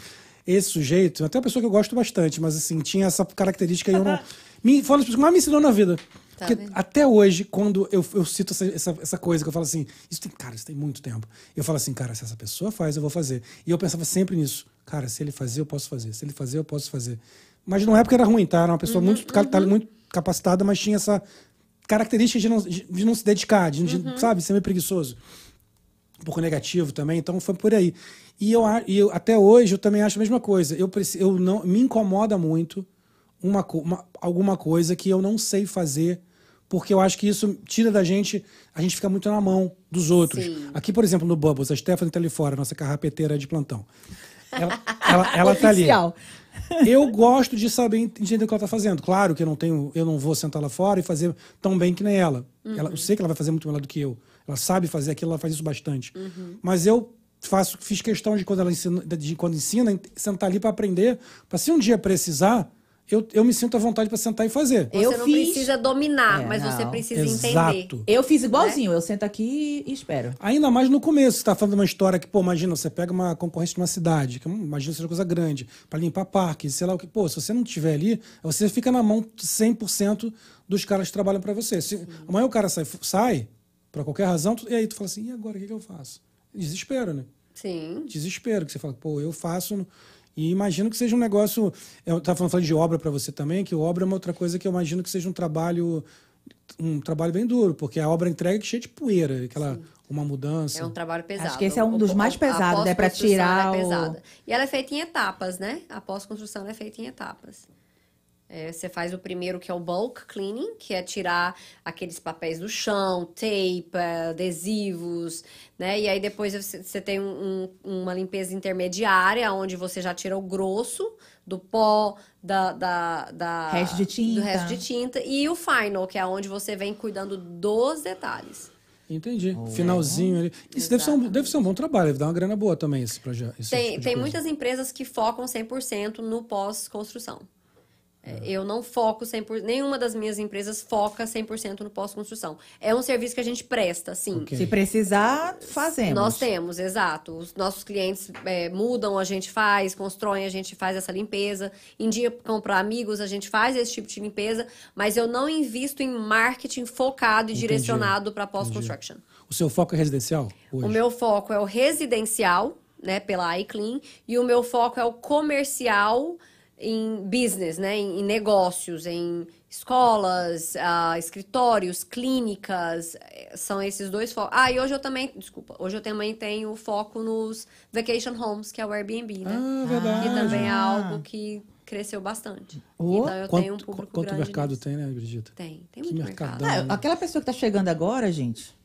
esse sujeito, até uma pessoa que eu gosto bastante, mas assim, tinha essa característica e eu não. [LAUGHS] Me, foi uma das pessoas que mais me ensinou na vida. Tá Porque vendo? até hoje, quando eu, eu cito essa, essa, essa coisa, que eu falo assim, isso tem, cara, isso tem muito tempo. Eu falo assim, cara, se essa pessoa faz, eu vou fazer. E eu pensava sempre nisso. Cara, se ele fazer, eu posso fazer. Se ele fazer, eu posso fazer. Mas não é porque era ruim, tá? Era uma pessoa muito, ca- tá- muito capacitada, mas tinha essa característica de não, de, não se dedicar, de, de, sabe, ser meio preguiçoso um pouco negativo também, então foi por aí. E eu, e eu até hoje eu também acho a mesma coisa. Eu, eu não me incomoda muito uma, uma- alguma coisa que eu não sei fazer, porque eu acho que isso tira da gente, a gente fica muito na mão dos outros. Sim. Aqui, por exemplo, no Bubbles, a Stephanie tá ali fora, nossa carrapeteira de plantão. Ela, ela, ela tá ali. Eu gosto de saber entender o que ela está fazendo. Claro que eu não tenho, eu não vou sentar lá fora e fazer tão bem que nem ela. ela. Eu sei que ela vai fazer muito melhor do que eu. Ela sabe fazer aquilo, ela faz isso bastante. Mas eu faço, fiz questão de quando ela ensina, de quando ensina, sentar ali para aprender, para se um dia precisar, eu, eu me sinto à vontade para sentar e fazer. Você Eu não fiz- precisa dominar, É, mas você não. precisa Exato. entender. Eu fiz igualzinho. Eu sento aqui e espero. Ainda mais no começo, você tá falando de uma história que, pô, imagina, você pega uma concorrência de uma cidade, que hum, imagina seja coisa grande, para limpar parques, sei lá o que. Pô, se você não tiver ali, você fica na mão 100% dos caras que trabalham para você. Se amanhã o cara sai, sai por qualquer razão, tu- e aí tu fala assim, e agora, o que, que eu faço? Desespero, né? Sim. Desespero, que você fala, pô, eu faço. E imagino que seja um negócio. Eu estava falando de obra para você também, que obra é uma outra coisa que eu imagino que seja um trabalho um trabalho bem duro, porque a obra entrega cheia de poeira, aquela uma mudança. É um trabalho pesado. Acho que esse é um O- dos o- mais pesados, né? Pós-construção tirar é o- pesada. E ela é feita em etapas, né? A pós-construção ela é feita em etapas. É, você faz o primeiro, que é o bulk cleaning, que é tirar aqueles papéis do chão, tape, adesivos, né? E aí depois você, tem um- um- uma limpeza intermediária, onde você já tira o grosso do pó, da, da, da- Resto de tinta. do resto de tinta. E o final, que é onde você vem cuidando dos detalhes. Entendi. Finalzinho ali. Isso deve ser, um, deve ser um bom trabalho, deve dar uma grana boa também esse projeto. esse Tem, tipo tem coisa. muitas empresas que focam 100% no pós-construção. É, Eu não foco 100%, nenhuma das minhas empresas foca 100% no pós-construção. É um serviço que a gente presta, sim. Ok. Se precisar, fazemos. Nós temos, exato. Os nossos clientes é, mudam, a gente faz, constroem, a gente faz essa limpeza. Indicam para amigos, a gente faz esse tipo de limpeza, mas eu não invisto em marketing focado e Entendi. direcionado para pós-construction. O seu foco é residencial? Hoje? O meu foco é o residencial, né, pela iClean, e o meu foco é o comercial em business, né, em, em negócios, em escolas, ah, escritórios, clínicas, eh, são esses dois focos. Ah, e hoje eu também, desculpa, hoje eu também tenho foco nos vacation homes, que é o Airbnb, né? Ah, verdade. Que também é algo que cresceu bastante. Oh, então eu Quanto, tenho um público quanto grande mercado nisso. tem, né, Brigitte? Tem, tem Que muito mercadão. mercado. Ah, aquela pessoa que tá chegando agora, gente,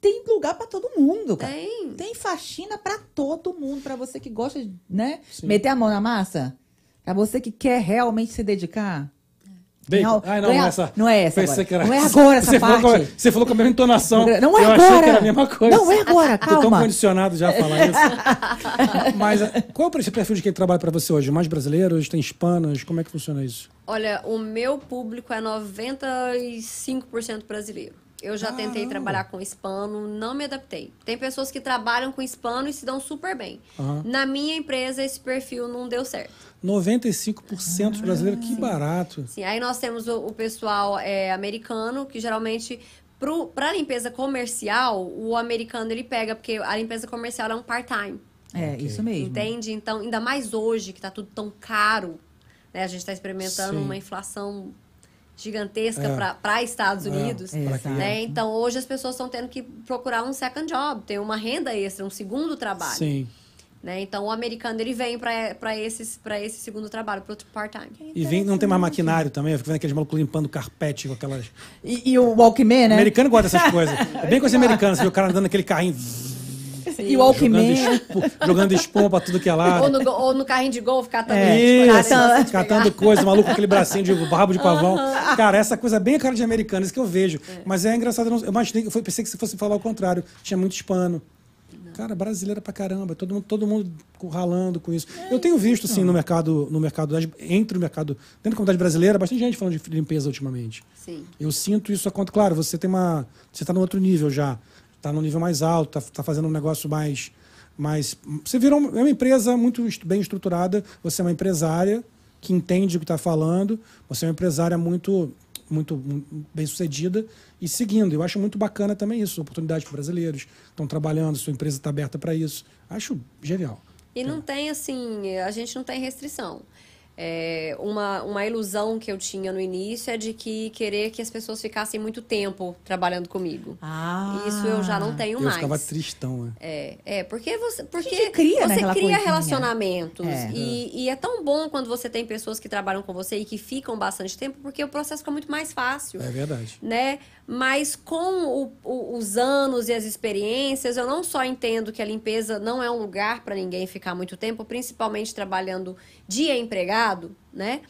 tem lugar pra todo mundo, cara. Tem. Tem faxina pra todo mundo, pra você que gosta de, né, Sim. meter a mão na massa, pra você que quer realmente se dedicar. Bacon. Ai, não, não é- é essa. não é essa agora. que era Não é essa. agora essa você Falou com, a- parte. você falou com a mesma entonação. Não é eu agora. achei que era a mesma coisa. Não é agora, Tô tão calma. condicionado já a falar [LAUGHS] isso. Mas eh, qual é o perfil de quem trabalha para você hoje? Mais brasileiros? Tem hispanos? Como é que funciona isso? Olha, o meu público é 95% brasileiro. Eu já tentei Caramba. trabalhar com hispano, não me adaptei. Tem pessoas que trabalham com hispano e se dão super bem. Aham. Na minha empresa, esse perfil não deu certo. 95% dos brasileiros, que barato. Sim, aí nós temos o, o pessoal é, americano, que geralmente, para limpeza comercial, o americano ele pega, porque a limpeza comercial é um part-time. É, Ok. isso mesmo. Entende? Então, ainda mais hoje, que tá tudo tão caro, né? A gente está experimentando Sim. uma inflação gigantesca É. para Estados É, Unidos. quê? Né? Então, hoje as pessoas estão tendo que procurar um second job, ter uma renda extra, um segundo trabalho. Sim. Né? Então, o americano ele vem para esse, pra esse segundo trabalho, para o part-time. E vem, não tem mais maquinário também. Eu fico vendo aqueles malucos limpando carpete com aquelas. E, e o Walkman, né? Americano gosta dessas [LAUGHS] coisas. É bem coisa americana. Você vê o cara andando naquele carrinho. E o Walkman. Jogando, espu- jogando espuma pra tudo que é lado. Ou no, ou no carrinho de golfe, catando É. Isso, cara, catando coisa, maluco com aquele bracinho de rabo de pavão. Cara, essa coisa é bem a cara de americano, isso que eu vejo. Mas é engraçado, eu imaginei, eu pensei que você fosse falar o contrário. Tinha muito hispano. Cara, brasileira pra caramba, todo mundo, todo mundo ralando com isso. Eu tenho visto, assim, no mercado, no mercado, entre o mercado, dentro da comunidade brasileira, bastante gente falando de limpeza ultimamente. Sim. Eu sinto isso acontecer. Claro, você tem uma. Você está no outro nível já. Está num nível mais alto, está fazendo um negócio mais. mais você virou uma, é uma empresa muito est- bem estruturada. Você é uma empresária que entende o que está falando. Você é uma empresária muito, muito, muito bem sucedida e seguindo. Eu acho muito bacana também isso. Oportunidades para brasileiros. Estão trabalhando, sua empresa está aberta para isso. Acho genial. E não tem, assim, a gente não tem restrição. É, uma, uma ilusão que eu tinha no início é de que querer que as pessoas ficassem muito tempo trabalhando comigo. Ah. Isso eu já não tenho eu mais. ficava tristão, né? É, é, porque você, porque cria, né, você aquela cria coisinha. relacionamentos. É. E, e é tão bom quando você tem pessoas que trabalham com você e que ficam bastante tempo, porque o processo fica muito mais fácil É verdade. né? Mas com o- o- os anos e as experiências, eu não só entendo que a limpeza não é um lugar para ninguém ficar muito tempo, principalmente trabalhando de empregado, né?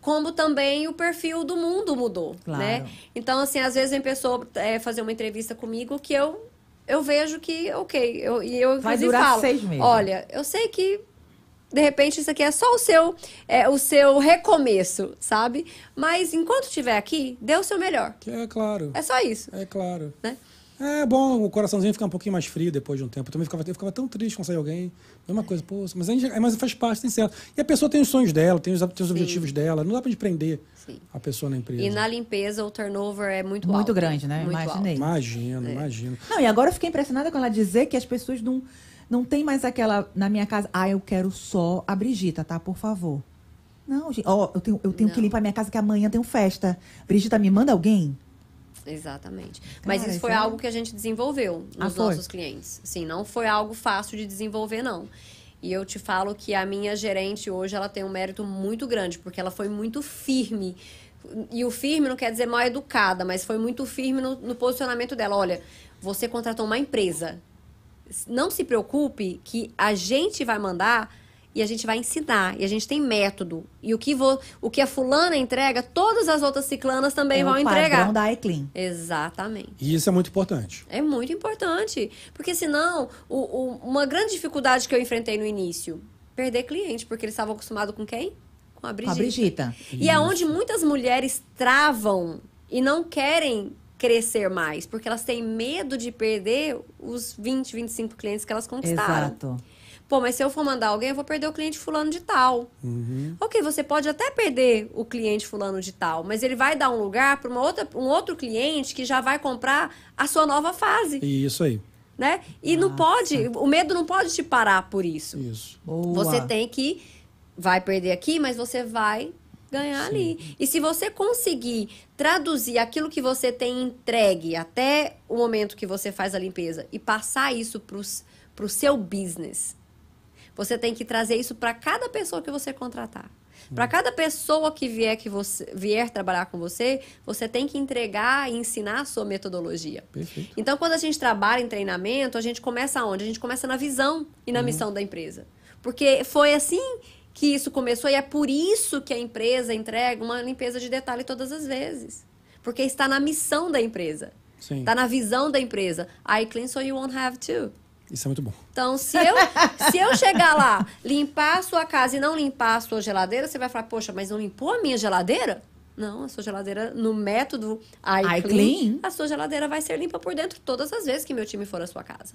Como também o perfil do mundo mudou, Claro. né? Então, assim, às vezes vem pessoa é, fazer uma entrevista comigo que eu, eu vejo que, ok, eu, e eu Vai durar falo, seis meses. olha, eu sei que de repente isso aqui é só o seu é, o seu recomeço, sabe? Mas enquanto estiver aqui, dê o seu melhor. Que é claro. É só isso. É claro. Né? É bom, o coraçãozinho fica um pouquinho mais frio depois de um tempo. Eu também ficava, eu ficava tão triste quando saía alguém. Mesma coisa, pô, mas, a gente, mas faz parte, tem certo. E a pessoa tem os sonhos dela, tem os, tem os objetivos dela. Não dá pra gente prender Sim. a pessoa na empresa. E na limpeza o turnover é muito, Muito alto. grande, né? Muito Imaginei. Imagino, É. imagino. Não, e agora eu fiquei impressionada com ela dizer que as pessoas não. Não tem mais aquela na minha casa, ah, eu quero só a Brigita, tá? Por favor. Não, gente. Ó, eu tenho, eu tenho que limpar minha casa que amanhã tem festa. Brigita, me manda alguém? Exatamente. Mas Cara, isso foi é- algo que a gente desenvolveu Ah, nos foi? nossos clientes. Sim, não foi algo fácil de desenvolver, não. E eu te falo que a minha gerente hoje, ela tem um mérito muito grande, porque ela foi muito firme. E o firme não quer dizer mal educada, mas foi muito firme no, no posicionamento dela. Olha, você contratou uma empresa. Não se preocupe que a gente vai mandar e a gente vai ensinar. E a gente tem método. E o que, vo, o que a fulana entrega, todas as outras ciclanas também é vão o entregar. padrão da iClean. Exatamente. E isso é muito importante. É muito importante. Porque senão, o, o- uma grande dificuldade que eu enfrentei no início, perder cliente, porque eles estavam acostumados com quem? Com a Com Brigitte. a Brigita. E é onde muitas mulheres travam e não querem crescer mais, porque elas têm medo de perder os 20, 25 clientes que elas conquistaram. Exato. Pô, mas se eu for mandar alguém, eu vou perder o cliente fulano de tal. Ok, você pode até perder o cliente fulano de tal, mas ele vai dar um lugar para uma outra, um outro cliente que já vai comprar a sua nova fase, E isso aí. né? E não pode, o medo não pode te parar por isso. Isso. Boa. Você tem que vai perder aqui, mas você vai ganhar ali. E se você conseguir traduzir aquilo que você tem entregue até o momento que você faz a limpeza e passar isso para o seu business, você tem que trazer isso para cada pessoa que você contratar. Para cada pessoa que vier que você vier trabalhar com você, você tem que entregar e ensinar a sua metodologia. Perfeito. Então, quando a gente trabalha em treinamento, a gente começa onde? A gente começa na visão e na missão da empresa. Porque foi assim que isso começou e é por isso que a empresa entrega uma limpeza de detalhe todas as vezes. Porque está na missão da empresa. Sim. Está na visão da empresa. I clean so you won't have to. Isso é muito bom. Então, se eu, se eu chegar lá, limpar a sua casa e não limpar a sua geladeira, você vai falar, poxa, mas não limpou a minha geladeira? Não, a sua geladeira, no método iClean. iClean, a sua geladeira vai ser limpa por dentro todas as vezes que meu time for à sua casa.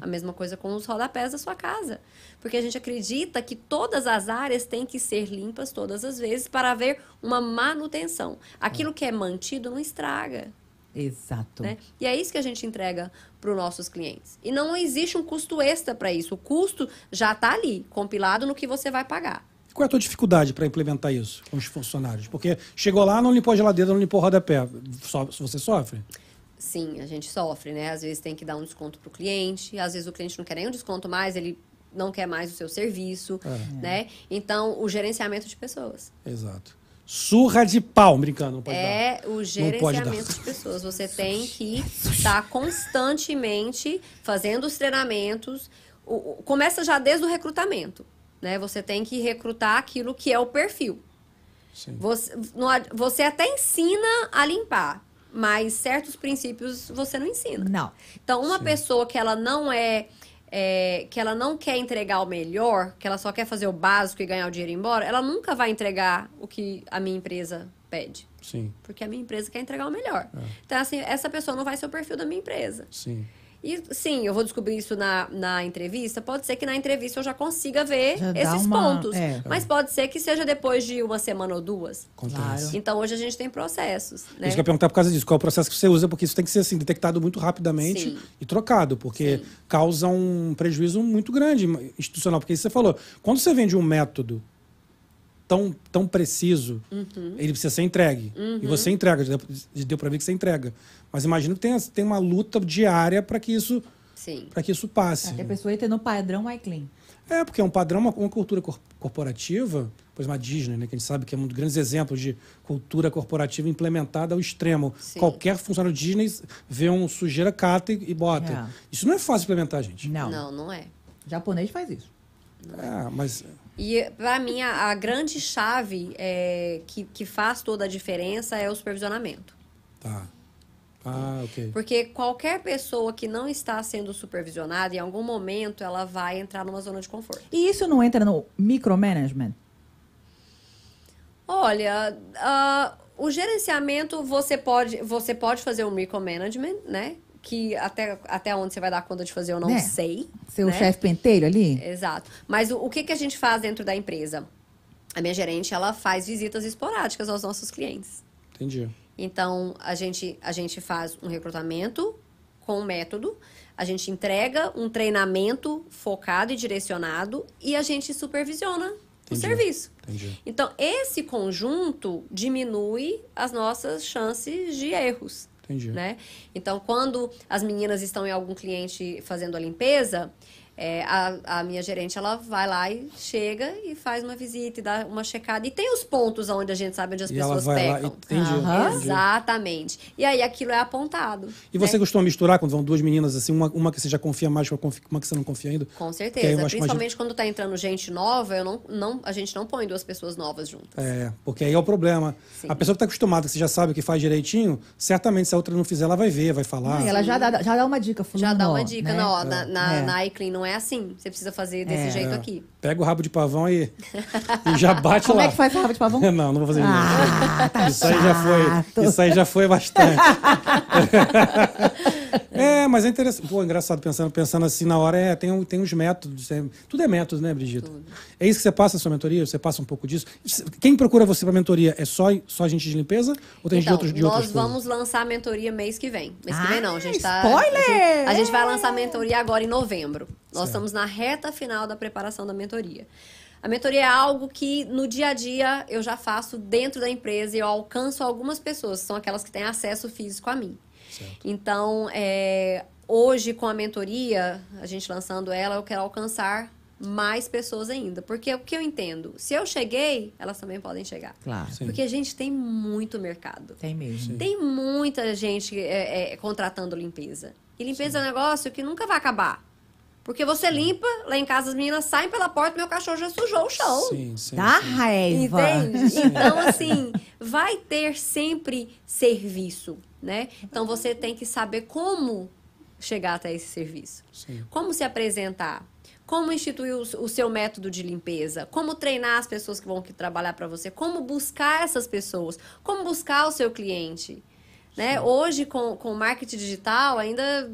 A mesma coisa com os rodapés da sua casa. Porque a gente acredita que todas as áreas têm que ser limpas todas as vezes para haver uma manutenção. Aquilo que é mantido não estraga. Exato. Né? E é isso que a gente entrega para os nossos clientes. E não existe um custo extra para isso. O custo já está ali, compilado no que você vai pagar. Qual é a tua dificuldade para implementar isso com os funcionários? Porque chegou lá, não limpou a geladeira, não limpou o rodapé. So- Você sofre? Sim, a gente sofre, né? Às vezes tem que dar um desconto para o cliente, às vezes o cliente não quer nem um desconto mais, ele não quer mais o seu serviço, É. né? Então, o gerenciamento de pessoas. Exato. Surra de pau, brincando, não pode dar. É o gerenciamento de pessoas. Você tem que estar constantemente fazendo os treinamentos. O- o- começa já desde o recrutamento. Né? Você tem que recrutar aquilo que é o perfil. Sim. Você, não você até ensina a limpar, mas certos princípios você não ensina. Não. Então, uma Sim. pessoa que ela não é, é, que ela não quer entregar o melhor, que ela só quer fazer o básico e ganhar o dinheiro e ir embora, ela nunca vai entregar o que a minha empresa pede. Sim, Porque a minha empresa quer entregar o melhor. É. Então, assim, essa pessoa não vai ser o perfil da minha empresa. sim. E sim, eu vou descobrir isso na, na entrevista. Pode ser que na entrevista eu já consiga ver Já esses uma- pontos. é. Mas pode ser que seja depois de uma semana ou duas. Claro. Então hoje a gente tem processos, né? Isso que eu ia perguntar por causa disso. Qual é o processo que você usa? Porque isso tem que ser assim, detectado muito rapidamente Sim. e trocado, porque Sim. causa um prejuízo muito grande institucional. Porque isso você falou, quando você vende um método tão, tão preciso, Uhum. ele precisa ser entregue. E você entrega, já deu, pra ver que você entrega. Mas imagino que tem, tem uma luta diária para que isso para que isso passe. Até a pessoa entra no padrão iClean. É, porque é um padrão, uma, uma cultura cor- corporativa, por exemplo, a Disney, né, que a gente sabe que é um dos grandes exemplos de cultura corporativa implementada ao extremo. Sim. Qualquer funcionário Disney vê um sujeira, cata e, e bota. É. Isso não é fácil implementar, gente. Não. Não, não é. O japonês faz isso. É, mas E para mim a, a grande chave é, que, que faz toda a diferença é o supervisionamento. tá. Ah, ok. Porque qualquer pessoa que não está sendo supervisionada, em algum momento ela vai entrar numa zona de conforto. E isso não entra no micromanagement? Olha, ah, o gerenciamento você pode, você pode fazer um micromanagement, né? Que até, até onde você vai dar conta de fazer eu não Né? sei. Seu né? chefe pentelho ali? Exato. Mas o, o que, que a gente faz dentro da empresa? A minha gerente, ela faz visitas esporádicas aos nossos clientes. Entendi. Então, a gente, a gente faz um recrutamento com um método, a gente entrega um treinamento focado e direcionado e a gente supervisiona o Entendi. serviço. Entendi. Então, esse conjunto diminui as nossas chances de erros. Entendi. Né? Então, quando as meninas estão em algum cliente fazendo a limpeza, é, a, a minha gerente ela vai lá e chega e faz uma visita e dá uma checada. E tem os pontos onde a gente sabe onde as E pessoas pecam. Entendi. Entendi. Exatamente. E aí aquilo é apontado. E você né? costuma misturar quando vão duas meninas, assim, uma, uma que você já confia mais, uma que você não confia ainda? Com certeza. Principalmente quando tá entrando gente nova, eu não, não, a gente não põe duas pessoas novas juntas. É, porque aí é o problema. Sim. A pessoa que está acostumada, que você já sabe o que faz direitinho, certamente se a outra não fizer, ela vai ver, vai falar. E ela já dá, já dá uma dica, fulano. Já dá uma dica, né? não, ó, na, na, É. na iClean não é assim. Você precisa fazer desse É. jeito É. aqui. Pega o rabo de pavão e, e já bate Como lá. é que faz o rabo de pavão? [LAUGHS] Não, não vou fazer. Ah, tá Isso aí já foi, isso aí já foi bastante. [LAUGHS] é, mas é interessante. Pô, engraçado pensando, pensando assim na hora, é, tem, um- tem uns métodos. é- tudo é método, né, Brigitte? É isso que você passa na sua mentoria? Você passa um pouco disso? Quem procura você para mentoria é só, só gente de limpeza? Ou tem gente de Então, outros de nós coisas? vamos lançar a mentoria mês que vem. Mês que Ah, vem não, a gente tá. spoiler! A gente, a gente vai lançar a mentoria agora em novembro. Nós Certo. estamos na reta final da preparação da mentoria. A mentoria é algo que no dia a dia eu já faço dentro da empresa e eu alcanço algumas pessoas, que são aquelas que têm acesso físico a mim. Certo. Então, é, hoje com a mentoria, a gente lançando ela, eu quero alcançar mais pessoas ainda. Porque o que eu entendo? Se eu cheguei, elas também podem chegar. Claro, Sim. Porque a gente tem muito mercado. tem mesmo. Tem muita gente é, é, contratando limpeza. E limpeza é um negócio que nunca vai acabar. Porque você limpa, lá em casa as meninas saem pela porta, meu cachorro já sujou o chão. Sim, sim. Dá sim. raiva. Entende? Então, assim, vai ter sempre serviço, né? Então, você tem que saber como chegar até esse serviço. Sim. Como se apresentar. Como instituir o, o seu método de limpeza. Como treinar as pessoas que vão trabalhar para você. Como buscar essas pessoas. Como buscar o seu cliente. Né? Hoje, com, com o marketing digital, ainda...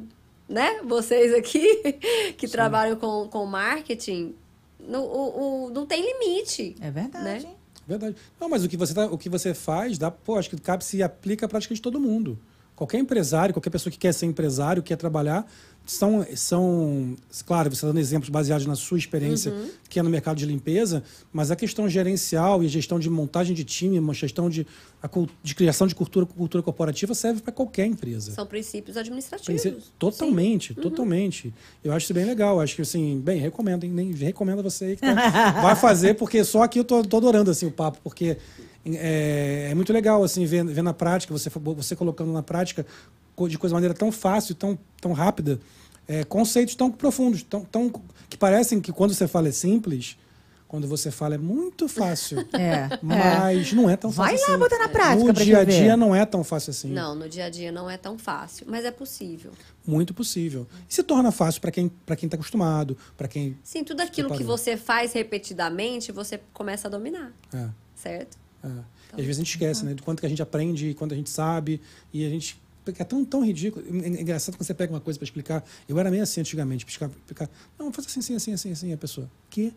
Né? Vocês aqui [LAUGHS] que trabalham com, com marketing... No, o, o- não tem limite. É verdade. Né? Verdade. Não, mas o que você, tá, o que você faz, dá, pô, acho que cabe se aplica praticamente todo mundo. Qualquer empresário, qualquer pessoa que quer ser empresário, quer trabalhar, são, são claro, você está dando exemplos baseados na sua experiência, que é no mercado de limpeza, mas a questão gerencial e a gestão de montagem de time, uma gestão de, a de criação de cultura, cultura corporativa serve para qualquer empresa. São princípios administrativos. que ser- Totalmente, totalmente. Eu acho isso bem legal. Acho que, assim, bem, recomendo, hein? Nem recomendo a você aí que tá- [LAUGHS] vai fazer, porque só aqui eu tô, tô adorando, assim, o papo, porque é, é muito legal, assim, ver, ver na prática, você, você colocando na prática de coisa de maneira tão fácil, tão, tão rápida, é, conceitos tão profundos, tão, tão, que parecem que quando você fala é simples, quando você fala é muito fácil. [LAUGHS] É. Mas não é tão Vai fácil lá assim. botar na prática No dia a dia não é tão fácil assim. Não, no dia a dia não é tão fácil, mas é possível. Muito possível. E se torna fácil para quem para quem está acostumado, para quem Sim, tudo aquilo que Preparou. você faz repetidamente, você começa a dominar, é, certo? é. E às vezes a gente esquece, né? Do quanto que a gente aprende, quanto a gente sabe e a gente é tão tão ridículo. É engraçado quando você pega uma coisa para explicar. Eu era meio assim antigamente, explicar, explicar não, faz assim, assim, assim, assim, assim, a pessoa. Que?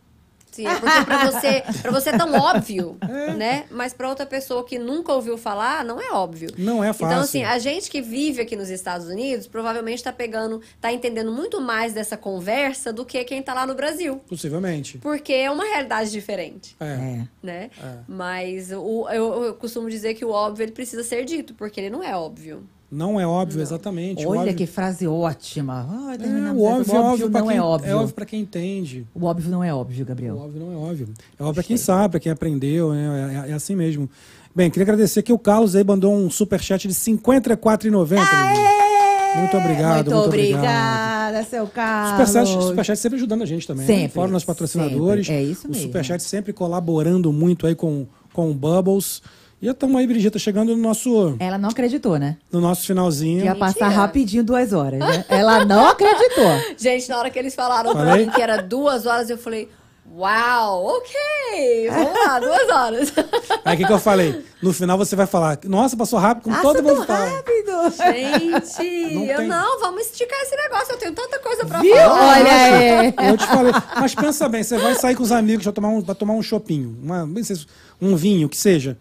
Sim, é porque pra você, pra você é tão óbvio, [LAUGHS] É. né? Mas pra outra pessoa que nunca ouviu falar, não é óbvio. Não é fácil. Então, assim, a gente que vive aqui nos Estados Unidos provavelmente tá pegando, tá entendendo muito mais dessa conversa do que quem tá lá no Brasil. Possivelmente. Porque é uma realidade diferente. É. É. né? É. Mas o, eu, eu costumo dizer que o óbvio ele precisa ser dito, porque ele não é óbvio. Não é óbvio, exatamente. O Olha óbvio- que frase ótima. Ah, é, o essa. óbvio, é óbvio pra não quem, é óbvio. É óbvio para quem entende. O óbvio não é óbvio, O Gabriel. óbvio não é óbvio. É óbvio para quem sabe, para quem aprendeu, né? É, é assim mesmo. Bem, queria agradecer que o Carlos aí mandou um superchat de R$ 54,90. Aê! Muito obrigado, muito obrigada, seu Carlos. Superchat, superchat sempre ajudando a gente também. né? Sempre, Fora nossos patrocinadores. sempre. É isso O mesmo. Superchat sempre colaborando muito aí com, com o Bubbles. E estamos aí, Brigitta, chegando no nosso, Ela não acreditou, né? no nosso finalzinho. Que ia passar Mentira. rapidinho duas horas, né? Ela não acreditou. [LAUGHS] Gente, na hora que eles falaram pra Falei? que era duas horas, eu falei, uau, ok, vamos lá, duas horas. [LAUGHS] Aí o que, que eu falei? No final você vai falar, nossa, passou rápido, como todo mundo fala. rápido. Gente, Não eu tem- não, vamos esticar esse negócio, eu tenho tanta coisa pra Viu? falar. Olha aí. Eu te falei, mas pensa bem, você vai sair com os amigos, vai tomar um, vai tomar um chopinho, uma, não sei se- um vinho, que seja.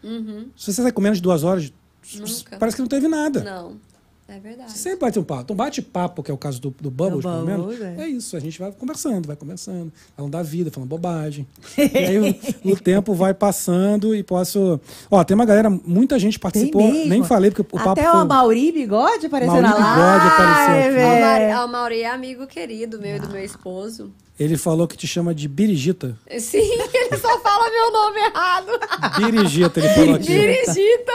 Se você sai com menos de duas horas, Nunca. parece que não teve nada. Não. É verdade. Você sempre bate um papo. Então, bate-papo, que é o caso do, do Bubbles, pelo menos. É. É. isso, a gente vai conversando, vai conversando, falando da vida, falando bobagem. e aí o, [LAUGHS] o tempo vai passando e posso. Ó, tem uma galera, muita gente participou, nem falei, porque o papo Até foi. o Mauri Bigode apareceu Mauri na live. Bigode apareceu. O velho. Mauri, o Mauri é amigo querido meu e do meu esposo. Ele falou que te chama de Birigita. Sim, ele só fala meu nome errado. Birigita, ele falou aqui. Dirigita.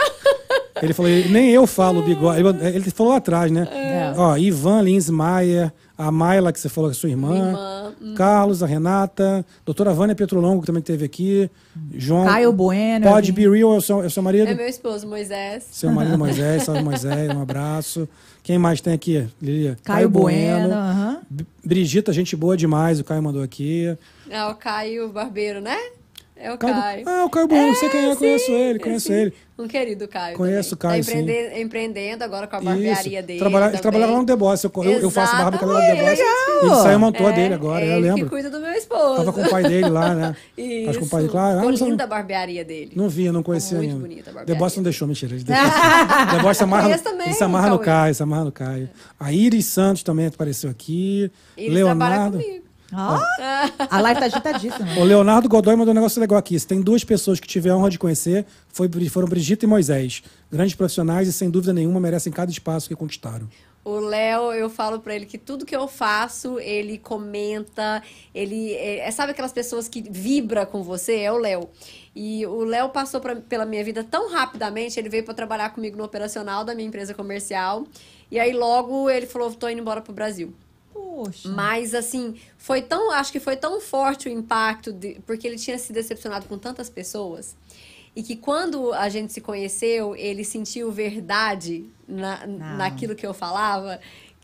Ele falou, nem eu falo bigode. Ele, ele falou lá atrás, né? É. Ó, Ivan Lins Maier, a Mayla, que você falou que é sua irmã. Irmã, hum. Carlos, a Renata, doutora Vânia Petrolongo, que também esteve aqui. João. Caio Bueno, Pode Be Real, é o seu, é o seu marido? É meu esposo, Moisés. Seu marido Moisés, salve Moisés, um abraço. Quem mais tem aqui, Lilia? Caio Bueno. aham. B- Brigita, gente boa demais, o Caio mandou aqui. É o Caio Barbeiro, né? É o Caio- Caio. Ah, o Caio Bueno, sei quem é, conheço sim, ele, é, conheço sim. ele. Um querido Caio. Conheço também. o Caio, tá empreende- empreendendo agora com a barbearia dele. Trabalha, ele trabalhava lá no The Boss, eu, eu, eu faço barba com ele lá no The Boss. Ele saiu montou É, dele agora, é eu ele lembro. que cuida do meu esposo. Tava com o pai dele lá, né? Isso. Tava com o pai dele lá. Ah, Ficou linda a barbearia dele. Não via, não conhecia Muito ainda. bonita a The barbearia. Boss não deixou, mentira. Ele. [LAUGHS] The Boss se amarra, ele se amarra no. Caio, se amarra no Caio. A Iris Santos também apareceu aqui. Ele trabalha Leonardo. Ó, a live tá agitadíssima. O Leonardo Godoy mandou um negócio legal aqui. Se tem duas pessoas que tive a honra de conhecer, foi, foram Brigitte e Moisés. Grandes profissionais e, sem dúvida nenhuma, merecem cada espaço que conquistaram. O Léo, eu falo pra ele que tudo que eu faço, ele comenta, ele... É, sabe aquelas pessoas que vibra com você? É o Léo. E o Léo passou pra- pela minha vida tão rapidamente, ele veio pra trabalhar comigo no operacional da minha empresa comercial. E aí logo ele falou, tô indo embora pro Brasil. Poxa. Mas, assim, foi tão. Acho que foi tão forte o impacto, de- porque ele tinha se decepcionado com tantas pessoas. E que quando a gente se conheceu, ele sentiu verdade na, Não. naquilo que eu falava.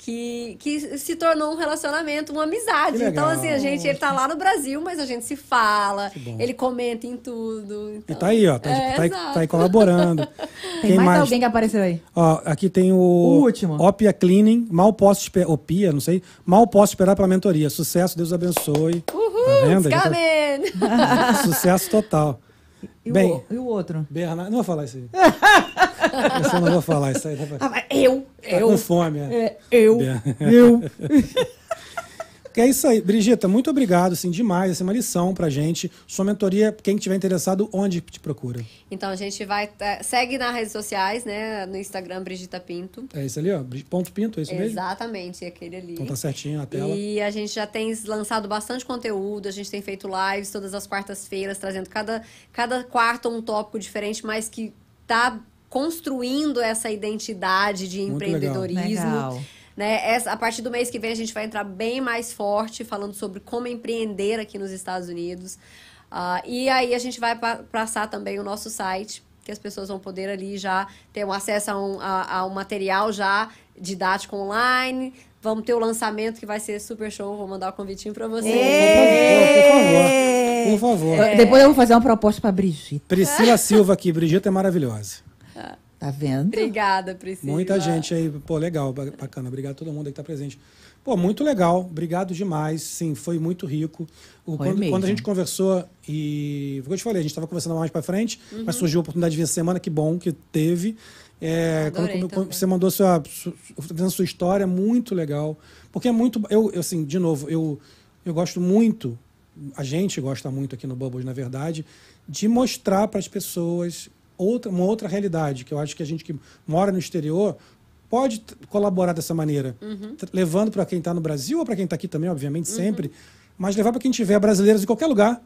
Que, que se tornou um relacionamento, uma amizade. Então, assim, a gente, ele tá lá no Brasil, mas a gente se fala, ele comenta em tudo. E então- tá aí, ó. Tá, É, tá aí, tá aí colaborando. [LAUGHS] Tem Quem mais, mais? alguém que apareceu aí? Ó, aqui tem o. O último. Opia Cleaning. Mal posso esperar. Opia, não sei. Mal posso esperar pela mentoria. Sucesso, Deus abençoe. Uhul, Tá vendo? tá-! [LAUGHS] Sucesso total. E, Bem. o, e o outro? Bernardo. Não vou falar isso aí. [LAUGHS] Eu não vou falar isso aí. Tá, Ah, eu, tá eu, com fome, é. é, eu, Ber- eu. [LAUGHS] Que é isso aí. Brigita, muito obrigado, assim, demais. Essa é uma lição pra gente. Sua mentoria, quem tiver interessado, onde te procura? Então a gente vai. tá- segue nas redes sociais, né? No Instagram, Brigita Pinto. É isso ali, ó. Ponto Pinto, é isso mesmo? Exatamente, aquele ali. Então tá certinho na tela. E a gente já tem lançado bastante conteúdo, a gente tem feito lives todas as quartas-feiras, trazendo cada, cada quarto um tópico diferente, mas que tá construindo essa identidade de Muito legal. empreendedorismo. Legal. Né? Essa, a partir do mês que vem a gente vai entrar bem mais forte falando sobre como empreender aqui nos Estados Unidos. Ah, e aí a gente vai pa- passar também o nosso site, que as pessoas vão poder ali já ter um acesso a um, a, a um material já didático online. Vamos ter o lançamento que vai ser super show. Vou mandar o convitinho pra vocês. Por favor. É. Depois eu vou fazer uma proposta pra Brigitte. Priscila Silva aqui. Brigita é maravilhosa. Tá vendo? Obrigada, Priscila. Muita gente aí. Pô, legal, ba- bacana. Obrigado a todo mundo aí que tá presente. Pô, muito legal. Obrigado demais. Sim, foi muito rico. O- Foi quando, mesmo. quando a gente conversou e. Foi o que eu te falei, a gente estava conversando mais para frente, mas surgiu a oportunidade de vir semana, que bom que teve. É, quando, Adorei quando- você mandou sua, su- fazendo sua história, muito legal. Porque é muito. Eu, eu, assim, de novo, eu, eu gosto muito, a gente gosta muito aqui no Bubbles, na verdade, de mostrar para as pessoas outra, uma outra realidade, que eu acho que a gente que mora no exterior pode colaborar dessa maneira, T- levando para quem está no Brasil ou para quem está aqui também, obviamente, sempre, mas levar para quem tiver brasileiros em qualquer lugar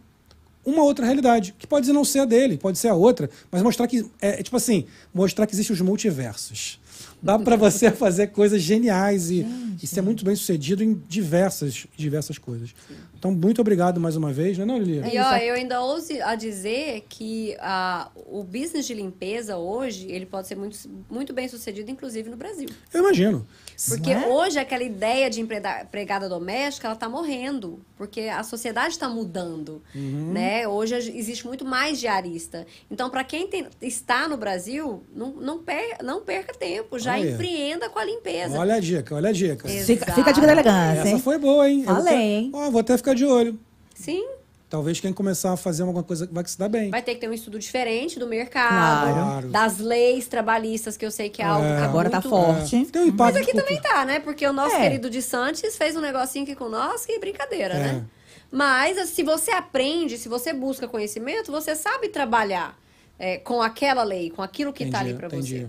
uma outra realidade, que pode não ser a dele, pode ser a outra, mas mostrar que é, é tipo assim, mostrar que existem os multiversos. Dá para [LAUGHS] você fazer coisas geniais e, e ser muito bem sucedido em diversas, diversas coisas. Então, muito obrigado mais uma vez, não é não, Lilia? E ó, eu ainda ouso a dizer que ah, o business de limpeza hoje, ele pode ser muito, muito bem sucedido, inclusive no Brasil. Eu imagino. Porque é? hoje aquela ideia de empregada doméstica, ela tá morrendo. Porque a sociedade está mudando, Uhum. né? Hoje existe muito mais diarista. Então, para quem tem- está no Brasil, não, não, per- não perca tempo. Já Olha. empreenda com a limpeza. Olha a dica, olha a dica. Exato. Fica, fica a dica da elegância, Essa hein? foi boa, hein? Eu vou Falei, até- hein? Ó, vou até ficar de olho. Sim. Talvez quem começar a fazer alguma coisa vai se dar bem. Vai ter que ter um estudo diferente do mercado, Claro. das leis trabalhistas, que eu sei que é algo que É. tá Agora tá muito- forte. Tem um impacto Mas aqui também tá, né? Porque o nosso É. querido de Santos fez um negocinho aqui com nós, que brincadeira, É. né? Mas se você aprende, se você busca conhecimento, você sabe trabalhar é, com aquela lei, com aquilo que tá ali Entendi, pra entendi. você.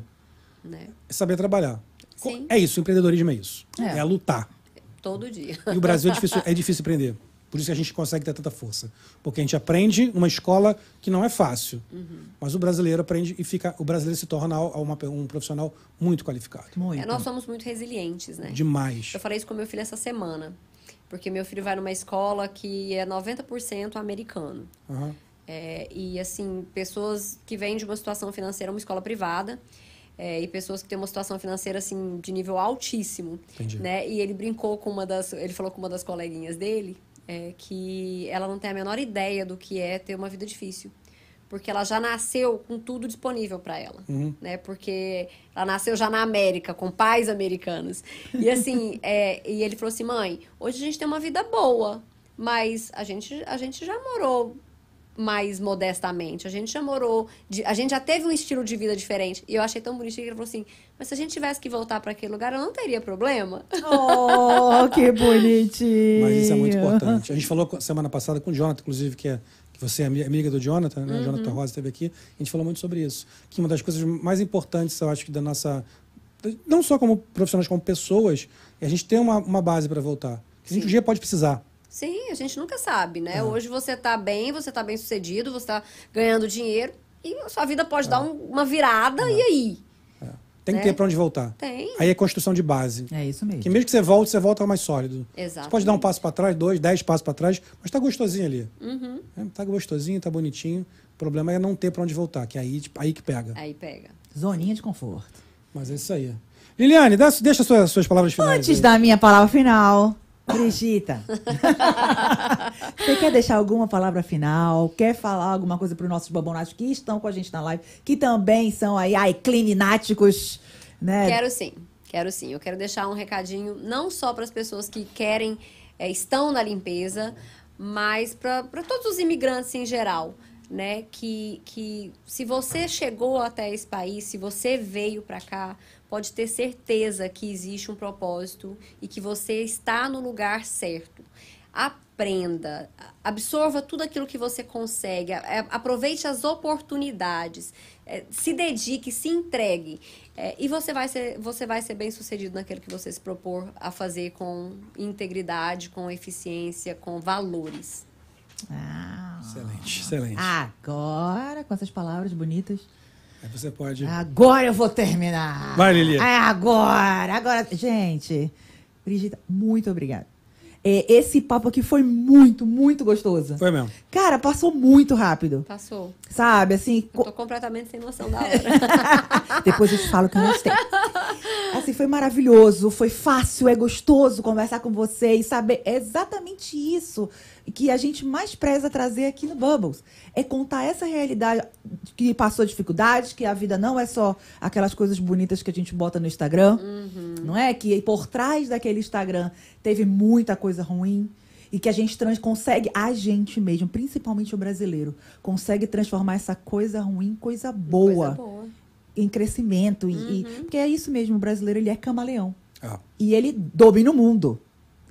Né? É saber trabalhar. Sim. É isso, o empreendedorismo é isso. É. É, lutar. Todo dia. E o Brasil é difícil, é difícil empreender. Por isso que a gente consegue ter tanta força. Porque a gente aprende numa escola que não é fácil. Uhum. Mas o brasileiro aprende e fica. O brasileiro se torna uma- um profissional muito qualificado. Muito. É, nós somos muito resilientes, né? Demais. Eu falei isso com meu filho essa semana. Porque meu filho vai numa escola que é 90% americano. Aham. É, e, assim, pessoas que vêm de uma situação financeira, uma escola privada, é, e pessoas que têm uma situação financeira, assim, de nível altíssimo. Entendi. Né? E ele brincou com uma das... Ele falou com uma das coleguinhas dele é, que ela não tem a menor ideia do que é ter uma vida difícil. Porque ela já nasceu com tudo disponível para ela, Uhum. né? Porque ela nasceu já na América, com pais americanos. E assim, [LAUGHS] é, e ele falou assim, mãe, hoje a gente tem uma vida boa, mas a gente, a gente já morou mais modestamente. A gente já morou, de- a gente já teve um estilo de vida diferente. E eu achei tão bonitinho que ele falou assim: "Mas se a gente tivesse que voltar para aquele lugar, eu não teria problema". Oh, que [LAUGHS] bonitinho. Mas isso é muito importante. A gente falou semana passada com o Jonathan, inclusive, que, é, que você é ami- amiga do Jonathan, né? O Jonathan Rosa esteve aqui. A gente falou muito sobre isso. Que uma das coisas mais importantes, eu acho, que da nossa. Não só como profissionais, como pessoas, é a gente ter uma, uma base para voltar. Que a gente um dia pode precisar. Sim, a gente nunca sabe, É. né? Hoje você tá bem, você tá bem sucedido, você tá ganhando dinheiro e a sua vida pode dar um- uma virada e aí? Tem que Né? ter para onde voltar. Tem. Aí é construção de base. É isso mesmo. Que mesmo que você volte, você volta mais sólido. Exato. Você pode dar um passo para trás, dois, dez passos para trás, mas tá gostosinho ali. Uhum. É, tá gostosinho, tá bonitinho. O problema é não ter para onde voltar, que é aí, tipo, aí que pega. Aí pega. Zoninha de conforto. Mas é isso aí. Liliane, dá- deixa suas, suas palavras finais. Antes aí. da minha palavra final, Brigitta, [LAUGHS] você quer deixar alguma palavra final? Quer falar alguma coisa para os nossos babonatos que estão com a gente na live, que também são aí, ai, clinináticos, né? Quero sim, quero sim. Eu quero deixar um recadinho não só para as pessoas que querem, é, estão na limpeza, mas para todos os imigrantes em geral. Né? Que, que se você chegou até esse país, se você veio para cá, pode ter certeza que existe um propósito e que você está no lugar certo. Aprenda, absorva tudo aquilo que você consegue, a- aproveite as oportunidades, eh, se dedique, se entregue. eh, e você vai, ser, você vai ser bem sucedido naquilo que você se propor a fazer com integridade, com eficiência, com valores. Ah, Excelente, excelente. agora, com essas palavras bonitas, Aí você pode. agora eu vou terminar. Vai, Lili. É agora, agora. Gente, Brigitta, muito obrigada. É, esse papo aqui foi muito, muito gostoso. Foi mesmo. Cara, passou muito rápido. Passou. Sabe, assim, Eu tô completamente sem noção da [LAUGHS] hora. Depois eu te falo que eu gostei. Assim, foi maravilhoso, foi fácil, é gostoso conversar com você e saber exatamente isso que a gente mais preza trazer aqui no Bubbles. É contar essa realidade que passou dificuldades, que a vida não é só aquelas coisas bonitas que a gente bota no Instagram, não é? Que por trás daquele Instagram teve muita coisa ruim. E que a gente trans consegue, a gente mesmo, principalmente o brasileiro, consegue transformar essa coisa ruim em coisa boa Coisa boa. em crescimento. E, e- porque é isso mesmo, o brasileiro ele é camaleão. Ah, E ele domina o mundo.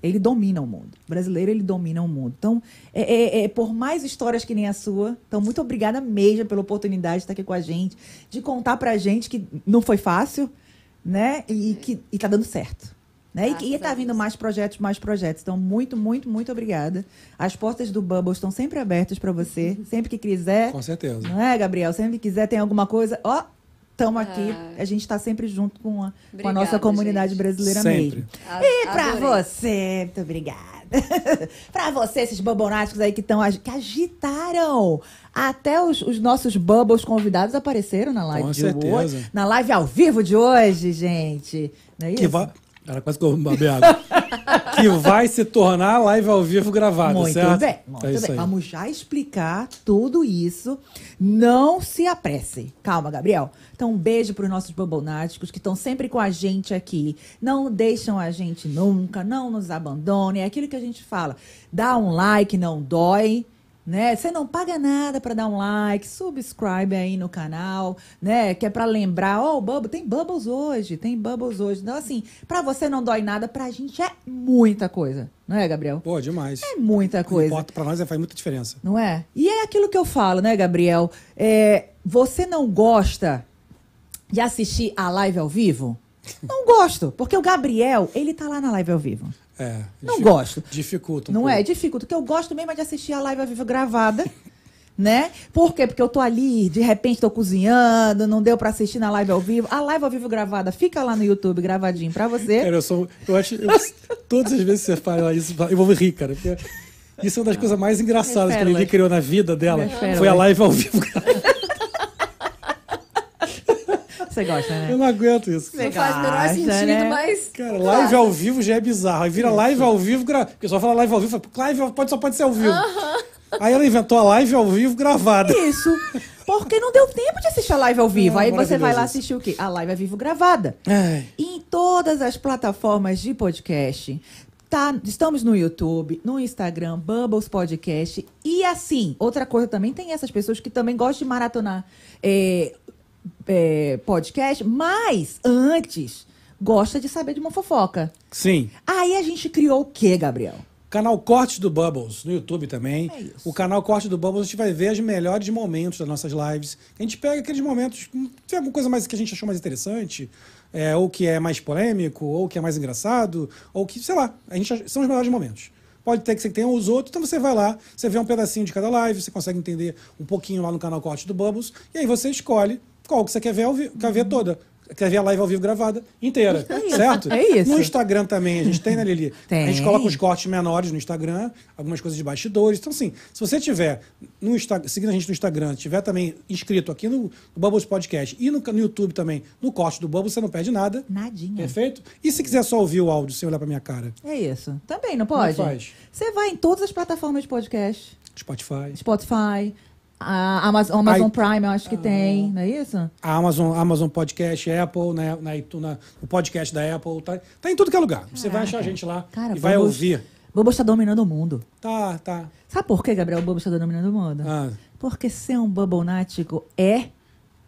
Ele domina o mundo. O brasileiro, ele domina o mundo. Então, é, é- é por mais histórias que nem a sua. Então, muito obrigada mesmo pela oportunidade de estar aqui com a gente, de contar pra gente que não foi fácil, né? E, que e tá dando certo. Né? E, e tá vindo mais projetos, mais projetos. Então, muito, muito, muito obrigada. As portas do Bubbles estão sempre abertas pra você. Sempre que quiser. com certeza. Não é, Gabriel? Sempre que quiser, tem alguma coisa, ó, estamos aqui. Ah. A gente está sempre junto com a, com a Obrigada, nossa comunidade gente. brasileira Sempre. mesmo. A- E pra adorei. você, muito obrigada. [LAUGHS] pra você, esses babonáticos aí que estão que agitaram. Até os, os nossos bubbles convidados apareceram na live Com de certeza. hoje. Na live ao vivo de hoje, gente. Não é isso? Que vai. Era quase que eu babei água. [LAUGHS] que vai se tornar live ao vivo gravada, Muito certo? bem, muito é bem. aí. Vamos já explicar tudo isso. Não se apresse. Calma, Gabriel. Então, um beijo para os nossos babonáticos que estão sempre com a gente aqui. Não deixam a gente nunca, não nos abandonem. É aquilo que a gente fala. Dá um like, não dói. Né? Você não paga nada para dar um like, subscribe aí no canal, né? Que é para lembrar, ó, oh, Bubble, tem Bubbles hoje, tem Bubbles hoje. Então, assim, para você não dói nada, pra gente é muita coisa. Não é, Gabriel? Pô, demais. É muita coisa. Importa, pra nós é, faz muita diferença. Não é? E é aquilo que eu falo, né, Gabriel? É, você não gosta de assistir a live ao vivo? Não gosto, porque o Gabriel, ele tá lá na live ao vivo. É. Não gosto. Dificulta. Um não pouco. é? Dificulta. O que eu gosto mesmo é de assistir a live ao vivo gravada. [LAUGHS] né? Por quê? Porque eu tô ali, de repente tô cozinhando, não deu para assistir na live ao vivo. A live ao vivo gravada fica lá no YouTube gravadinho para você. Cara, eu sou. Eu acho. Eu, todas as vezes que você fala isso, eu vou rir, cara. Porque isso é uma das coisas mais engraçadas que a Lili criou na vida dela. Foi a live ao vivo [LAUGHS] gravada. Você gosta, né? Eu não aguento isso. Não faz o menor sentido, né? mas. Cara, live ao vivo já é bizarro. Aí vira live ao vivo. Gra... O pessoal fala live ao vivo, fala, live pode, só pode ser ao vivo. Aí ela inventou a live ao vivo gravada. Isso. Porque não deu tempo de assistir a live ao vivo. É, Aí você vai lá assistir o quê? A live ao vivo gravada. Ai. Em todas as plataformas de podcast. Tá, estamos no YouTube, no Instagram, Bubbles Podcast. E assim, outra coisa também, tem essas pessoas que também gostam de maratonar é, é, podcast, mas antes gosta de saber de uma fofoca. Sim. Aí a gente criou o quê, Gabriel? Canal Corte do Bubbles, no YouTube também. É isso. O canal Corte do Bubbles, a gente vai ver os melhores momentos das nossas lives. A gente pega aqueles momentos, tem alguma coisa mais que a gente achou mais interessante, é, ou que é mais polêmico, ou que é mais engraçado, ou que, sei lá, a gente, são os melhores momentos. Pode ter que você tenha os outros, então você vai lá, você vê um pedacinho de cada live, você consegue entender um pouquinho lá no canal Corte do Bubbles, e aí você escolhe qual que você quer ver, ao vi- quer ver toda. Quer ver a live ao vivo gravada inteira, certo? É isso. No Instagram também, a gente tem, né, Lili? Tem. A gente coloca os cortes menores no Instagram, algumas coisas de bastidores. Então, assim, se você tiver no Insta- seguindo a gente no Instagram, tiver também inscrito aqui no, no Bubbles Podcast e no, no YouTube também, no corte do Bubbles, você não perde nada. Nadinha. Perfeito? E se quiser só ouvir o áudio sem olhar pra minha cara? É isso. Também, não pode? Como faz? Você vai em todas as plataformas de podcast. Spotify. Spotify, a Amazon, Prime, eu acho que tem, não é isso? A Amazon, Amazon Podcast, Apple, né, na, iTunes, o podcast da Apple, tá, tá em tudo que é lugar. Você vai achar a gente lá Cara, e vai Bubbles- ouvir. Bubbles está dominando o mundo. Tá, tá. Sabe por que, Gabriel, o Bubbles está dominando o mundo? Ah, Porque ser um bubblenático é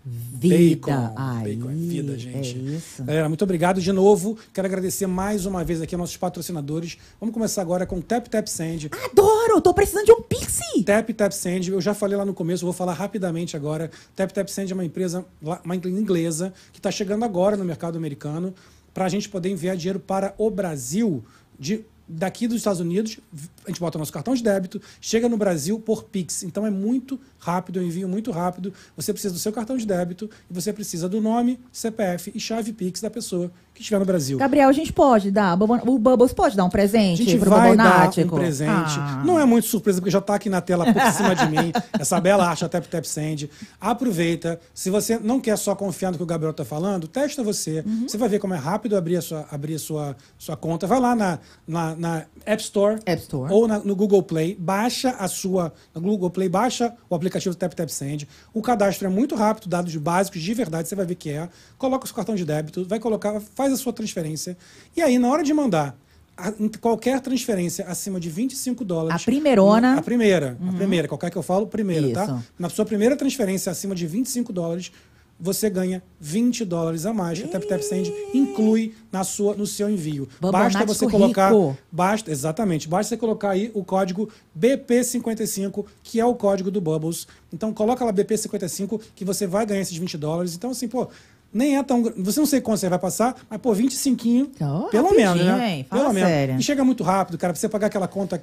vida. Bacon. Aí, Bacon é vida, gente. É isso. Galera, muito obrigado de novo. Quero agradecer mais uma vez aqui aos nossos patrocinadores. Vamos começar agora com o Tap Tap Send. Adoro! Tô precisando de um pixie! Tap Tap Send, eu já falei lá no começo, vou falar rapidamente agora. Tap Tap Send é uma empresa, uma inglesa, que está chegando agora no mercado americano para a gente poder enviar dinheiro para o Brasil de daqui dos Estados Unidos, a gente bota o nosso cartão de débito, chega no Brasil por Pix. Então é muito rápido, eu envio muito rápido. Você precisa do seu cartão de débito e você precisa do nome, CPF e chave Pix da pessoa que estiver no Brasil. Gabriel, a gente pode dar, o Bubbles pode dar um A presente gente pro vai dar um presente. Ah. Não é muito surpresa, porque já está aqui na tela por cima de mim. [LAUGHS] Essa bela arte, a Tap Tap Send. Aproveita. Se você não quer só confiar no que o Gabriel está falando, testa você. Uhum. Você vai ver como é rápido abrir a sua, abrir a sua, sua conta. Vai lá na, na, na App Store. App Store. Ou na- no Google Play. Baixa a sua... No Google Play, baixa o aplicativo Tap Tap Send. O cadastro é muito rápido, dados básicos de verdade, você vai ver que é. Coloca o seu cartão de débito, vai colocar, faz a sua transferência. E aí, na hora de mandar a- qualquer transferência acima de 25 dólares. A primeirona. A primeira. A primeira. Qualquer que eu falo, primeiro, tá? Isso. Na sua primeira transferência acima de 25 dólares, você ganha 20 dólares a mais. que A Tap Tap Send inclui na sua, no seu envio. Basta você colocar. rico. Basta, exatamente. Basta você colocar aí o código BP55, que é o código do Bubbles. Então coloca lá BP55 que você vai ganhar esses 20 dólares. Então, assim, pô. Nem é tão. Você não sei quanto você vai passar, mas, pô, 25, Oh, pelo menos, né? hein? Fala Pelo menos. E chega muito rápido, cara. Pra você pagar aquela conta,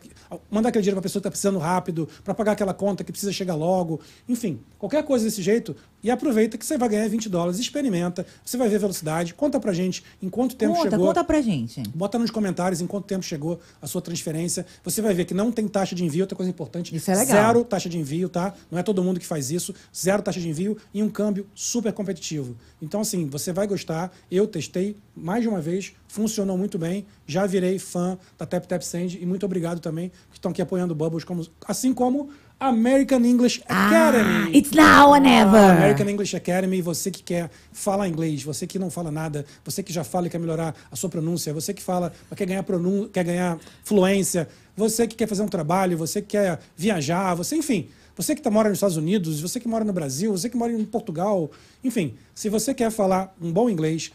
mandar aquele dinheiro pra pessoa que tá precisando rápido, pra pagar aquela conta que precisa chegar logo. Enfim, qualquer coisa desse jeito. E aproveita que você vai ganhar 20 dólares, experimenta, você vai ver velocidade, conta pra gente em quanto tempo Conta, chegou. conta pra gente. Bota nos comentários em quanto tempo chegou a sua transferência. Você vai ver que não tem taxa de envio, outra coisa importante. Isso é legal. Zero taxa de envio, tá? Não é todo mundo que faz isso. Zero taxa de envio e um câmbio super competitivo. Então, assim, você vai gostar. Eu testei mais de uma vez, funcionou muito bem. Já virei fã da Tap Tap Send e muito obrigado também que estão aqui apoiando o Bubbles, como, assim como American English Academy. Ah, it's now or never. Ah, American English Academy, você que quer falar inglês, você que não fala nada, você que já fala e quer melhorar a sua pronúncia, você que fala, quer ganhar pronúncia, quer ganhar fluência, você que quer fazer um trabalho, você que quer viajar, você, enfim, você que tá, mora nos Estados Unidos, você que mora no Brasil, você que mora em Portugal, enfim, se você quer falar um bom inglês,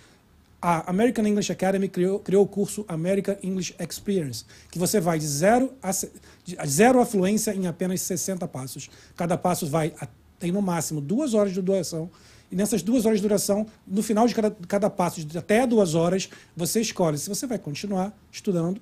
a American English Academy criou, criou o curso American English Experience, que você vai de zero a, de zero a fluência em apenas 60 passos. Cada passo vai a- tem no máximo duas horas de duração. E nessas duas horas de duração, no final de cada, cada passo, de até duas horas, você escolhe se você vai continuar estudando,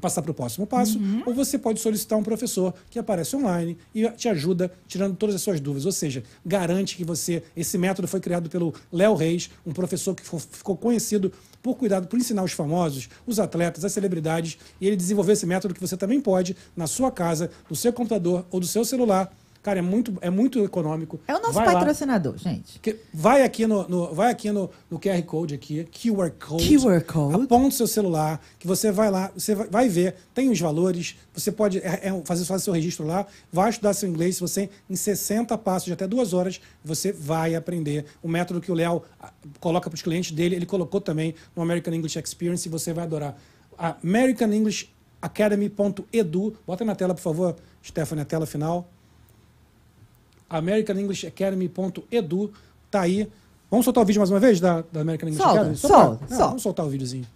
passar para o próximo passo, ou você pode solicitar um professor que aparece online e te ajuda tirando todas as suas dúvidas. Ou seja, garante que você. Esse método foi criado pelo Léo Reis, um professor que ficou conhecido por cuidado, por ensinar os famosos, os atletas, as celebridades, e ele desenvolveu esse método que você também pode, na sua casa, no seu computador ou do seu celular. Cara, é muito, é muito econômico. É o nosso Vai lá. patrocinador, gente. Que- Vai aqui no, no- vai aqui no, no QR Code aqui, QR Code. QR Code. Aponta o seu celular, que você vai lá, você vai, vai ver, tem os valores, você pode é, é, fazer, fazer seu registro lá, vai estudar seu inglês, se você, em 60 passos de até duas horas, você vai aprender. O método que o Léo ah, coloca para os clientes dele, ele colocou também no American English Experience e você vai adorar. American English Academy.edu, bota na tela, por favor, Stephanie, a tela final. AmericanEnglishAcademy.edu. Tá aí. Vamos soltar o vídeo mais uma vez da, da American English Solta, Academy? solta, Não, solta. Vamos soltar o videozinho.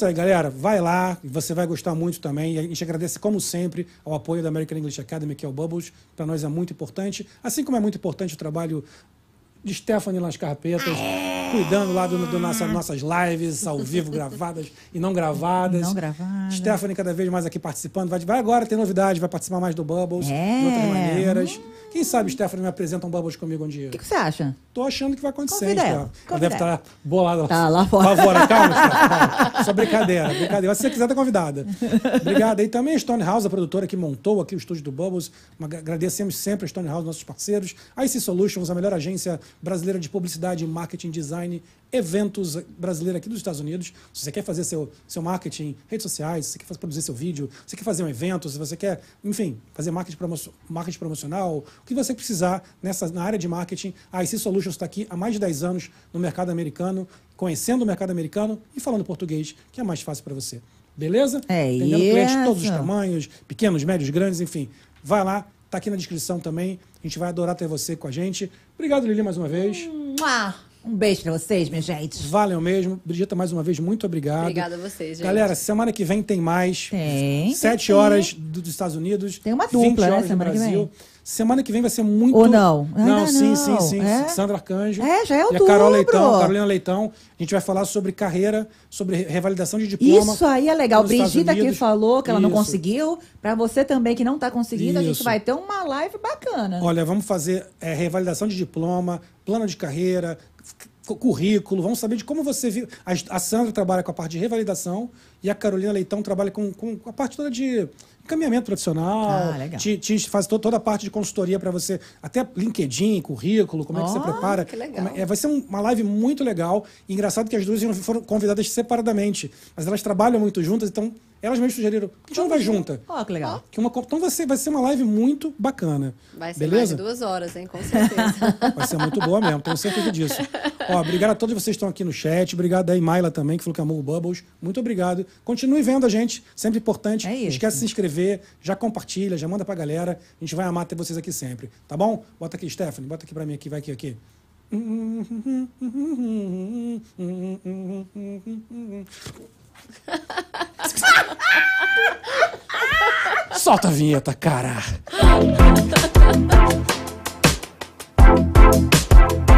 Isso aí, galera. Vai lá, você vai gostar muito também. E a gente agradece, como sempre, ao apoio da American English Academy, que é o Bubbles. Para nós é muito importante. Assim como é muito importante o trabalho de Stephanie nas carpetas, cuidando lá do, do nossa, nossas lives ao vivo, [LAUGHS] gravadas e não gravadas. Não gravadas. Stephanie cada vez mais aqui participando. Vai, vai agora ter novidade, vai participar mais do Bubbles, É. de outras maneiras. Quem sabe Stephanie me apresenta um Bubbles comigo um dia? O que, que você acha? Tô achando que vai acontecer, Convida ela? Ela deve estar bolada Tá lá fora. Lá fora. [LAUGHS] Calma, calma. Só brincadeira, brincadeira. Se você quiser, tá convidada. Obrigado. E também a Stone House, a produtora que montou aqui o estúdio do Bubbles. Agradecemos sempre a Stone House, nossos parceiros. A IC Solutions, a melhor agência brasileira de publicidade, marketing, design, eventos brasileira aqui dos Estados Unidos. Se você quer fazer seu, seu marketing, redes sociais, se você quer produzir seu vídeo, se você quer fazer um evento, se você quer, enfim, fazer marketing, promo marketing promocional, o que você precisar nessa, na área de marketing, a IC Solutions está aqui há mais de 10 anos no mercado americano, conhecendo o mercado americano e falando português, que é mais fácil para você. Beleza? É Atendendo clientes de todos os isso. tamanhos, pequenos, médios, grandes, enfim. Vai lá, tá aqui na descrição também. A gente vai adorar ter você com a gente. Obrigado, Lili, mais uma vez. Um beijo pra vocês, minha gente. Valeu mesmo. Brigita, mais uma vez, muito obrigado. Obrigada a vocês, gente. Galera, semana que vem tem mais. Tem, Sete tem. horas do- dos Estados Unidos. Tem uma 20 dupla, né, horas do semana que Brasil. vem? Semana que vem vai ser muito. Ou não? Não, Ainda sim, não. sim, sim. É? Sandra Arcanjo. É, já é E a. Carol Leitão, Carolina Leitão. A gente vai falar sobre carreira, sobre re- revalidação de diploma. Isso aí é legal. Brigida Unidos. falou que ela não Isso. conseguiu. Pra você também que não tá conseguindo, a gente Isso. vai ter uma live bacana. Olha, vamos fazer é, revalidação de diploma, plano de carreira, cu- currículo, vamos saber de como você viu. A, a Sandra trabalha com a parte de revalidação e a Carolina Leitão trabalha com, com a parte toda de encaminhamento profissional. Ah, legal. Te, te faz to- toda a parte de consultoria para você, até LinkedIn, currículo, como é que você prepara. que legal. É- é, vai ser um- uma live muito legal. E engraçado que as duas foram convidadas separadamente, mas elas trabalham muito juntas, então elas mesmas sugeriram, por que a gente não vai junta? Ó, que legal. Que uma, então vai ser, vai ser uma live muito bacana. Vai ser Beleza? mais de duas horas, hein? Com certeza. [LAUGHS] Vai ser muito boa mesmo, tenho certeza disso. Ó, obrigado a todos vocês que estão aqui no chat. Obrigado aí, Maila também, que falou que amou o Bubbles. Muito obrigado. Continue vendo a gente, sempre importante. É Não isso. esquece de se inscrever, já compartilha, já manda pra galera. A gente vai amar ter vocês aqui sempre, tá bom? Bota aqui, Stephanie, bota aqui pra mim aqui, vai aqui, aqui. [LAUGHS] Solta a vinheta, cara! [LAUGHS]